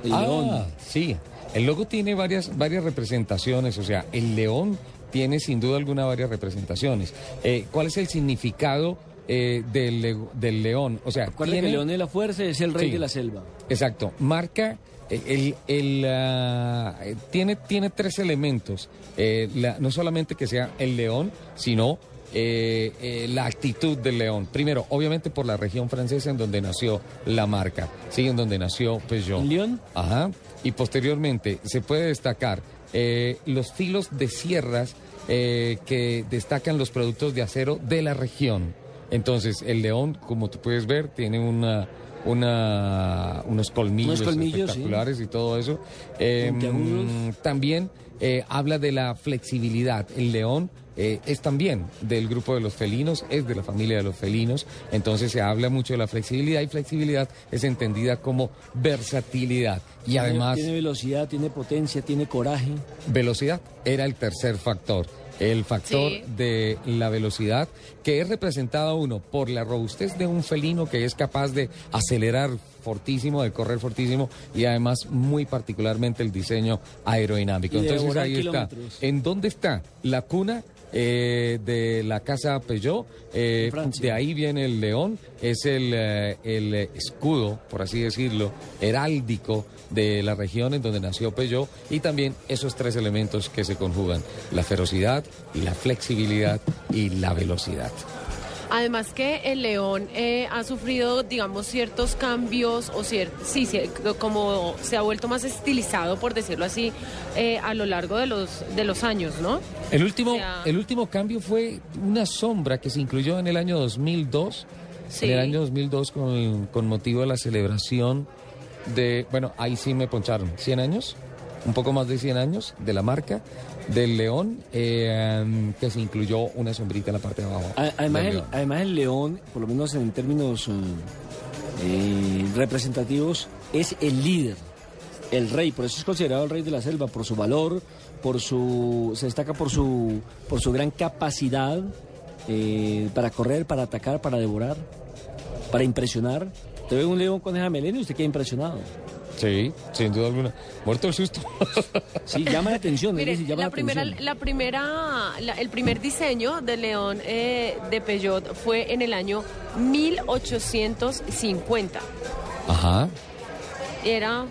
El ah, león. sí. El logo tiene varias, varias representaciones, o sea, el león tiene sin duda alguna varias representaciones. Eh, ¿Cuál es el significado eh, del, del león? O sea, que tiene- el león de la fuerza es el rey Sí. de la selva. Exacto, marca, eh, el, el, ah, tiene, tiene tres elementos, Eh, la- no solamente que sea el león, sino eh, eh, la actitud del león. Primero, obviamente por la región francesa en donde nació la marca, sí, en donde nació Peugeot. ¿En Lyon? Ajá, y posteriormente se puede destacar eh, los filos de sierras eh, que destacan los productos de acero de la región. Entonces, el león, como tú puedes ver, tiene una, una, unos colmillos, Unos colmillos, sí. espectaculares y todo eso. Eh, Puntiagudos. también eh, habla de la flexibilidad. El león eh, es también del grupo de los felinos, es de la familia de los felinos. Entonces se habla mucho de la flexibilidad y flexibilidad es entendida como versatilidad. Y Tiene- además... Tiene velocidad, tiene potencia, tiene coraje. Velocidad era el tercer factor. El factor Sí. de la velocidad, que es representado uno por la robustez de un felino que es capaz de acelerar fortísimo, de correr fortísimo y además muy particularmente el diseño aerodinámico. Entonces ahí está. ¿En dónde está la cuna? Eh, de la casa Peugeot, eh, de ahí viene el león, es el, eh, el escudo, por así decirlo, heráldico de la región en donde nació Peugeot y también esos tres elementos que se conjugan, la ferocidad, la flexibilidad y la velocidad. Además que el león eh, ha sufrido, digamos, ciertos cambios o cier sí, sí, como se ha vuelto más estilizado, por decirlo así, eh, a lo largo de los de los años, ¿no? El último, O sea- el último cambio fue una sombra que se incluyó en el año 2002. Sí. En el año 2002 con, con motivo de la celebración de, bueno, ahí sí me poncharon, 100 años, un poco más de 100 años de la marca del león, eh, que se incluyó una sombrita en la parte de abajo. Además el, león. además el león, por lo menos en términos eh, eh, representativos, es el líder, el rey. Por eso es considerado el rey de la selva, por su valor, por su se destaca por su por su gran capacidad eh, para correr, para atacar, para devorar, para impresionar. Te ve un león con esa melena y usted queda impresionado. Sí, sin duda alguna. Muerto el susto. Sí, llama la atención. decir, llama la la primera, atención. la primera, la- el primer diseño del león eh, de Peugeot fue en el año 1850. Ajá. Era,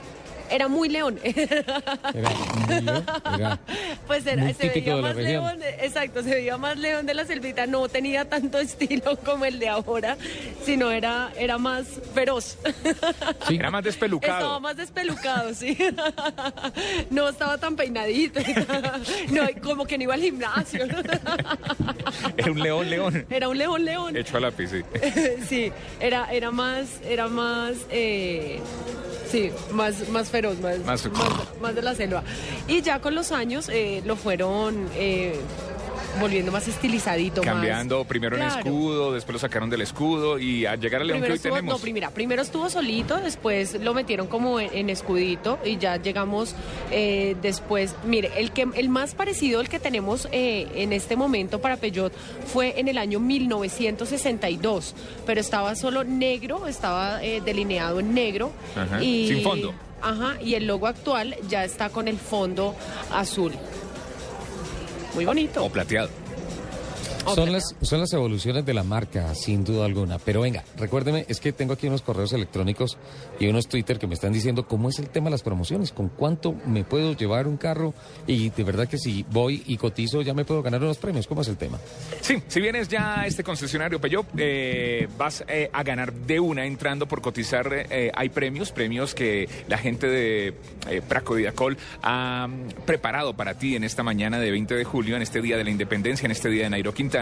era muy león. Era muy león, era Pues era, muy se veía más león, exacto, se veía más león de la selvita, no tenía tanto estilo como el de ahora, sino era, era más feroz. Era más despelucado. Estaba más despelucado, sí. No estaba tan peinadito. No, como que no iba al gimnasio. Era un león, león. Era un león, león. Hecho a lápiz, sí. Sí, era, era más, era más, eh, sí, más, más feroz, más, Más- más, más de la selva. Y ya con los años eh, lo fueron eh, volviendo más estilizadito, más- Cambiando primero en Claro. escudo, después lo sacaron del escudo y al llegar al león que Primero hoy estuvo, tenemos. no, primera, primero estuvo solito, después lo metieron como en, en escudito y ya llegamos eh, después. Mire, el que el más parecido al que tenemos eh, en este momento para Peugeot fue en el año 1962, pero estaba solo negro, estaba eh, delineado en negro Ajá, y sin fondo. Ajá, y el logo actual ya está con el fondo azul. Muy bonito. O plateado. Son las, son las evoluciones de la marca, sin duda alguna. Pero venga, recuérdeme, es que tengo aquí unos correos electrónicos y unos Twitter que me están diciendo cómo es el tema de las promociones, con cuánto me puedo llevar un carro y de verdad que si voy y cotizo ya me puedo ganar unos premios. ¿Cómo es el tema? Sí, si vienes ya a este concesionario Peugeot, eh, vas eh, a ganar de una entrando por cotizar. eh, hay premios, premios que la gente de Praco Vidacol ha mm, preparado para ti en esta mañana de 20 de julio, en este día de la independencia, en este día de Nairo Quintana,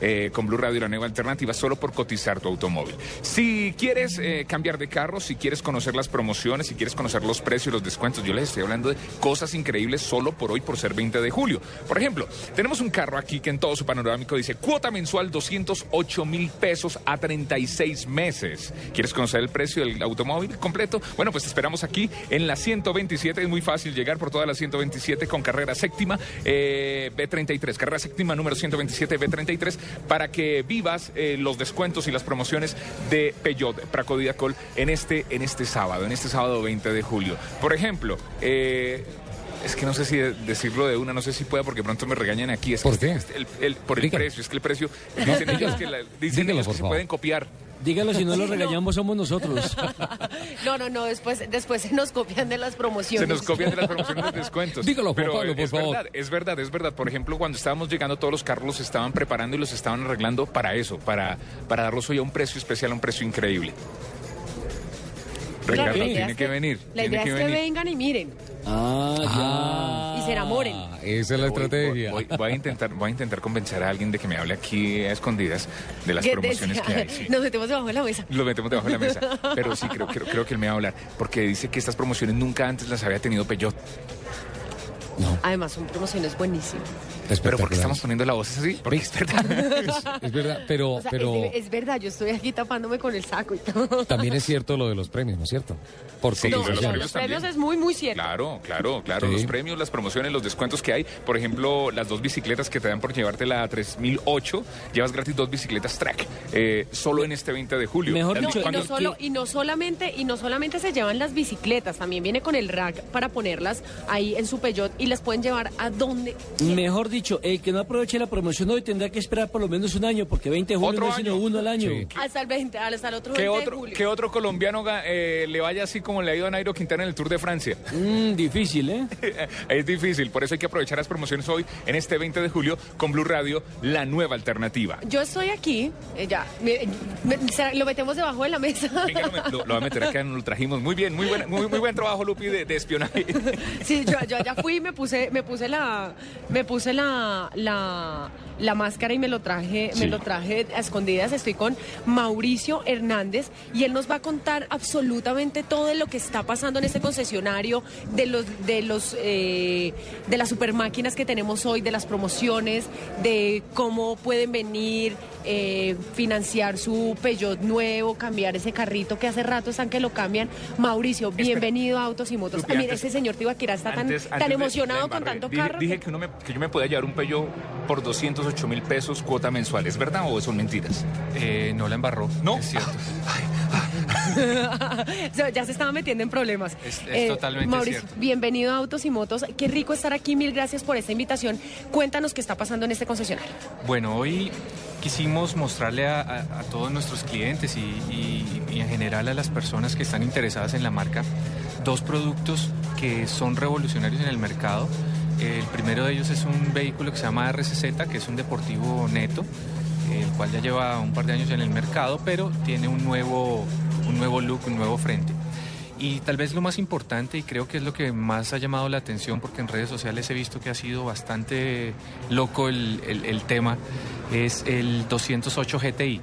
eh, con Blue Radio la nueva alternativa, solo por cotizar tu automóvil. Si quieres eh, cambiar de carro, si quieres conocer las promociones, si quieres conocer los precios, los descuentos, yo les estoy hablando de cosas increíbles solo por hoy, por ser 20 de julio. Por ejemplo, tenemos un carro aquí que en todo su panorámico dice cuota mensual 208 mil pesos a 36 meses. ¿Quieres conocer el precio del automóvil completo? Bueno, pues te esperamos aquí en la 127. Es muy fácil llegar por toda la 127 con carrera séptima eh, B33. Carrera séptima número 127 B33 para que vivas eh, los descuentos y las promociones de Peugeot Pracodidacol en este, en este sábado, en este sábado 20 de julio. Por ejemplo, eh, es que no sé si de- decirlo de una, no sé si pueda porque pronto me regañan aquí. Es ¿Por que qué? este- el- el- por el precio, es que el precio, dicen ellos que, la- dicen Dígalo, ellos por que se favor. pueden copiar. Dígalo, si no lo regañamos somos nosotros. No, no, no, después, después se nos copian de las promociones. Se nos copian de las promociones de descuentos. Dígalo, Juan Pero Pablo, eh, por es favor. verdad, es verdad, es verdad. Por ejemplo, cuando estábamos llegando, todos los carros los estaban preparando y los estaban arreglando para eso, para, para darlos hoy a un precio especial, a un precio increíble. Claro, Ricardo, la idea tiene es que venir. La idea que es que venir. vengan y miren Ah, y se enamoren. Ah, esa es la Voy- estrategia. Voy, voy a intentar, voy a intentar convencer a alguien de que me hable aquí a escondidas de las promociones decía- que hay. sí. Nos metemos debajo de la mesa. Lo metemos debajo de la mesa. Pero sí, creo, creo, creo que él me va a hablar. Porque dice que estas promociones nunca antes las había tenido Peugeot. Además, son promociones buenísimas. Pero porque estamos poniendo la voz así, porque es verdad. Es verdad, pero, O sea, pero es, verdad, yo estoy aquí tapándome con el saco y todo. también es cierto lo de los premios, ¿no es cierto? Por Sí, No, los no, premios los premios es muy, muy cierto. Claro, claro, claro. Sí. Los premios, las promociones, los descuentos que hay. Por ejemplo, las dos bicicletas que te dan por llevártela a 3008, llevas gratis dos bicicletas track. eh, solo en este 20 de julio. Mejor No, dos- y, no cuando- solo, y no solamente y no solamente se llevan las bicicletas, también viene con el rack para ponerlas ahí en su Peugeot y las pueden llevar a donde Mejor dicho, el que no aproveche la promoción hoy tendrá que esperar por lo menos un año, porque 20 de julio Otro no es sino año. uno al año. Sí. hasta el 20, hasta el otro ¿Qué 20 de otro, julio. ¿Qué otro colombiano eh, le vaya así como le ha ido a Nairo Quintana en el Tour de Francia? Mm, difícil, ¿eh? es difícil, por eso hay que aprovechar las promociones hoy en este 20 de julio con Blue Radio, la nueva alternativa. Yo estoy aquí, eh, ya, mire, me- lo metemos debajo de la mesa. Venga, lo, lo- voy a meter acá, nos lo trajimos. Muy bien, muy, buena- muy, muy buen trabajo, Lupi, de, de espionaje. Sí, yo, yo allá fui, me puse, me puse la, me puse la, la, la máscara y me lo traje, Sí. me lo traje a escondidas. Estoy con Mauricio Hernández y él nos va a contar absolutamente todo de lo que está pasando en este concesionario, de los, de los, eh, de las supermáquinas que tenemos hoy, de las promociones, de cómo pueden venir, eh, financiar su Peugeot nuevo, cambiar ese carrito que hace rato están que lo cambian. Mauricio, bienvenido a Autos y Motos. Ah, antes- ese señor Tibaquirá está tan, Antes- tan antes de- emocionado con tanto Dije- carro. Dije que, uno me, que yo me podía llevar un Peugeot por 208 mil pesos cuota mensual. ¿Es verdad o son mentiras? Eh, no la embarró. No. Es cierto. Ya se estaba metiendo en problemas. Eh, Es- es totalmente Mauricio, cierto. bienvenido a Autos y Motos. Qué rico estar aquí. Mil gracias por esta invitación. Cuéntanos qué está pasando en este concesionario. Bueno, hoy quisimos mostrarle a, a- a todos nuestros clientes y, y- y en general a las personas que están interesadas en la marca dos productos que son revolucionarios en el mercado. El primero de ellos es un vehículo que se llama RCZ, que es un deportivo neto, el cual ya lleva un par de años en el mercado, pero tiene un nuevo, un nuevo look, un nuevo frente. Y tal vez lo más importante, y creo que es lo que más ha llamado la atención, porque en redes sociales he visto que ha sido bastante loco el, el- el tema, es el 208 GTI.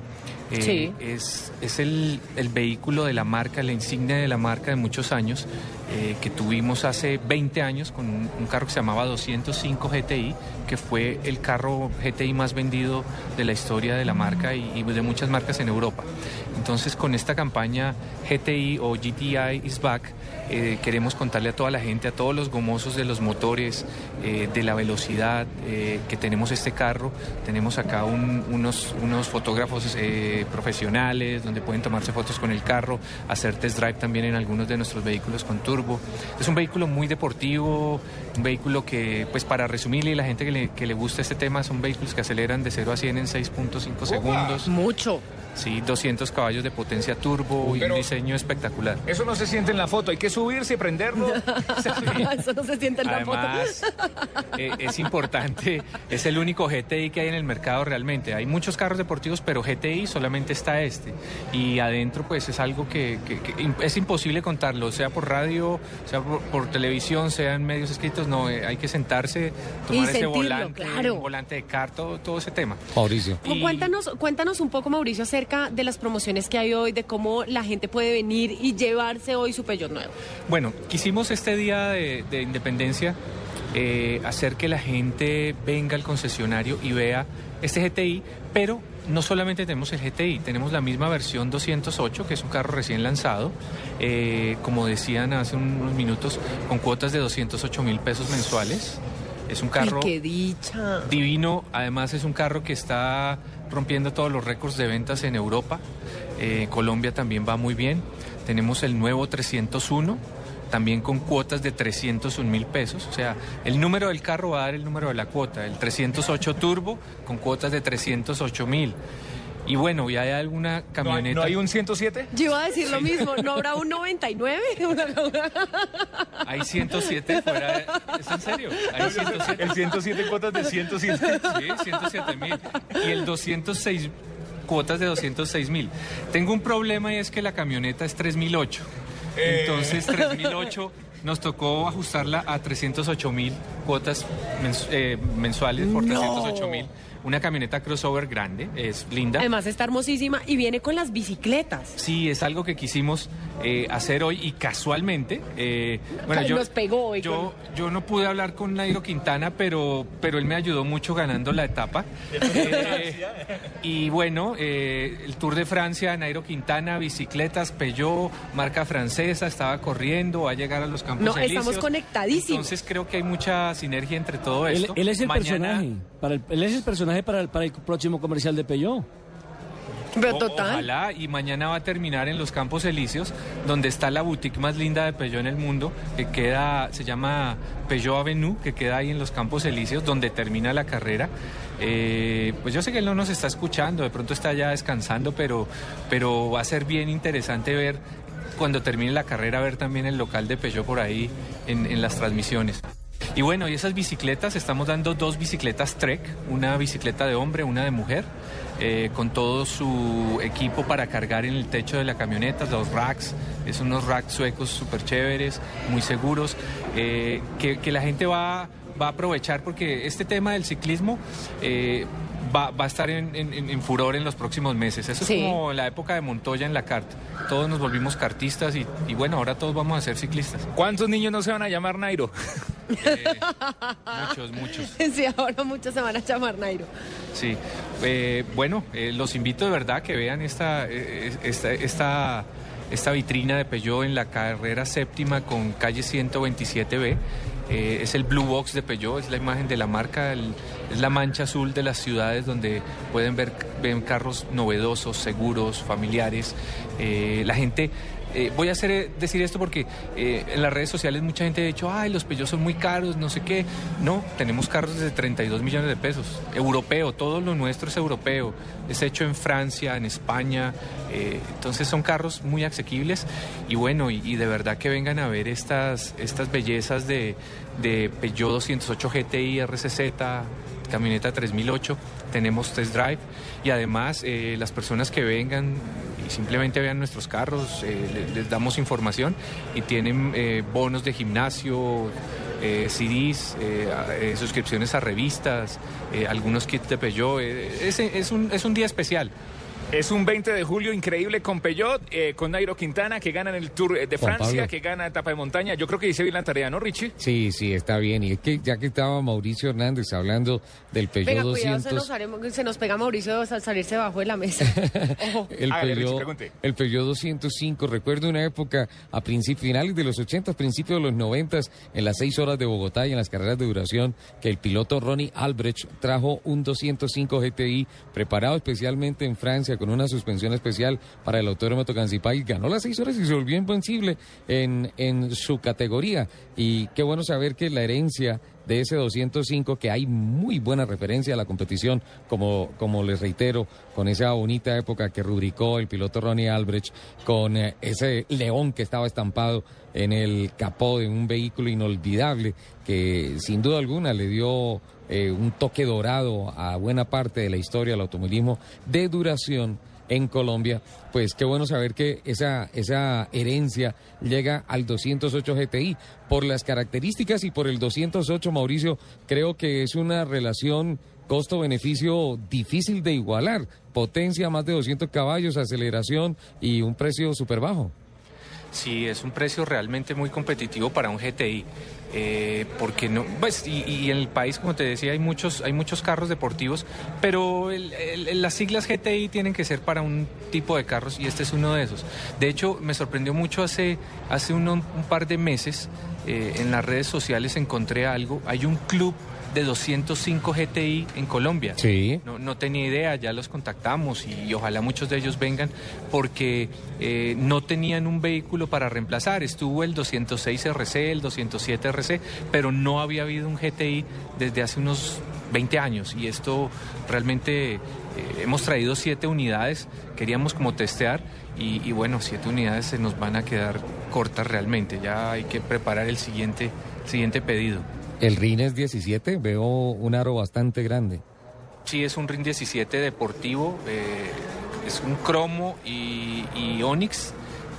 Eh, Sí. Es, es el, el vehículo de la marca, la insignia de la marca de muchos años, eh, que tuvimos hace 20 años con un, un carro que se llamaba 205 GTI, que fue el carro GTI más vendido de la historia de la marca y, y de muchas marcas en Europa. Entonces, con esta campaña GTI o GTI is back, eh, queremos contarle a toda la gente, a todos los gomosos de los motores, eh, de la velocidad eh, que tenemos este carro. Tenemos acá un- unos, unos fotógrafos profesionales donde pueden tomarse fotos con el carro, hacer test drive también en algunos de nuestros vehículos con turbo. Es un vehículo muy deportivo, un vehículo que, pues para resumirle, la gente que le, que le gusta este tema, son vehículos que aceleran de 0 a 100 en 6.5 segundos. Mucho. Sí, 200 caballos de potencia turbo y Pero- un diseño espectacular. Eso no se siente en la foto, hay que subirse y prenderlo. Eso no se siente en la foto. eh, es importante, es el único GTI que hay en el mercado realmente. Hay muchos carros deportivos, pero GTI solamente está este. Y adentro, pues es algo que, que- que im- es imposible contarlo, sea por radio, sea por, por televisión, sea en medios escritos. No, eh, hay que sentarse, tomar ese sentirlo, volante, claro. un volante de car, todo, todo ese tema. Mauricio. Y- Cuéntanos, cuéntanos un poco, Mauricio, acerca de las promociones que hay hoy, de cómo la gente puede venir y llevarse hoy su Peugeot nuevo. Bueno, quisimos este día de, de independencia eh, hacer que la gente venga al concesionario y vea este GTI, pero no solamente tenemos el GTI, tenemos la misma versión 208, que es un carro recién lanzado, eh, como decían hace unos minutos, con cuotas de 208 mil pesos mensuales. Es un carro Ay, qué dicha. divino. Además es un carro que está rompiendo todos los récords de ventas en Europa. Eh, Colombia también va muy bien. Tenemos el nuevo 301, también con cuotas de 301 mil pesos. O sea, el número del carro va a dar el número de la cuota. El 308 Turbo con cuotas de 308 mil. Y bueno, ya hay alguna ¿No hay, camioneta. no hay un 107? Yo iba a decir lo mismo, ¿no habrá un 99? Hay 107 fuera. de- ¿Es en serio? Hay 107. El 107 cuotas de 107. Sí, 107 mil. Y el 206, cuotas de 206 mil. Tengo un problema y es que la camioneta es 3008. Entonces, 3008 nos tocó ajustarla a 308 mil cuotas mens- eh, mensuales por No. 308 mil. Una camioneta crossover grande, es linda. Además está hermosísima y viene con las bicicletas. Sí, es algo que quisimos eh, hacer hoy y casualmente, eh, bueno, yo, nos pegó hoy yo, yo no pude hablar con Nairo Quintana, pero, pero él me ayudó mucho ganando la etapa. Eh, y bueno, eh, el Tour de Francia, Nairo Quintana, bicicletas, Peugeot, marca francesa, estaba corriendo, va a llegar a los campos No, estamos conectadísimos. Entonces creo que hay mucha sinergia entre todo Él, esto. él es el Mañana- personaje. Para el- él es el personaje para el, para el próximo comercial de Peugeot. Pero total. Ojalá, y mañana va a terminar en los Campos Elíseos, donde está la boutique más linda de Peugeot en el mundo, que queda, se llama Peugeot Avenue, que queda ahí en los Campos Elíseos, donde termina la carrera. Eh, pues yo sé que él no nos está escuchando, de pronto está ya descansando, pero, pero va a ser bien interesante ver cuando termine la carrera, ver también el local de Peugeot por ahí en, en las transmisiones. Y bueno, y esas bicicletas, estamos dando dos bicicletas Trek, una bicicleta de hombre, una de mujer, eh, con todo su equipo para cargar en el techo de la camioneta, los racks, es unos racks suecos súper chéveres, muy seguros, eh, que, la gente va, va a aprovechar porque este tema del ciclismo... eh, Va, va a estar en, en- en- en furor en los próximos meses. Eso Sí. es como la época de Montoya en la carta. Todos nos volvimos cartistas y, y bueno, ahora todos vamos a ser ciclistas. ¿Cuántos niños no se van a llamar Nairo? Muchos, muchos. Sí, ahora muchos se van a llamar Nairo. Sí, Eh, bueno, eh, los invito de verdad que vean esta, eh, esta, esta, esta vitrina de Peugeot en la carrera séptima con calle 127B. Eh, es el Blue Box de Peugeot, es la imagen de la marca, el- es la mancha azul de las ciudades donde pueden ver ven carros novedosos, seguros, familiares. Eh, la gente Eh, voy a hacer, eh, decir esto porque eh, en las redes sociales mucha gente ha dicho, ay, los Peugeot son muy caros, no sé qué. No, tenemos carros de 32 millones de pesos. Europeo, todo lo nuestro es europeo. Es hecho en Francia, en España. entonces son carros muy asequibles y bueno, y, y de verdad que vengan a ver estas, estas bellezas de, de Peugeot 208 GTI RCZ, camioneta 3008, tenemos test drive y además eh, las personas que vengan y simplemente vean nuestros carros, eh, le- les, damos información y tienen eh, bonos de gimnasio, CDs, suscripciones a revistas, algunos kits de Peugeot. es un, es un día especial. Es un 20 de julio increíble con Peugeot, eh, con Nairo Quintana, que gana en el Tour de Juan Francia, que gana etapa de montaña. Yo creo que hice bien la tarea, ¿no, Richie? Sí, sí, está bien. Y es que ya que estaba Mauricio Hernández hablando del Peugeot Venga, cuidado, se 200... nos, haremos- se nos pega Mauricio al salirse bajo de la mesa. Ojo. El Richie, Peugeot, pregunte. el Peugeot 205, recuerdo una época a principios finales de los 80, principios de los 90, en las seis horas de Bogotá y en las carreras de duración, que el piloto Ronnie Albrecht trajo un 205 GTI preparado especialmente en Francia con una suspensión especial para el autódromo Tocancipá y ganó las seis horas y se volvió invencible en, en su categoría. Y qué bueno saber que la herencia de ese 205, que hay muy buena referencia a la competición, como, como les reitero, con esa bonita época que rubricó el piloto Ronnie Albrecht, con eh, ese león que estaba estampado en el capó de un vehículo inolvidable, que sin duda alguna le dio eh, un toque dorado a buena parte de la historia del automovilismo de duración en Colombia, pues qué bueno saber que esa, esa herencia llega al 208 GTI. Por las características y por el 208, Mauricio, creo que es una relación costo-beneficio difícil de igualar. Potencia más de 200 caballos, aceleración y un precio súper bajo. Sí, es un precio realmente muy competitivo para un GTI. Eh, porque no, pues, y, en el país, como te decía, hay muchos, hay muchos carros deportivos, pero el- el- las siglas GTI tienen que ser para un tipo de carros y este es uno de esos. De hecho, me sorprendió mucho hace, hace un par de meses, eh, en las redes sociales encontré algo, hay un club de 205 GTI en Colombia. Sí. No, no tenía idea, ya los contactamos y, y ojalá muchos de ellos vengan porque eh, no tenían un vehículo para reemplazar. Estuvo el 206 RC, el 207 RC, pero no había habido un GTI desde hace unos 20 años y esto realmente eh, hemos traído siete unidades, queríamos como testear y, y bueno, siete unidades se nos van a quedar cortas realmente, ya hay que preparar el siguiente, siguiente pedido. El RIN es 17, veo un aro bastante grande. Sí, es un RIN 17 deportivo, eh, es un cromo y, y.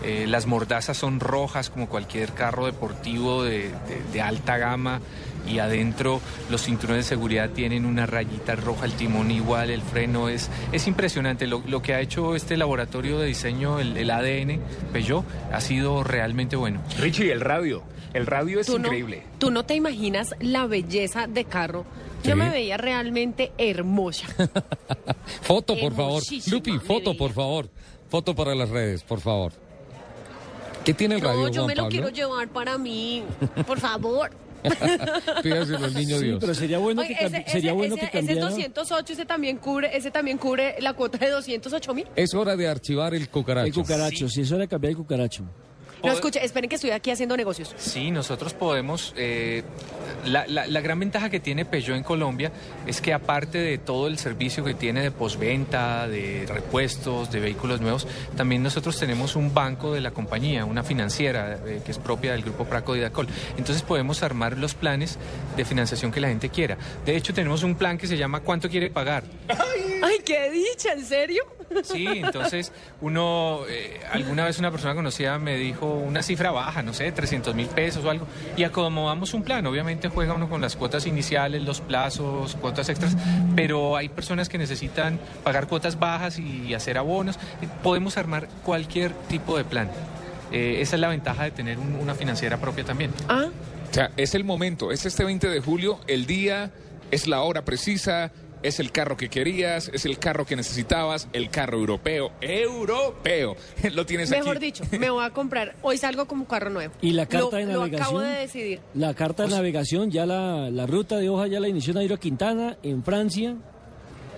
Eh, las mordazas son rojas como cualquier carro deportivo de, de- de alta gama y adentro los cinturones de seguridad tienen una rayita roja, el timón igual, el freno es, es impresionante. Lo, lo que ha hecho este laboratorio de diseño, el, el ADN Peugeot, ha sido realmente bueno. Richie, el radio. El radio es Tú no- increíble. Tú no te imaginas la belleza de carro. Yo Sí. me veía realmente hermosa. Foto, por favor. Lupi, foto, por favor. Foto para las redes, por favor. ¿Qué tiene el radio, No, yo Juan me lo Pablo? quiero llevar para mí. Por favor. Pídaselo al niño Sí, Dios. pero sería bueno Oye, que, ese, sería ese- bueno ese- que ese cambiara. 208, ese también cubre, ese también cubre la cuota de 208 mil. Es hora de archivar el cucaracho. El cucaracho, si eso era cambiar el cucaracho. No, escuche, esperen que estoy aquí haciendo negocios. Sí, nosotros podemos. eh, la, la- la gran ventaja que tiene Peugeot en Colombia es que aparte de todo el servicio que tiene de postventa, de repuestos, de vehículos nuevos, también nosotros tenemos un banco de la compañía, una financiera eh, que es propia del grupo Praco Didacol. Entonces podemos armar los planes de financiación que la gente quiera. De hecho, tenemos un plan que se llama ¿Cuánto quiere pagar? Ay, qué dicha, ¿en serio? Sí, entonces uno, eh, alguna vez una persona conocida me dijo una cifra baja, no sé, 300 mil pesos o algo, y acomodamos un plan. Obviamente juega uno con las cuotas iniciales, los plazos, cuotas extras, pero hay personas que necesitan pagar cuotas bajas y hacer abonos. Podemos armar cualquier tipo de plan. Eh, esa es la ventaja de tener un- una financiera propia también. Ah, O sea, es el momento, es este 20 de julio, el día, es la hora precisa, es el carro que querías, es el carro que necesitabas, el carro europeo, europeo. Lo tienes mejor aquí. dicho, me voy a comprar. Hoy salgo como carro nuevo. ¿Y la carta Lo- de Lo navegación? acabo de decidir. La carta de navegación, ya la, la ruta de hoja ya la inició Nairo Quintana en Francia,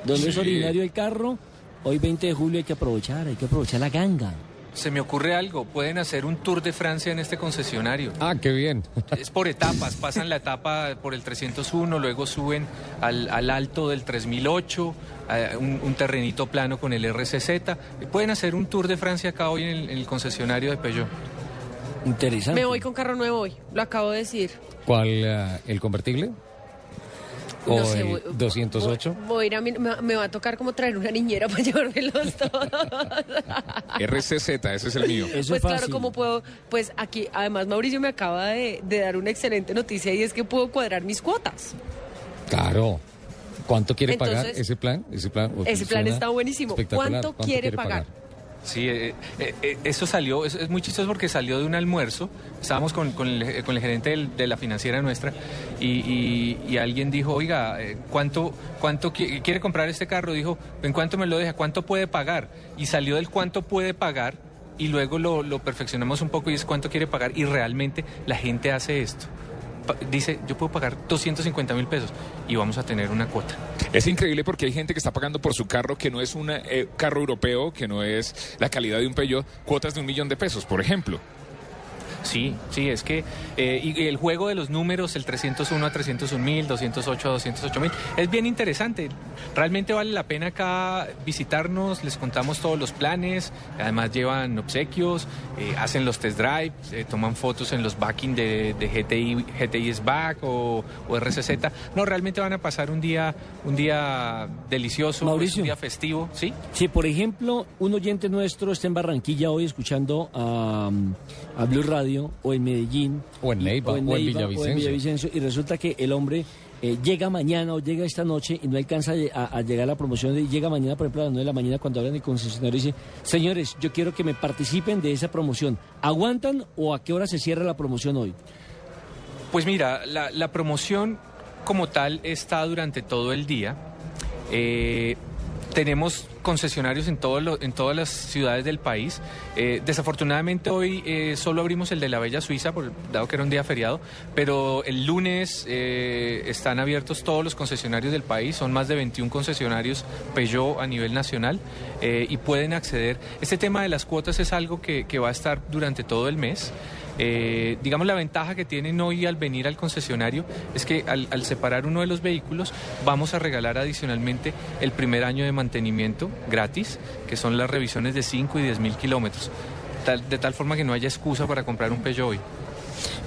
donde es originario el carro. Hoy 20 de julio hay que aprovechar, hay que aprovechar la ganga. Se me ocurre algo. Pueden hacer un tour de Francia en este concesionario. Ah, qué bien. Es por etapas. Pasan la etapa por el 301, luego suben al, al alto del 3008, a un, un terrenito plano con el RCZ. Pueden hacer un tour de Francia acá hoy en el, en el concesionario de Peugeot. Interesante. Me voy con carro nuevo hoy, lo acabo de decir. ¿Cuál, eh, el convertible? ¿O No sé, el voy- 208? Voy a ir a mi- me, me va a tocar como traer una niñera para llevármelos todos. RCZ, ese es el mío. pues claro, como puedo, pues aquí, además Mauricio me acaba de, de dar una excelente noticia y es que puedo cuadrar mis cuotas. Claro. ¿Cuánto quiere pagar ese plan? Ese plan, Ese plan suena está buenísimo. ¿Cuánto quiere pagar? Sí, eh, eh, eh, eso salió, es, es muy chistoso porque salió de un almuerzo, estábamos con, el, gerente de la financiera nuestra y, alguien dijo, oiga, ¿cuánto, cuánto qui- quiere comprar este carro? Dijo, ¿en cuánto me lo deja? ¿Cuánto puede pagar? Y salió del cuánto puede pagar y luego lo perfeccionamos un poco y es cuánto quiere pagar y realmente la gente hace esto. Dice, yo puedo pagar 250 mil pesos y vamos a tener una cuota. Es increíble porque hay gente que está pagando por su carro que no es un carro europeo, que no es la calidad de un Peugeot, cuotas de un millón de pesos, por ejemplo. Sí, sí, es que eh, y, y el juego de los números, el 301 a 301 mil, 208 a 208 mil, es bien interesante. Realmente vale la pena acá visitarnos, les contamos todos los planes, además llevan obsequios, eh, hacen los test drive, eh, toman fotos en los backing de, de GTI, GTI es back o, o RCZ. No, realmente van a pasar un día, un día delicioso, Mauricio. un día festivo, ¿sí? Si, por ejemplo, un oyente nuestro está en Barranquilla hoy escuchando a, a Blue Radio o en Medellín. O en Neiva, o en Villavicencio. Villavicencio, y resulta que el hombre eh, llega mañana o llega esta noche y no alcanza a, a llegar a la promoción y llega mañana, por ejemplo, a las 9 de la mañana cuando hablan el concesionario y dice, señores, yo quiero que me participen de esa promoción. ¿Aguantan o a qué hora se cierra la promoción hoy? Pues mira, la, la promoción como tal está durante todo el día. Eh, tenemos concesionarios en, todo lo- en todas las ciudades del país. Eh, desafortunadamente hoy eh, solo abrimos el de la Bella Suiza, por, dado que era un día feriado, pero el lunes eh, están abiertos todos los concesionarios del país, son más de 21 concesionarios Peugeot a nivel nacional eh, y pueden acceder. Este tema de las cuotas es algo que, que va a estar durante todo el mes. Eh, digamos, la ventaja que tienen hoy al venir al concesionario es que al, separar uno de los vehículos vamos a regalar adicionalmente el primer año de mantenimiento gratis, que son las revisiones de 5 y 10 mil kilómetros, de tal forma que no haya excusa para comprar un Peugeot hoy.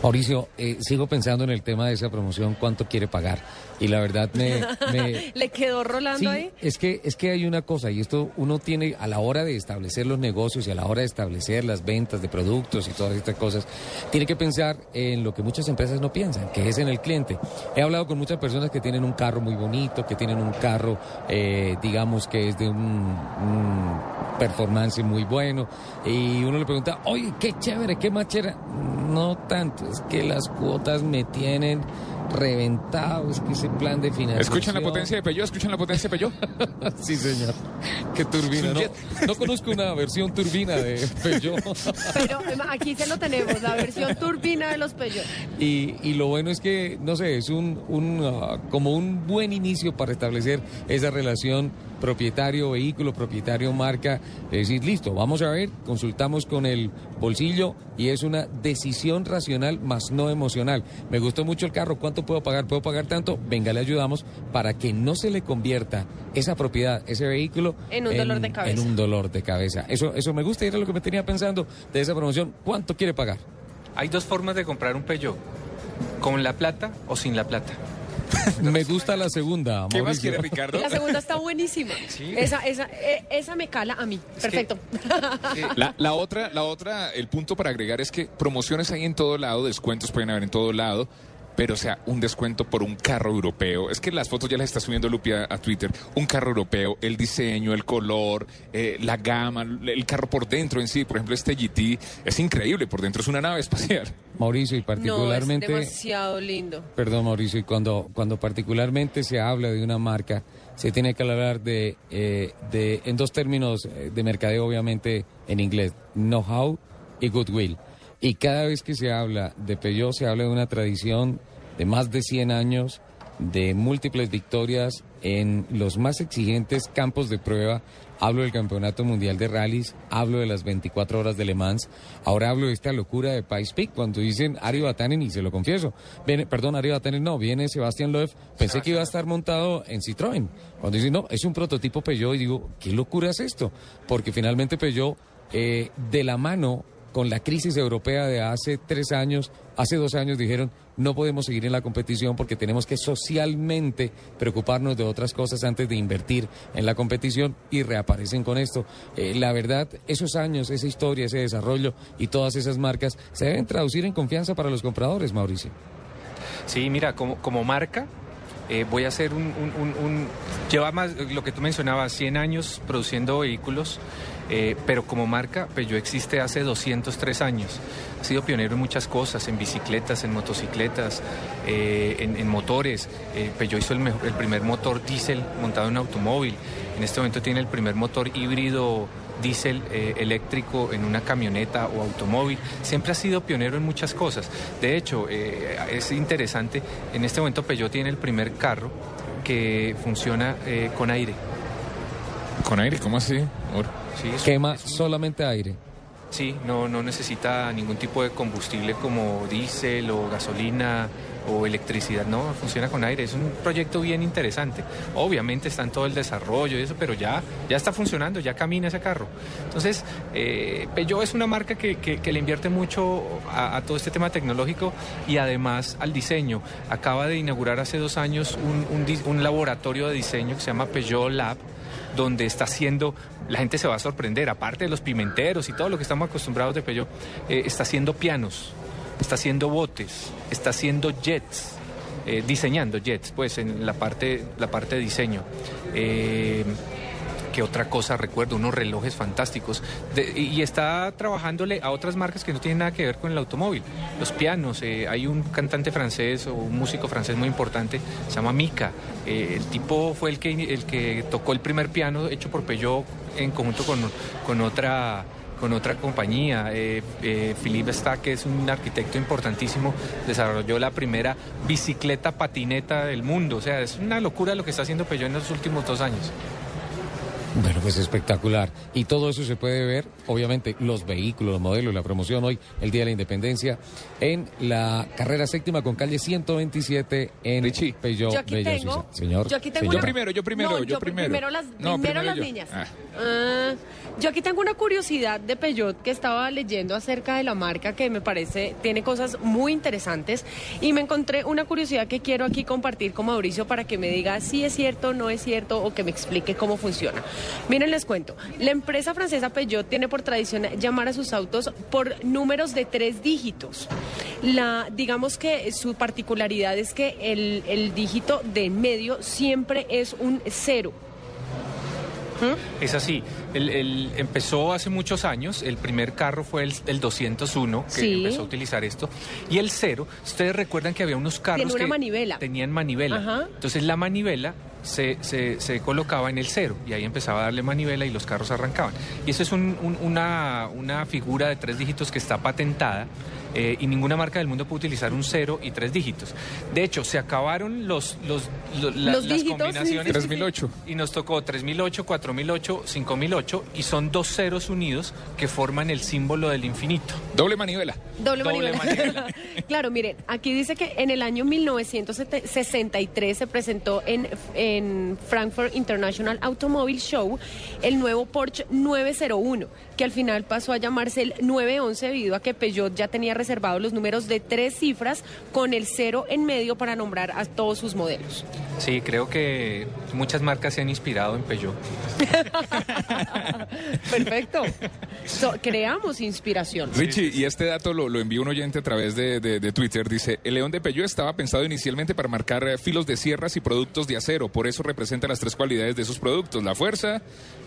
Mauricio, eh, sigo pensando en el tema de esa promoción, cuánto quiere pagar. Y la verdad me... me- ¿Le quedó rolando Sí, ahí? es que, es que hay una cosa, y esto uno tiene a la hora de establecer los negocios y a la hora de establecer las ventas de productos y todas estas cosas, tiene que pensar en lo que muchas empresas no piensan, que es en el cliente. He hablado con muchas personas que tienen un carro muy bonito, que tienen un carro, eh, digamos, que es de un, un performance muy bueno, y uno le pregunta, oye, qué chévere, qué machera. No tanto, es que las cuotas me tienen reventado, es que ese plan de financiación... ¿Escuchan la potencia de Peugeot? ¿Escuchan la potencia de Peugeot? sí, señor. Qué turbina. No, no conozco una versión turbina de Peugeot. Pero aquí se lo tenemos, la versión turbina de los Peugeot. Y, y lo bueno es que, no sé, es un, un, ah, como un buen inicio para establecer esa relación propietario vehículo, propietario marca. Es decir, listo, vamos a ver, consultamos con el bolsillo y es una decisión racional más no emocional. Me gustó mucho el carro, ¿cuánto puedo pagar? ¿Puedo pagar tanto? Venga, le ayudamos para que no se le convierta esa propiedad, ese vehículo En un dolor de cabeza. En un dolor de cabeza. Eso, eso me gusta y era lo que me tenía pensando de esa promoción. ¿Cuánto quiere pagar? Hay dos formas de comprar un Peugeot, con la plata o sin la plata. Me gusta la segunda. ¿Qué más Mauricio. quiere Ricardo? La segunda está buenísima. Esa, esa, eh, esa me cala a mí. Perfecto. La, la otra, la otra, el punto para agregar es que promociones hay en todo lado, descuentos pueden haber en todo lado. Pero, o sea, un descuento por un carro europeo. Es que las fotos ya las está subiendo Lupia a Twitter. Un carro europeo, el diseño, el color, eh, la gama, el carro por dentro en sí. Por ejemplo, este GT es increíble. Por dentro es una nave espacial. Mauricio, y No, es particularmente... demasiado lindo. Perdón, Mauricio, y cuando, cuando particularmente se habla de una marca, se tiene que hablar de, eh, de en dos términos eh, de mercadeo, obviamente en inglés, know-how y goodwill. Y cada vez que se habla de Peugeot, se habla de una tradición de más de 100 años, de múltiples victorias en los más exigentes campos de prueba hablo del Campeonato Mundial de Rallys, hablo de las 24 horas de Le Mans, ahora hablo de esta locura de Pice Peak, cuando dicen Ario Batanen, y se lo confieso, viene, perdón, Ario Batanen no, viene Sebastián Loeb, pensé que iba a estar montado en Citroën, cuando dicen, no, es un prototipo Peugeot, y digo, ¿qué locura es esto? Porque finalmente Peugeot, eh, de la mano con la crisis europea de hace tres años, hace dos años dijeron, no podemos seguir en la competición porque tenemos que socialmente preocuparnos de otras cosas antes de invertir en la competición y reaparecen con esto. Eh, la verdad, esos años, esa historia, ese desarrollo y todas esas marcas se deben traducir en confianza para los compradores, Mauricio. Sí, mira, como, como marca, eh, voy a hacer un, Lleva más, lo que tú mencionabas, 100 años produciendo vehículos, eh, pero como marca, Peugeot existe hace 203 años. Ha sido pionero en muchas cosas, en bicicletas, en motocicletas, eh, en, motores. Eh, Peugeot hizo el, mejor, el primer motor diésel montado en un automóvil. En este momento tiene el primer motor híbrido diésel eh, eléctrico en una camioneta o automóvil. Siempre ha sido pionero en muchas cosas. De hecho, eh, es interesante, en este momento Peugeot tiene el primer carro que funciona eh, con aire. ¿Con aire? ¿Cómo así? Sí, es, Quema es un... solamente aire. Sí, no, no necesita ningún tipo de combustible como diésel o gasolina o electricidad, no, funciona con aire. Es un proyecto bien interesante. Obviamente está en todo el desarrollo y eso, pero ya, ya está funcionando, ya camina ese carro. Entonces, eh, Peugeot es una marca que, que, que le invierte mucho a, a, todo este tema tecnológico y además al diseño. Acaba de inaugurar hace dos años un, un, un laboratorio de diseño que se llama Peugeot Lab donde está haciendo, la gente se va a sorprender, aparte de los pimenteros y todo lo que estamos acostumbrados de Peugeot, eh, está haciendo pianos, está haciendo botes, está haciendo jets, eh, diseñando jets, pues en la parte, la parte de diseño. Eh, que otra cosa recuerdo, unos relojes fantásticos. Y está trabajándole a otras marcas que no tienen nada que ver con el automóvil. Los pianos, eh, hay un cantante francés o un músico francés muy importante, se llama Mika. Eh, el tipo fue el que, el que tocó el primer piano hecho por Peugeot en conjunto con, con otra con otra compañía. Eh, eh, Philippe Stack, que es un arquitecto importantísimo, desarrolló la primera bicicleta patineta del mundo. O sea, es una locura lo que está haciendo Peugeot en los últimos dos años. Bueno, pues espectacular. Y todo eso se puede ver, obviamente, los vehículos, los modelos, la promoción hoy, el Día de la Independencia, en la carrera séptima con calle 127 en Richie. Peugeot yo aquí Bello tengo, Suiza. Señor, yo aquí tengo señora. Yo primero, yo primero, No, yo, yo primero. primero las- No, primero las yo. niñas. Ah. Ah, yo aquí tengo una curiosidad de Peugeot que estaba leyendo acerca de la marca que me parece tiene cosas muy interesantes y me encontré una curiosidad que quiero aquí compartir con Mauricio para que me diga si es cierto, no es cierto o que me explique cómo funciona. Miren, les cuento. La empresa francesa Peugeot tiene por tradición llamar a sus autos por números de tres dígitos. La, digamos que su particularidad es que el, el dígito de medio siempre es un cero. Es así. El, el- empezó hace muchos años. El primer carro fue el, el 201 que Sí. empezó a utilizar esto. Y el cero, ustedes recuerdan que había unos carros una que manivela. tenían manivela. Ajá. Entonces la manivela se, se- se colocaba en el cero y ahí empezaba a darle manivela y los carros arrancaban. Y eso es un- un- una, una figura de tres dígitos que está patentada. Eh, y ninguna marca del mundo puede utilizar un cero y tres dígitos. De hecho, se acabaron los, los, la- Los las dígitos, combinaciones. sí, sí, sí. 3008. Y nos tocó 3008, 4008, 5008 y son dos ceros unidos que forman el símbolo del infinito. Doble manivela. Doble, Doble manivela. claro, miren, aquí dice que en el año 1963 se presentó en, en Frankfurt International Automobile Show el nuevo Porsche 901, que al final pasó a llamarse el 911 debido a que Peugeot ya tenía reservados los números de tres cifras con el cero en medio para nombrar a todos sus modelos. Sí, creo que muchas marcas se han inspirado en Peugeot. Perfecto. So, creamos inspiración. Richie, y este dato lo, lo envió un oyente a través de, de- de Twitter. Dice, el león de Peugeot estaba pensado inicialmente para marcar eh, filos de sierras y productos de acero. Por eso representa las tres cualidades de esos productos. La fuerza,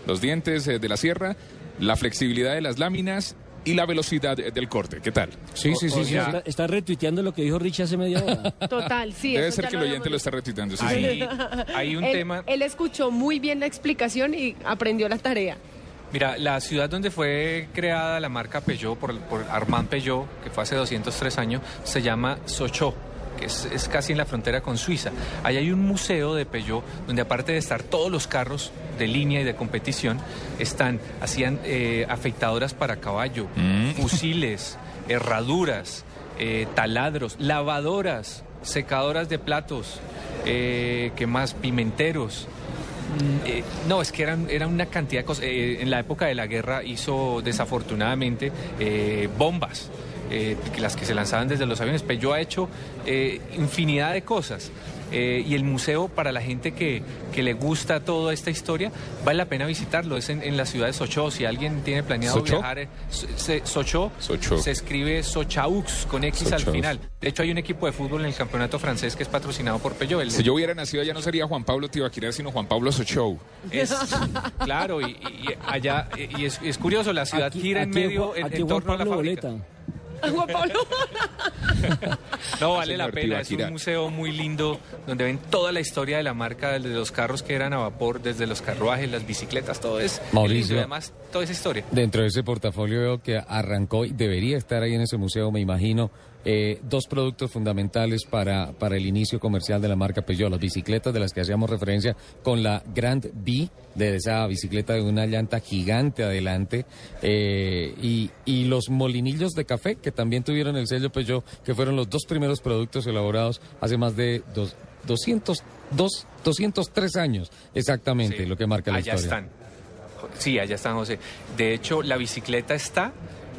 los dientes eh, de la sierra, la flexibilidad de las láminas y la velocidad eh, del corte. ¿Qué tal? Sí, sí, sí, sí. Está, está retuiteando lo que dijo Richie hace media hora. Total, sí. Debe ser que el oyente lo está retuiteando. sí, sí. Hay, hay un él, tema... Él escuchó muy bien la explicación y aprendió la tarea. Mira, la ciudad donde fue creada la marca Peugeot por, por Armand Peugeot, que fue hace 203 años, se llama Sochaux. Que es, es casi en la frontera con Suiza. Ahí hay un museo de Peugeot donde aparte de estar todos los carros de línea y de competición, están, hacían eh, afeitadoras para caballo, fusiles, herraduras, eh, taladros, lavadoras, secadoras de platos, eh, ¿qué más? Pimenteros. Mm, eh, no, es que eran, eran una cantidad de cosas. Eh, en la época de la guerra hizo desafortunadamente eh, bombas, eh, que las que se lanzaban desde los aviones. Pero yo ha hecho eh, infinidad de cosas. Eh, y el museo, para la gente que, que le gusta toda esta historia, vale la pena visitarlo. Es en, en la ciudad de Sochaux. Si alguien tiene planeado viajar, eh, se- Sochaux. se escribe Sochaux con X al final. De hecho, hay un equipo de fútbol en el campeonato francés que es patrocinado por Peugeot. El- Si yo hubiera nacido allá no sería Juan Pablo Tibaquirá, sino Juan Pablo Sochou. Es, claro, y, allá, y es, es curioso, la ciudad Aquí- gira en medio, en, aquí en torno a la fábrica. Boleta. Juan Pablo. No, vale Señor la pena, es un museo muy lindo donde ven toda la historia de la marca, desde los carros que eran a vapor, desde los carruajes, las bicicletas, todo es Mauricio. lindo y además toda esa historia. Dentro de ese portafolio veo que arrancó y debería estar ahí en ese museo, me imagino, eh, dos productos fundamentales para, para el inicio comercial de la marca Peugeot, las bicicletas de las que hacíamos referencia con la Grand B, de esa bicicleta de una llanta gigante adelante, eh, y, y los molinillos de café que también tuvieron el sello Peugeot, que fueron los dos primeros productos elaborados hace más de dos, 200, dos- 203 años, exactamente, lo que marca la allá historia. están. Sí, allá están, José. De hecho, la bicicleta está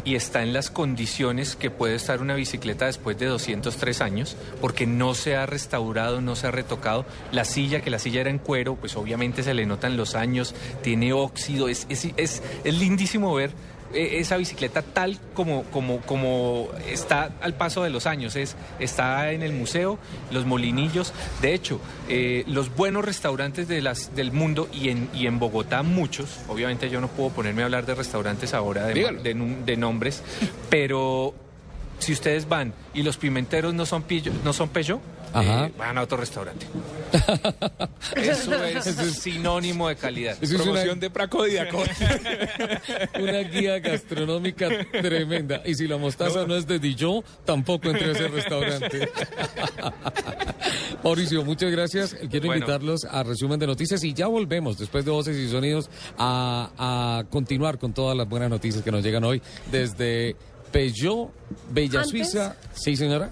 y está en las condiciones que puede estar una bicicleta después de 203 años, porque no se ha restaurado, no se ha retocado. La silla, que la silla era en cuero, pues obviamente se le notan los años, tiene óxido, es, es, es, lindísimo ver esa bicicleta tal como, como, como está al paso de los años. Es, está en el museo, los molinillos. De hecho, eh, los buenos restaurantes de las, del mundo y en, y en Bogotá muchos, obviamente yo no puedo ponerme a hablar de restaurantes ahora, de, nombres, pero si ustedes van y los pimenteros no son, pillo- no son Peugeot. Eh, van a otro restaurante. Eso es sinónimo de calidad. Eso es Promoción una- de Praco. Una guía gastronómica tremenda. Y si la mostaza no, es de Dijon, tampoco entre a ese restaurante. Mauricio, muchas gracias. Quiero Bueno. invitarlos a resumen de noticias y ya volvemos después de voces y sonidos a, a continuar con todas las buenas noticias que nos llegan hoy desde Peugeot, Bella Antes- Suiza. Sí, señora.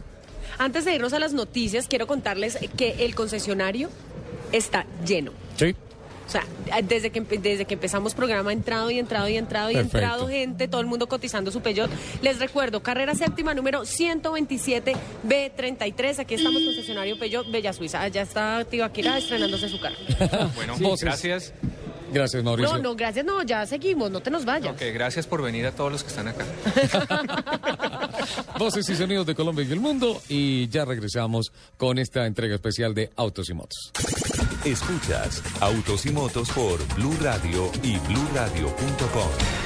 Antes de irnos a las noticias, quiero contarles que el concesionario está lleno. Sí. O sea, desde que, desde que empezamos programa ha entrado y entrado y entrado y Perfecto. entrado gente, todo el mundo cotizando su Peugeot. Les recuerdo, carrera séptima número 127B33. Aquí estamos, concesionario Peugeot Bella Suiza. Allá está Tibaquira estrenándose su carro. Bueno, Voces. gracias. Gracias, Mauricio. No, no, gracias, no, ya seguimos, no te nos vayas. Ok, gracias por venir a todos los que están acá. Voces y sonidos de Colombia y el mundo. Y ya regresamos con esta entrega especial de Autos y Motos. Escuchas Autos y Motos por Blue Radio y bluradio.com.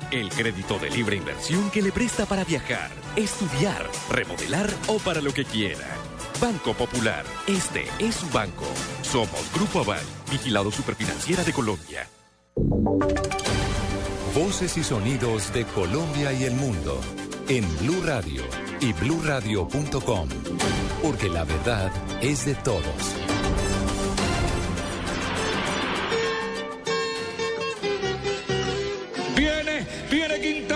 El crédito de libre inversión que le presta para viajar, estudiar, remodelar o para lo que quiera. Banco Popular, este es su banco. Somos Grupo Aval, vigilado superfinanciera de Colombia. Voces y sonidos de Colombia y el mundo en Blue Radio y bluradio.com. Porque la verdad es de todos. Viene, viene Quintana,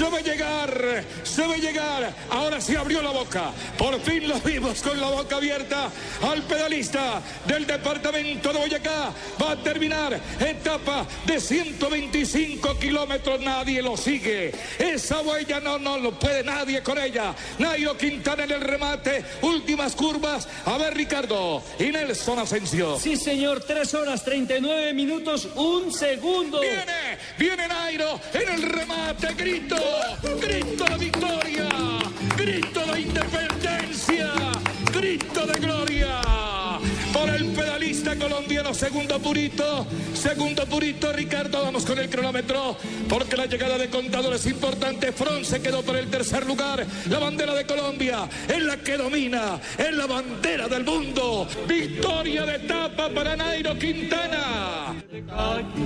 se va a llegar, se va a llegar. Ahora se abrió la boca. Por fin lo vimos con la boca abierta al pedalista del departamento de Boyacá. Va a terminar etapa de 125 kilómetros. Nadie lo sigue. Esa huella no, no lo puede nadie con ella. Nairo Quintana en el remate. Últimas curvas. A ver, Ricardo y Nelson Asensio. Sí, señor, 3 horas 39 minutos, un segundo. Viene, viene Nairo en el remate, grito, grito de victoria, grito de independencia, grito de gloria. Colombiano, segundo turito, segundo turito, Ricardo, vamos con el cronómetro, porque la llegada de Contador es importante, Front se quedó por el tercer lugar, la bandera de Colombia es la que domina, es la bandera del mundo, victoria de etapa para Nairo Quintana.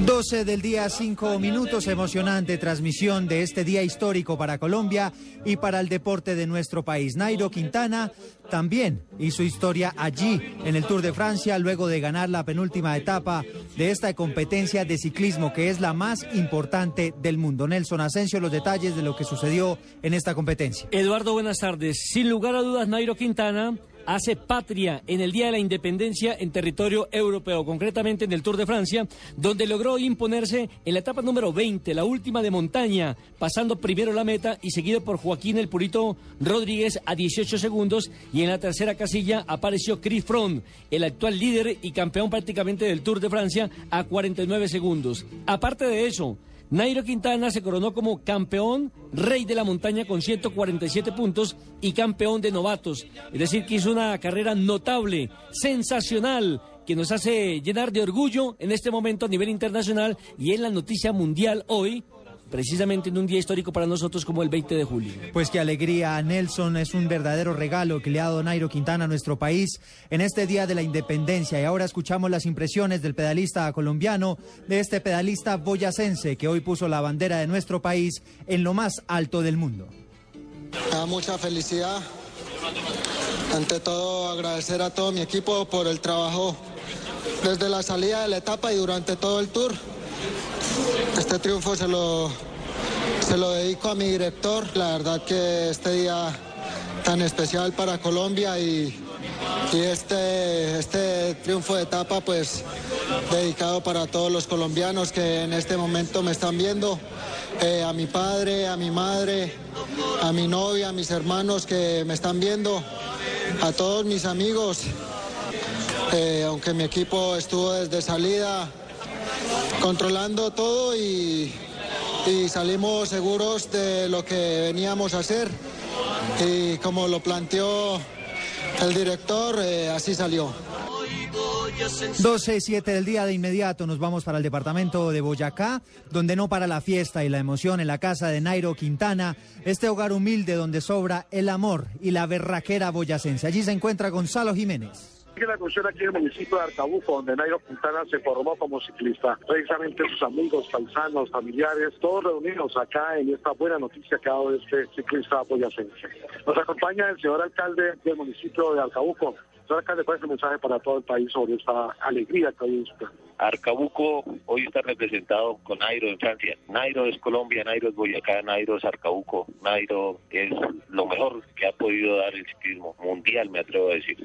12 del día, 5 minutos, emocionante transmisión de este día histórico para Colombia y para el deporte de nuestro país. Nairo Quintana también hizo historia allí en el Tour de Francia luego de ganar la penúltima etapa de esta competencia de ciclismo que es la más importante del mundo. Nelson Asensio, los detalles de lo que sucedió en esta competencia. Eduardo, buenas tardes. Sin lugar a dudas, Nairo Quintana hace patria en el Día de la Independencia en territorio europeo, concretamente en el Tour de Francia, donde logró imponerse en la etapa número 20, la última de montaña, pasando primero la meta y seguido por Joaquín el Purito Rodríguez a 18 segundos y en la tercera casilla apareció Chris Froome, el actual líder y campeón prácticamente del Tour de Francia a 49 segundos. Aparte de eso, Nairo Quintana se coronó como campeón, rey de la montaña con 147 puntos y campeón de novatos. Es decir, que hizo una carrera notable, sensacional, que nos hace llenar de orgullo en este momento a nivel internacional y en la noticia mundial hoy precisamente en un día histórico para nosotros como el 20 de julio. Pues qué alegría, Nelson, es un verdadero regalo que le ha dado Nairo Quintana a nuestro país en este Día de la Independencia. Y ahora escuchamos las impresiones del pedalista colombiano, de este pedalista boyacense que hoy puso la bandera de nuestro país en lo más alto del mundo. da mucha felicidad. Ante todo, agradecer a todo mi equipo por el trabajo desde la salida de la etapa y durante todo el tour. Este triunfo se lo, se lo dedico a mi director. La verdad que este día tan especial para Colombia y, y este, este triunfo de etapa pues dedicado para todos los colombianos que en este momento me están viendo, eh, a mi padre, a mi madre, a mi novia, a mis hermanos que me están viendo, a todos mis amigos, eh, aunque mi equipo estuvo desde salida controlando todo y, salimos seguros de lo que veníamos a hacer y como lo planteó el director, eh, así salió. 12, 7 del día de inmediato nos vamos para el departamento de Boyacá, donde no para la fiesta y la emoción en la casa de Nairo Quintana, este hogar humilde donde sobra el amor y la berraquera boyacense. Allí se encuentra Gonzalo Jiménez. Que la cuestión aquí en el municipio de Arcabuco, donde Nairo Quintana se formó como ciclista. Precisamente sus amigos, paisanos, familiares, todos reunidos acá en esta buena noticia que ha dado este ciclista boyacense. Nos acompaña el señor alcalde del municipio de Arcabuco. Señor alcalde, ¿cuál es el mensaje para todo el país sobre esta alegría que su casa? Arcabuco hoy está representado con Nairo en Francia. Nairo es Colombia, Nairo es Boyacá, Nairo es Arcabuco. Nairo es lo mejor que ha podido dar el ciclismo mundial, me atrevo a decir.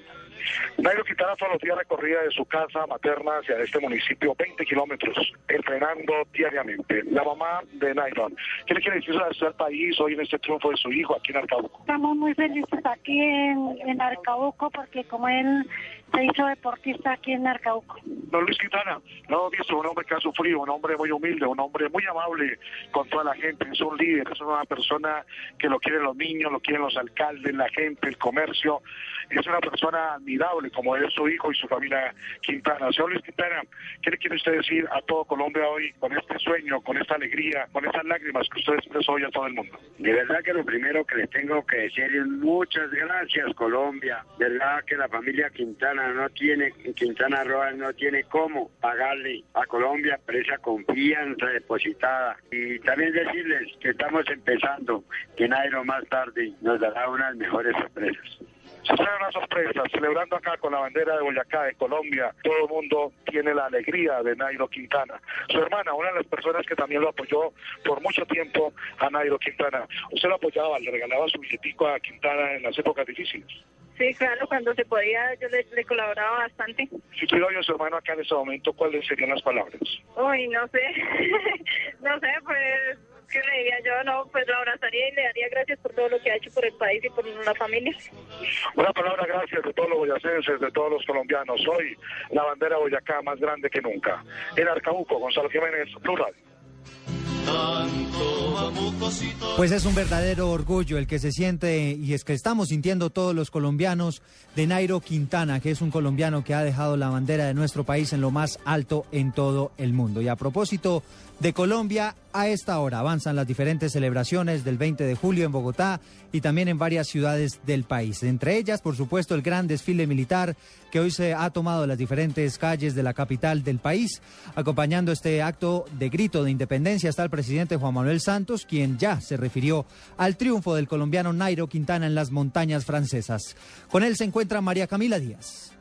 Nairo Quintana todos los días recorría de su casa materna hacia este municipio 20 kilómetros, entrenando diariamente. La mamá de Nairo, ¿qué le quiere decir al país hoy en este triunfo de su hijo aquí en Arcabuco? Estamos muy felices aquí en, en Arcauco porque como él se hizo deportista aquí en Arcauco. Don Luis Quintana, no visto un hombre que ha sufrido, un hombre muy humilde, un hombre muy amable con toda la gente, es un líder, es una persona que lo quieren los niños, lo quieren los alcaldes, la gente, el comercio, es una persona admirable como es su hijo y su familia Quintana. Señor Luis Quintana, ¿qué le quiere usted decir a todo Colombia hoy con este sueño, con esta alegría, con estas lágrimas que usted expresó hoy a todo el mundo? De verdad que lo primero que le tengo que decir es muchas gracias Colombia. De verdad que la familia Quintana no tiene, Quintana Roa no tiene cómo pagarle a Colombia por esa confianza depositada. Y también decirles que estamos empezando, que Nairo más tarde nos dará unas mejores sorpresas. Se trae una sorpresa, celebrando acá con la bandera de Boyacá, de Colombia, todo el mundo tiene la alegría de Nairo Quintana. Su hermana, una de las personas que también lo apoyó por mucho tiempo a Nairo Quintana. Usted lo apoyaba, le regalaba su billetico a Quintana en las épocas difíciles. Sí, claro, cuando se podía yo le, le colaboraba bastante. Si tuviera a su hermano acá en este momento, ¿cuáles serían las palabras? Uy, no sé, no sé, pues, ¿qué le diría yo? No, pues lo abrazaría y le daría gracias por todo lo que ha hecho por el país y por la familia. Una palabra gracias de todos los boyacenses, de todos los colombianos. Hoy la bandera Boyacá más grande que nunca. En Arcabuco, Gonzalo Jiménez. Tanto amo Pues es un verdadero orgullo el que se siente y es que estamos sintiendo todos los colombianos de Nairo Quintana, que es un colombiano que ha dejado la bandera de nuestro país en lo más alto en todo el mundo. Y a propósito de Colombia, a esta hora avanzan las diferentes celebraciones del 20 de julio en Bogotá y también en varias ciudades del país. Entre ellas, por supuesto, el gran desfile militar que hoy se ha tomado las diferentes calles de la capital del país. Acompañando este acto de grito de independencia está el presidente Juan Manuel Santos, quien ya se refirió al triunfo del colombiano Nairo Quintana en las montañas francesas. Con él se encuentra María Camila Díaz.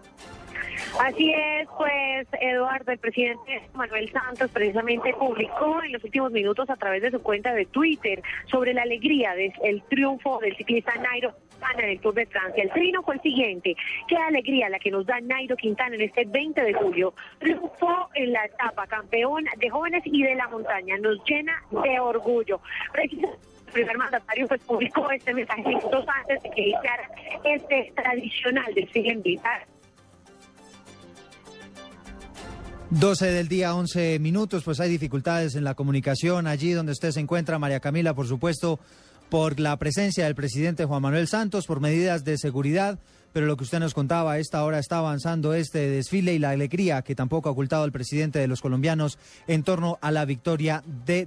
Así es, pues Eduardo, el presidente Manuel Santos precisamente publicó en los últimos minutos a través de su cuenta de Twitter sobre la alegría del triunfo del ciclista Nairo Quintana en el Tour de Francia. El trino fue el siguiente, qué alegría la que nos da Nairo Quintana en este 20 de julio. Triunfó en la etapa campeón de jóvenes y de la montaña, nos llena de orgullo. Precisamente el primer mandatario pues publicó este mensaje minutos antes de que iniciara este tradicional desfile militar 12 del día, 11 minutos, pues hay dificultades en la comunicación. Allí donde usted se encuentra, María Camila, por supuesto, por la presencia del presidente Juan Manuel Santos, por medidas de seguridad pero lo que usted nos contaba, esta hora está avanzando este desfile y la alegría que tampoco ha ocultado el presidente de los colombianos en torno a la victoria de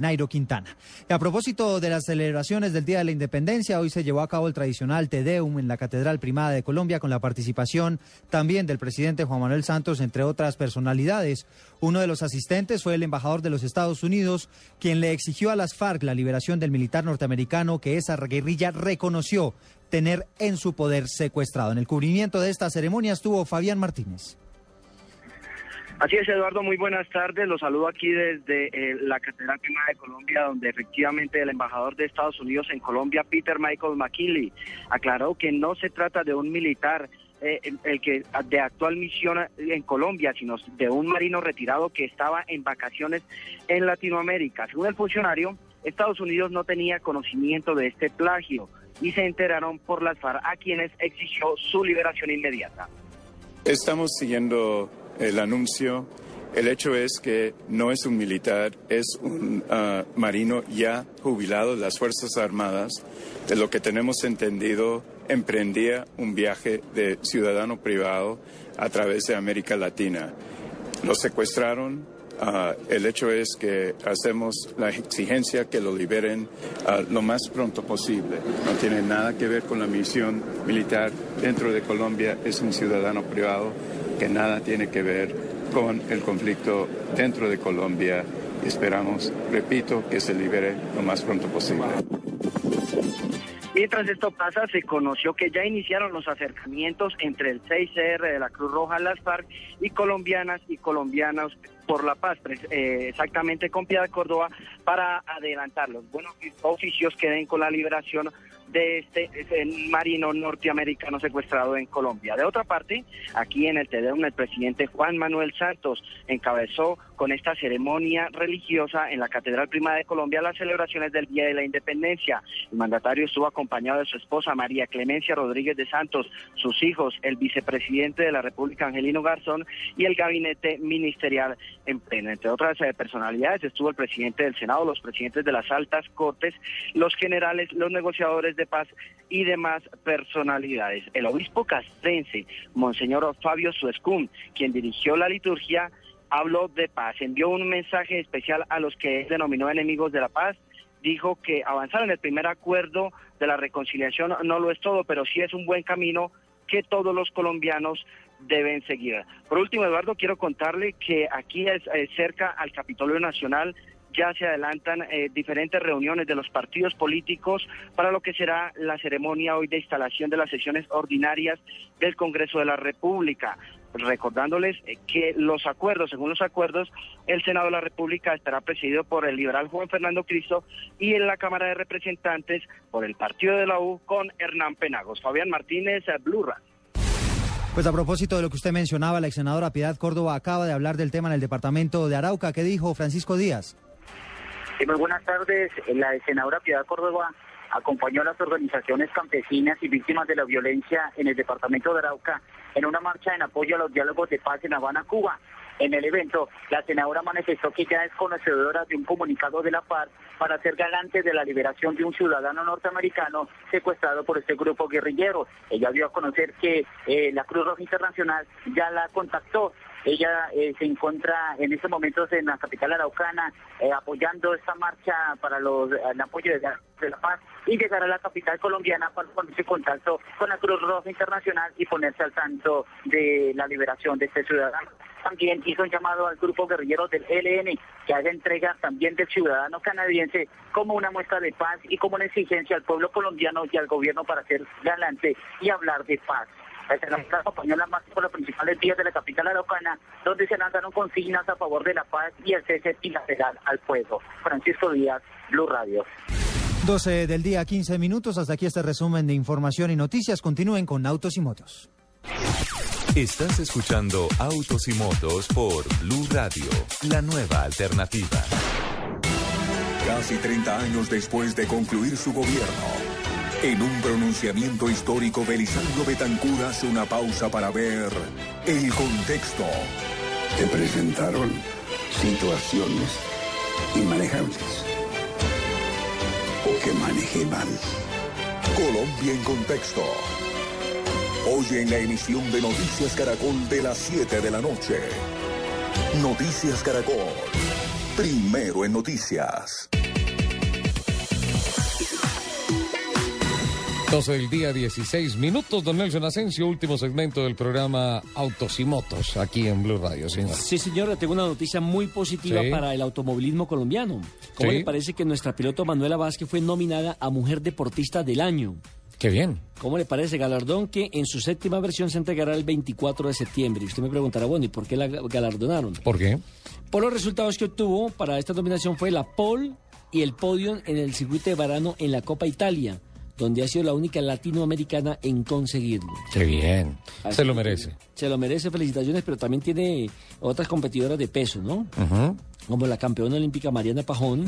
Nairo Quintana. Y a propósito de las celebraciones del Día de la Independencia, hoy se llevó a cabo el tradicional Tedeum en la Catedral Primada de Colombia con la participación también del presidente Juan Manuel Santos, entre otras personalidades. Uno de los asistentes fue el embajador de los Estados Unidos, quien le exigió a las FARC la liberación del militar norteamericano que esa guerrilla reconoció tener en su poder secuestrado. En el cubrimiento de esta ceremonia estuvo Fabián Martínez. Así es, Eduardo, muy buenas tardes. Los saludo aquí desde eh, la Catedral Primera de Colombia, donde efectivamente el embajador de Estados Unidos en Colombia, Peter Michael McKinley, aclaró que no se trata de un militar eh, el que de actual misión en Colombia, sino de un marino retirado que estaba en vacaciones en Latinoamérica. Según el funcionario, Estados Unidos no tenía conocimiento de este plagio y se enteraron por las FARC a quienes exigió su liberación inmediata. Estamos siguiendo el anuncio. El hecho es que no es un militar, es un ah, marino ya jubilado de las Fuerzas Armadas. De lo que tenemos entendido, emprendía un viaje de ciudadano privado a través de América Latina. Lo secuestraron, Ah, el hecho es que hacemos la exigencia que lo liberen ah, lo más pronto posible. No tiene nada que ver con la misión militar dentro de Colombia. Es un ciudadano privado que nada tiene que ver con el conflicto dentro de Colombia. Esperamos, repito, que se libere lo más pronto posible. Mientras esto pasa, se conoció que ya iniciaron los acercamientos entre el 6CR de la Cruz Roja, las FARC y colombianas y colombianos por la paz, eh, exactamente con Piedad Córdoba, para adelantarlos. Buenos oficios queden con la liberación de este, marino norteamericano secuestrado en Colombia. De otra parte, aquí en el Tedeum el presidente Juan Manuel Santos encabezó con esta ceremonia religiosa en la Catedral Prima de Colombia las celebraciones del Día de la Independencia. El mandatario estuvo acompañado de su esposa María Clemencia Rodríguez de Santos, sus hijos, el vicepresidente de la República Angelino Garzón y el gabinete ministerial en pleno. Entre otras eh, personalidades estuvo el presidente del Senado, los presidentes de las altas cortes, los generales, los negociadores de paz y demás personalidades. El obispo castrense, Monseñor Fabio Suescún, quien dirigió la liturgia, habló de paz, envió un mensaje especial a los que denominó enemigos de la paz, dijo que avanzar en el primer acuerdo de la reconciliación no lo es todo, pero sí es un buen camino que todos los colombianos deben seguir. Por último, Eduardo, quiero contarle que aquí es, eh, cerca al Capitolio Nacional ya se adelantan eh, diferentes reuniones de los partidos políticos para lo que será la ceremonia hoy de instalación de las sesiones ordinarias del Congreso de la República recordándoles que los acuerdos, según los acuerdos, el Senado de la República estará presidido por el liberal Juan Fernando Cristo y en la Cámara de Representantes por el partido de la U con Hernán Penagos. Fabián Martínez, Blurra. Pues a propósito de lo que usted mencionaba, la ex senadora Piedad Córdoba acaba de hablar del tema en el departamento de Arauca. ¿Qué dijo Francisco Díaz? muy buenas tardes. La senadora Piedad Córdoba acompañó a las organizaciones campesinas y víctimas de la violencia en el departamento de Arauca en una marcha en apoyo a los diálogos de paz en Habana, Cuba. En el evento, la senadora manifestó que ya es conocedora de un comunicado de la paz para ser galante de la liberación de un ciudadano norteamericano secuestrado por este grupo guerrillero. Ella dio a conocer que eh, la Cruz Roja Internacional ya la contactó ella eh, se encuentra en estos momentos en la capital araucana eh, apoyando esta marcha para el apoyo de, de la paz y llegar a la capital colombiana para ponerse en contacto con la Cruz Roja Internacional y ponerse al tanto de la liberación de este ciudadano. También hizo un llamado al grupo guerrillero del ELN que haga entrega también del ciudadano canadiense como una muestra de paz y como una exigencia al pueblo colombiano y al gobierno para ser galante y hablar de paz. La senadora acompañó la marcha por los principales días de la capital araucana, donde se lanzaron consignas a favor de la paz y el cese bilateral al fuego. Francisco Díaz, Blue Radio. 12 del día, 15 minutos. Hasta aquí este resumen de información y noticias. Continúen con Autos y Motos. Estás escuchando Autos y Motos por Blue Radio, la nueva alternativa. Casi 30 años después de concluir su gobierno, en un pronunciamiento histórico, Belisario Betancur hace una pausa para ver el contexto. Se presentaron situaciones inmanejables o que manejé mal. Colombia en contexto. Hoy en la emisión de Noticias Caracol de las 7 de la noche. Noticias Caracol. Primero en noticias. 12 del día, 16 minutos. Don Nelson Asensio, último segmento del programa Autos y Motos, aquí en Blue Radio, señor. Sí, señora, tengo una noticia muy positiva Sí. para el automovilismo colombiano. ¿Cómo Sí. le parece que nuestra piloto Manuela Vázquez fue nominada a Mujer Deportista del Año? Qué bien. ¿Cómo le parece? Galardón que en su séptima versión se entregará el 24 de septiembre. Y usted me preguntará, bueno, ¿y por qué la galardonaron? ¿Por qué? Por los resultados que obtuvo para esta nominación fue la pole y el podio en el circuito de Varano en la Copa Italia, donde ha sido la única latinoamericana en conseguirlo. Qué bien. Así Se lo merece. Se lo merece, felicitaciones, pero también tiene otras competidoras de peso, ¿no? Ujú, Como la campeona olímpica Mariana Pajón,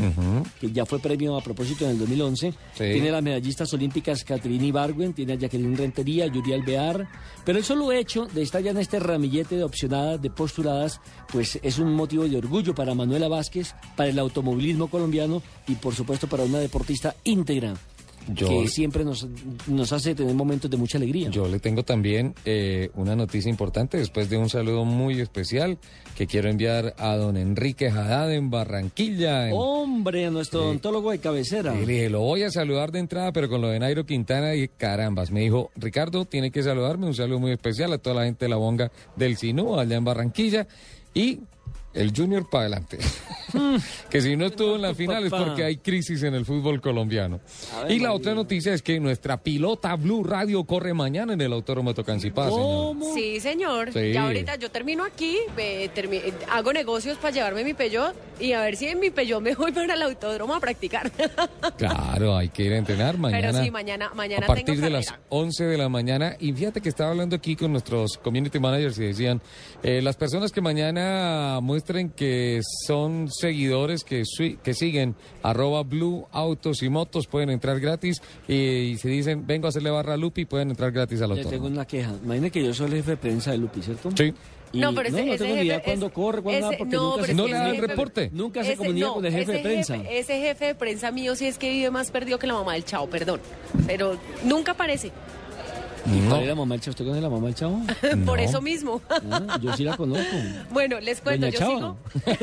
que ya fue premio a propósito en el 2011. Sí. Tiene las medallistas olímpicas Catherine Ibargüen, tiene a Jacqueline Rentería, Yuri Alvear. Pero el solo hecho de estar ya en este ramillete de opcionadas, de postuladas, pues es un motivo de orgullo para Manuela Vázquez, para el automovilismo colombiano y por supuesto para una deportista íntegra. Yo- que siempre nos, nos hace tener momentos de mucha alegría. Yo le tengo también eh, una noticia importante después de un saludo muy especial que quiero enviar a don Enrique Haddad en Barranquilla. en- Hombre, a nuestro odontólogo de cabecera. Y le dije, lo voy a saludar de entrada, pero con lo de Nairo Quintana, y carambas. Me dijo, Ricardo, tiene que saludarme. Un saludo muy especial a toda la gente de la bonga del Sinú, allá en Barranquilla. Y el Junior para adelante. que si no estuvo en la final es porque hay crisis en el fútbol colombiano. Ver, Y la otra noticia es que nuestra pilota Blue Radio corre mañana en el Autódromo de Tocancipá, señor. Sí, señor. Sí. Ya ahorita yo termino aquí, eh, termi- eh, hago negocios para llevarme mi Peugeot y a ver si en mi Peugeot me voy para el autódromo a practicar. Claro, hay que ir a entrenar mañana. Pero sí, mañana, mañana a partir tengo de las 11 de la mañana. Y fíjate que estaba hablando aquí con nuestros community managers y decían, eh, las personas que mañana muestren que son seguidores que, que siguen arroba blue autos y motos pueden entrar gratis y, si dicen vengo a hacerle barra a Lupi pueden entrar gratis al Le autódromo. tengo una queja. Imagine que yo soy el jefe de prensa de Lupi, ¿cierto? Sí. Y No, pero ese- no, ese tengo ni idea jefe cuándo corre, cuándo porque no, nunca se ¿No le da el jefe- reporte? Nunca se Ese- comunica no, con el jefe de prensa. ese jefe de prensa mío sí es que vive más perdido que la mamá del chavo, perdón. Pero nunca aparece. ¿Y No. cuál es la mamá del chavo? ¿Usted conoce la mamá del chavo? Por eso mismo. Ah, yo sí la conozco. Bueno, les cuento, Doña yo Chava. sigo.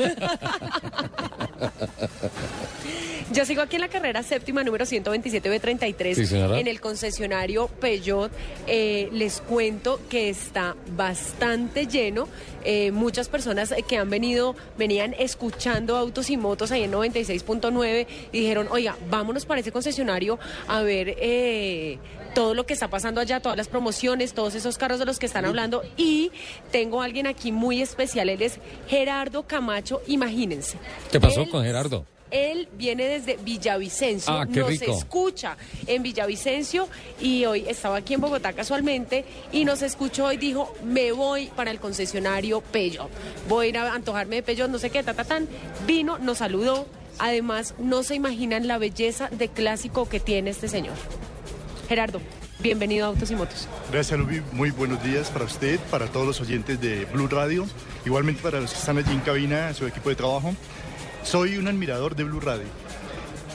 Yo sigo aquí en la carrera séptima número 127B33 Sí, señora. en el concesionario Peugeot. Eh, les cuento que está bastante lleno. Eh, muchas personas que han venido, venían escuchando autos y motos ahí en 96.9 y dijeron, oiga, vámonos para ese concesionario a ver eh, todo lo que está pasando allá, todas las promociones, todos esos carros de los que están hablando. Y tengo a alguien aquí muy especial, él es Gerardo Camacho, imagínense. ¿Qué pasó Él- con Gerardo? Él viene desde Villavicencio, Ah, nos rico. escucha en Villavicencio y hoy estaba aquí en Bogotá casualmente y nos escuchó y dijo, me voy para el concesionario Peugeot. Voy a ir a antojarme de Peugeot, no sé qué, ta, ta, tan. Vino, nos saludó. Además, no se imaginan la belleza de clásico que tiene este señor. Gerardo, bienvenido a Autos y Motos. Gracias, Lubi. Muy buenos días para usted, para todos los oyentes de Blue Radio. igualmente para los que están allí en cabina, su equipo de trabajo. Soy un admirador de Blue Radio.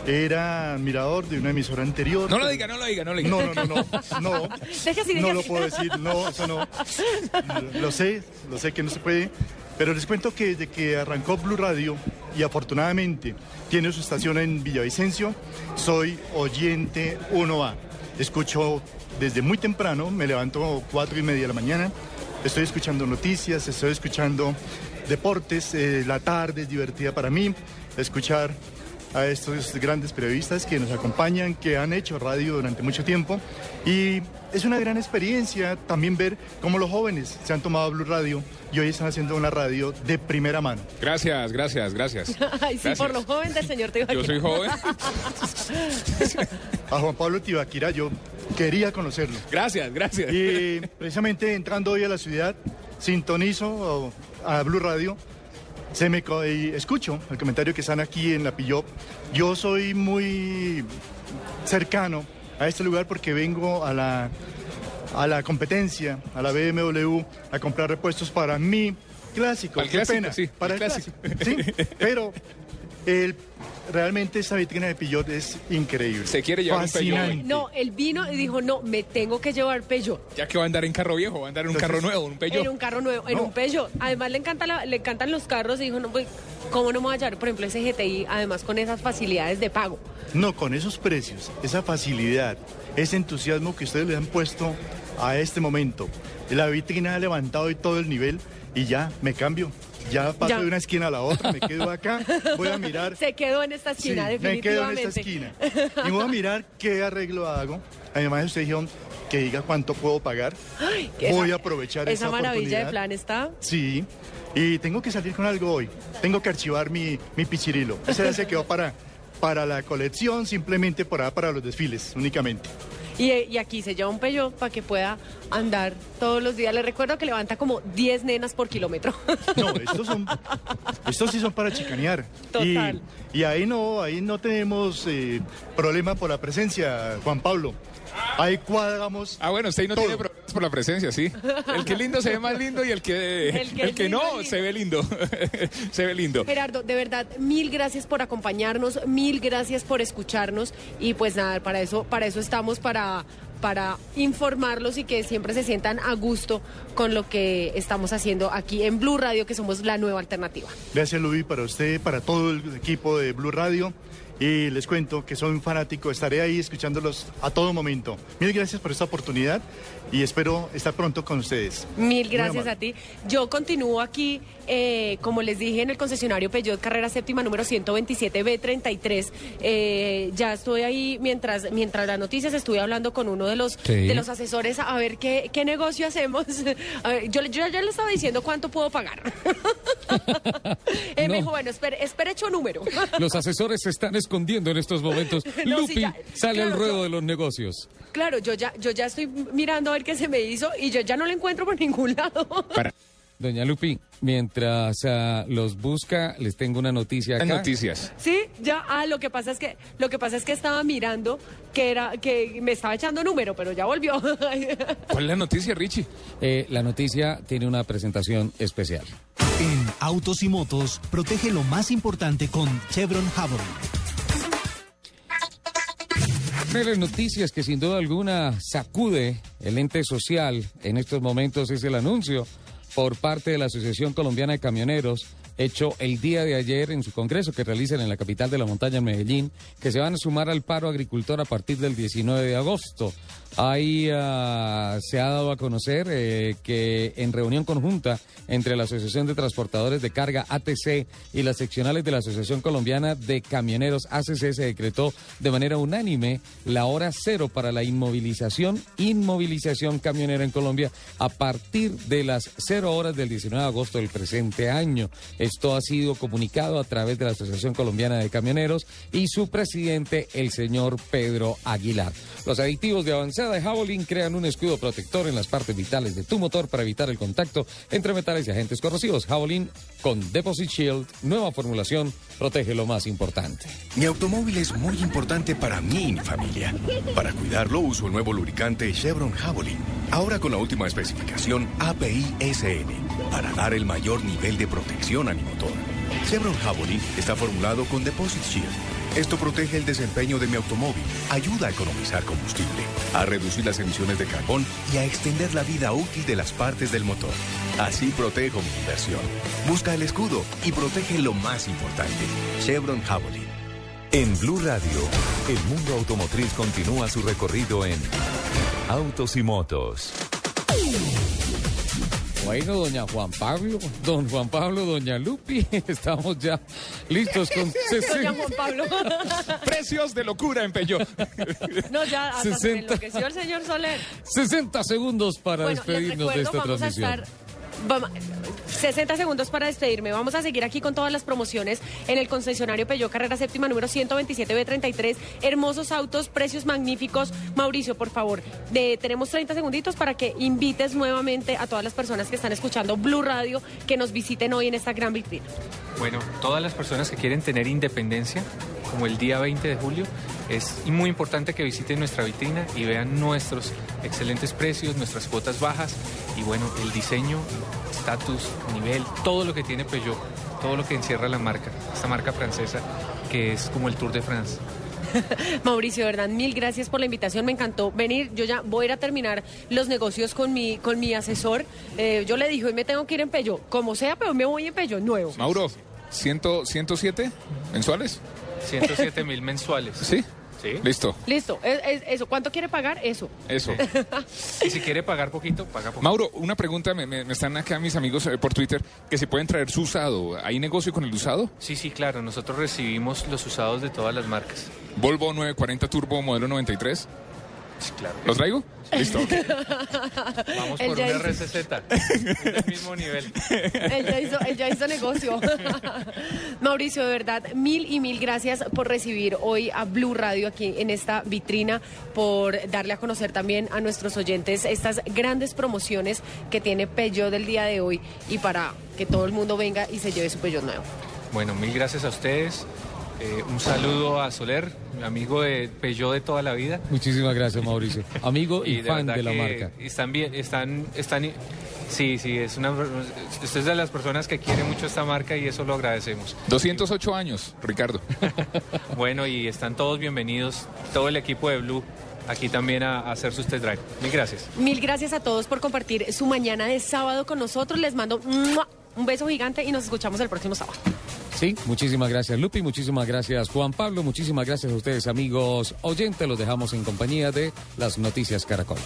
Era admirador de una emisora anterior. No lo diga, no lo diga, no lo diga. No, no, no, no. No, Deja así, no deja lo así. puedo decir, no, eso no. Lo sé, lo sé que no se puede. Pero les cuento que desde que arrancó Blue Radio y afortunadamente tiene su estación en Villavicencio, soy oyente 1A. Escucho desde muy temprano, me levanto cuatro y media de la mañana, estoy escuchando noticias, estoy escuchando deportes, eh, la tarde es divertida para mí, escuchar a estos grandes periodistas que nos acompañan, que han hecho radio durante mucho tiempo. Y es una gran experiencia también ver cómo los jóvenes se han tomado Blue Radio y hoy están haciendo una radio de primera mano. Gracias, gracias, gracias. Ay, sí, Gracias. por lo joven del señor Tibaquira. Yo soy joven. A Juan Pablo Tibaquira yo quería conocerlo. Gracias, gracias. Y precisamente entrando hoy a la ciudad, sintonizo a Blue Radio, se me escucho el comentario que están aquí en la Pillop. Yo soy muy cercano a este lugar porque vengo a la, a la competencia, a la BMW, a comprar repuestos para mi clásico. Para el Qué clásico, pena, sí, para el el clásico. clásico. Sí, pero el, realmente esta vitrina de Pillot es increíble. Se quiere llevar un Peugeot. No, él vino y dijo, no, me tengo que llevar Peugeot. Ya que va a andar en carro viejo, va a andar en un carro nuevo, en un Peugeot. En un carro nuevo, en un Peugeot. Además le, encanta la- le encantan los carros y dijo, no, pues, ¿cómo no me voy a llevar, por ejemplo, ese GTI, además con esas facilidades de pago? No, con esos precios, esa facilidad, ese entusiasmo que ustedes le han puesto a este momento. La vitrina ha levantado y todo el nivel y ya me cambio. Ya paso Ya. de una esquina a la otra, me quedo acá, voy a mirar. Se quedó en esta Sí, esquina, me quedo en definitivamente. esta esquina. Y voy a mirar qué arreglo hago. Además, ustedes dijeron que diga cuánto puedo pagar. Ay, Voy esa- a aprovechar Esa esa maravilla de plan está. Sí, y tengo que salir con algo hoy. Tengo que archivar mi, mi pichirilo. Ese se quedó para, para la colección, simplemente para, para los desfiles, únicamente. Y, y aquí se lleva un Peugeot para que pueda andar todos los días. Le recuerdo que levanta como 10 nenas por kilómetro. No, estos son, estos sí son para chicanear. Total. Y, y ahí no, ahí no tenemos eh, problema por la presencia, Juan Pablo. Ahí cuadramos. Ah, bueno, usted ahí no tiene problemas por la presencia, sí. El que es lindo se ve más lindo y el que, El el que lindo no se ve lindo. se ve lindo. Gerardo, de verdad, mil gracias por acompañarnos, mil gracias por escucharnos y pues nada, para eso, para eso estamos, para, para informarlos y que siempre se sientan a gusto con lo que estamos haciendo aquí en Blue Radio, que somos la nueva alternativa. Gracias, Luis, para usted, para todo el equipo de Blue Radio. Y les cuento que soy un fanático, estaré ahí escuchándolos a todo momento. Mil gracias por esta oportunidad y espero estar pronto con ustedes. Mil gracias a ti. Yo continúo aquí, eh, como les dije, en el concesionario Peugeot Carrera Séptima número 127B33. Eh, ya estoy ahí mientras mientras las noticias estuve hablando con uno de los Sí. de los asesores a ver qué, qué negocio hacemos. A ver, yo, yo ya le estaba diciendo cuánto puedo pagar. No. me dijo, bueno, espere, espere hecho número. Los asesores se están escondiendo en estos momentos. No, Lupi ya, sale al claro, ruedo yo- de los negocios. claro, yo ya, yo ya estoy mirando a ver qué se me hizo y yo ya no lo encuentro por ningún lado. Doña Lupi, mientras ah, los busca, les tengo una noticia acá. noticias. Sí, ya, ah, lo que pasa es que, lo que pasa es que estaba mirando que era, que me estaba echando número, pero ya volvió. ¿Cuál es la noticia, Richie? Eh, la noticia tiene una presentación especial. En Autos y Motos, protege lo más importante con Chevron Javelin. De las noticias que sin duda alguna sacude el ente social en estos momentos es el anuncio por parte de la Asociación Colombiana de Camioneros hecho el día de ayer en su congreso que realizan en la capital de la montaña, Medellín, que se van a sumar al paro agricultor a partir del 19 de agosto. Ahí ah, se ha dado a conocer eh, que en reunión conjunta entre la Asociación de Transportadores de Carga ATC y las seccionales de la Asociación Colombiana de Camioneros ACC se decretó de manera unánime la hora cero para la inmovilización, inmovilización camionera en Colombia a partir de las cero horas del 19 de agosto del presente año. Esto ha sido comunicado a través de la Asociación Colombiana de Camioneros y su presidente, el señor Pedro Aguilar. Los aditivos de de Javelin crean un escudo protector en las partes vitales de tu motor para evitar el contacto entre metales y agentes corrosivos. Javelin con Deposit Shield, nueva formulación, protege lo más importante. Mi automóvil es muy importante para mí y mi familia. Para cuidarlo uso el nuevo lubricante Chevron Javelin. Ahora con la última especificación API-SN para dar el mayor nivel de protección a mi motor. Chevron Javelin está formulado con Deposit Shield. Esto protege el desempeño de mi automóvil, ayuda a economizar combustible, a reducir las emisiones de carbón y a extender la vida útil de las partes del motor. Así protejo mi inversión. Busca el escudo y protege lo más importante. Chevron Javelin. En Blue Radio, el mundo automotriz continúa su recorrido en Autos y Motos. Bueno, doña Juan Pablo, don Juan Pablo, doña Lupi, estamos ya listos con Doña Juan Pablo. Precios de locura en Peugeot. No, ya hasta se 60. enloqueció el señor Soler. 60 segundos para Bueno, despedirnos de recuerdo, esta vamos a transmisión. estar- 60 segundos para despedirme. Vamos a seguir aquí con todas las promociones en el concesionario Peugeot Carrera Séptima número 127B33. Hermosos autos, precios magníficos. Mauricio, por favor, tenemos 30 segunditos para que invites nuevamente a todas las personas que están escuchando Blue Radio que nos visiten hoy en esta gran vitrina. Bueno, todas las personas que quieren tener independencia, como el día 20 de julio, es muy importante que visiten nuestra vitrina y vean nuestros excelentes precios, nuestras cuotas bajas y bueno, el diseño, estatus, nivel, todo lo que tiene Peugeot, todo lo que encierra la marca, esta marca francesa que es como el Tour de France. Mauricio, verdad, mil gracias por la invitación. Me encantó venir. Yo ya voy a ir a terminar los negocios con mi, con mi asesor. Eh, yo le dije, hoy me tengo que ir en Peugeot. Como sea, pero me voy en Peugeot nuevo. Mauro, ¿100, ¿107 mensuales? 107 mil mensuales. ¿Sí? Sí. Listo. Listo, es- es- eso. ¿Cuánto quiere pagar? Eso. Eso. Y si quiere pagar poquito, paga poquito. Mauro, una pregunta, me, me- me están acá mis amigos eh, por Twitter, que si pueden traer su usado. ¿Hay negocio con el usado? Sí, sí, claro. Nosotros recibimos los usados de todas las marcas. Volvo 940 Turbo modelo 93. Claro. ¿Lo traigo? Listo. Vamos por ya un hizo- RCZ. Es del mismo nivel. Él ya hizo, él ya hizo negocio. Mauricio, de verdad, mil y mil gracias por recibir hoy a Blue Radio aquí en esta vitrina, por darle a conocer también a nuestros oyentes estas grandes promociones que tiene Peugeot del día de hoy y para que todo el mundo venga y se lleve su Peugeot nuevo. Bueno, mil gracias a ustedes. Eh, un saludo a Soler, mi amigo de Peugeot de toda la vida. Muchísimas gracias, Mauricio. Amigo y, de fan de la marca. Están bien, están, están, sí, sí, es una, usted es de las personas que quiere mucho esta marca y eso lo agradecemos. 208 años, Ricardo. Bueno, y están todos bienvenidos, todo el equipo de Blue, aquí también a, hacer sus test drive. Mil gracias. Mil gracias a todos por compartir su mañana de sábado con nosotros. Les mando ¡mua! Un beso gigante y nos escuchamos el próximo sábado. Sí, muchísimas gracias Lupi, muchísimas gracias Juan Pablo, muchísimas gracias a ustedes amigos oyentes. Los dejamos en compañía de las noticias Caracol.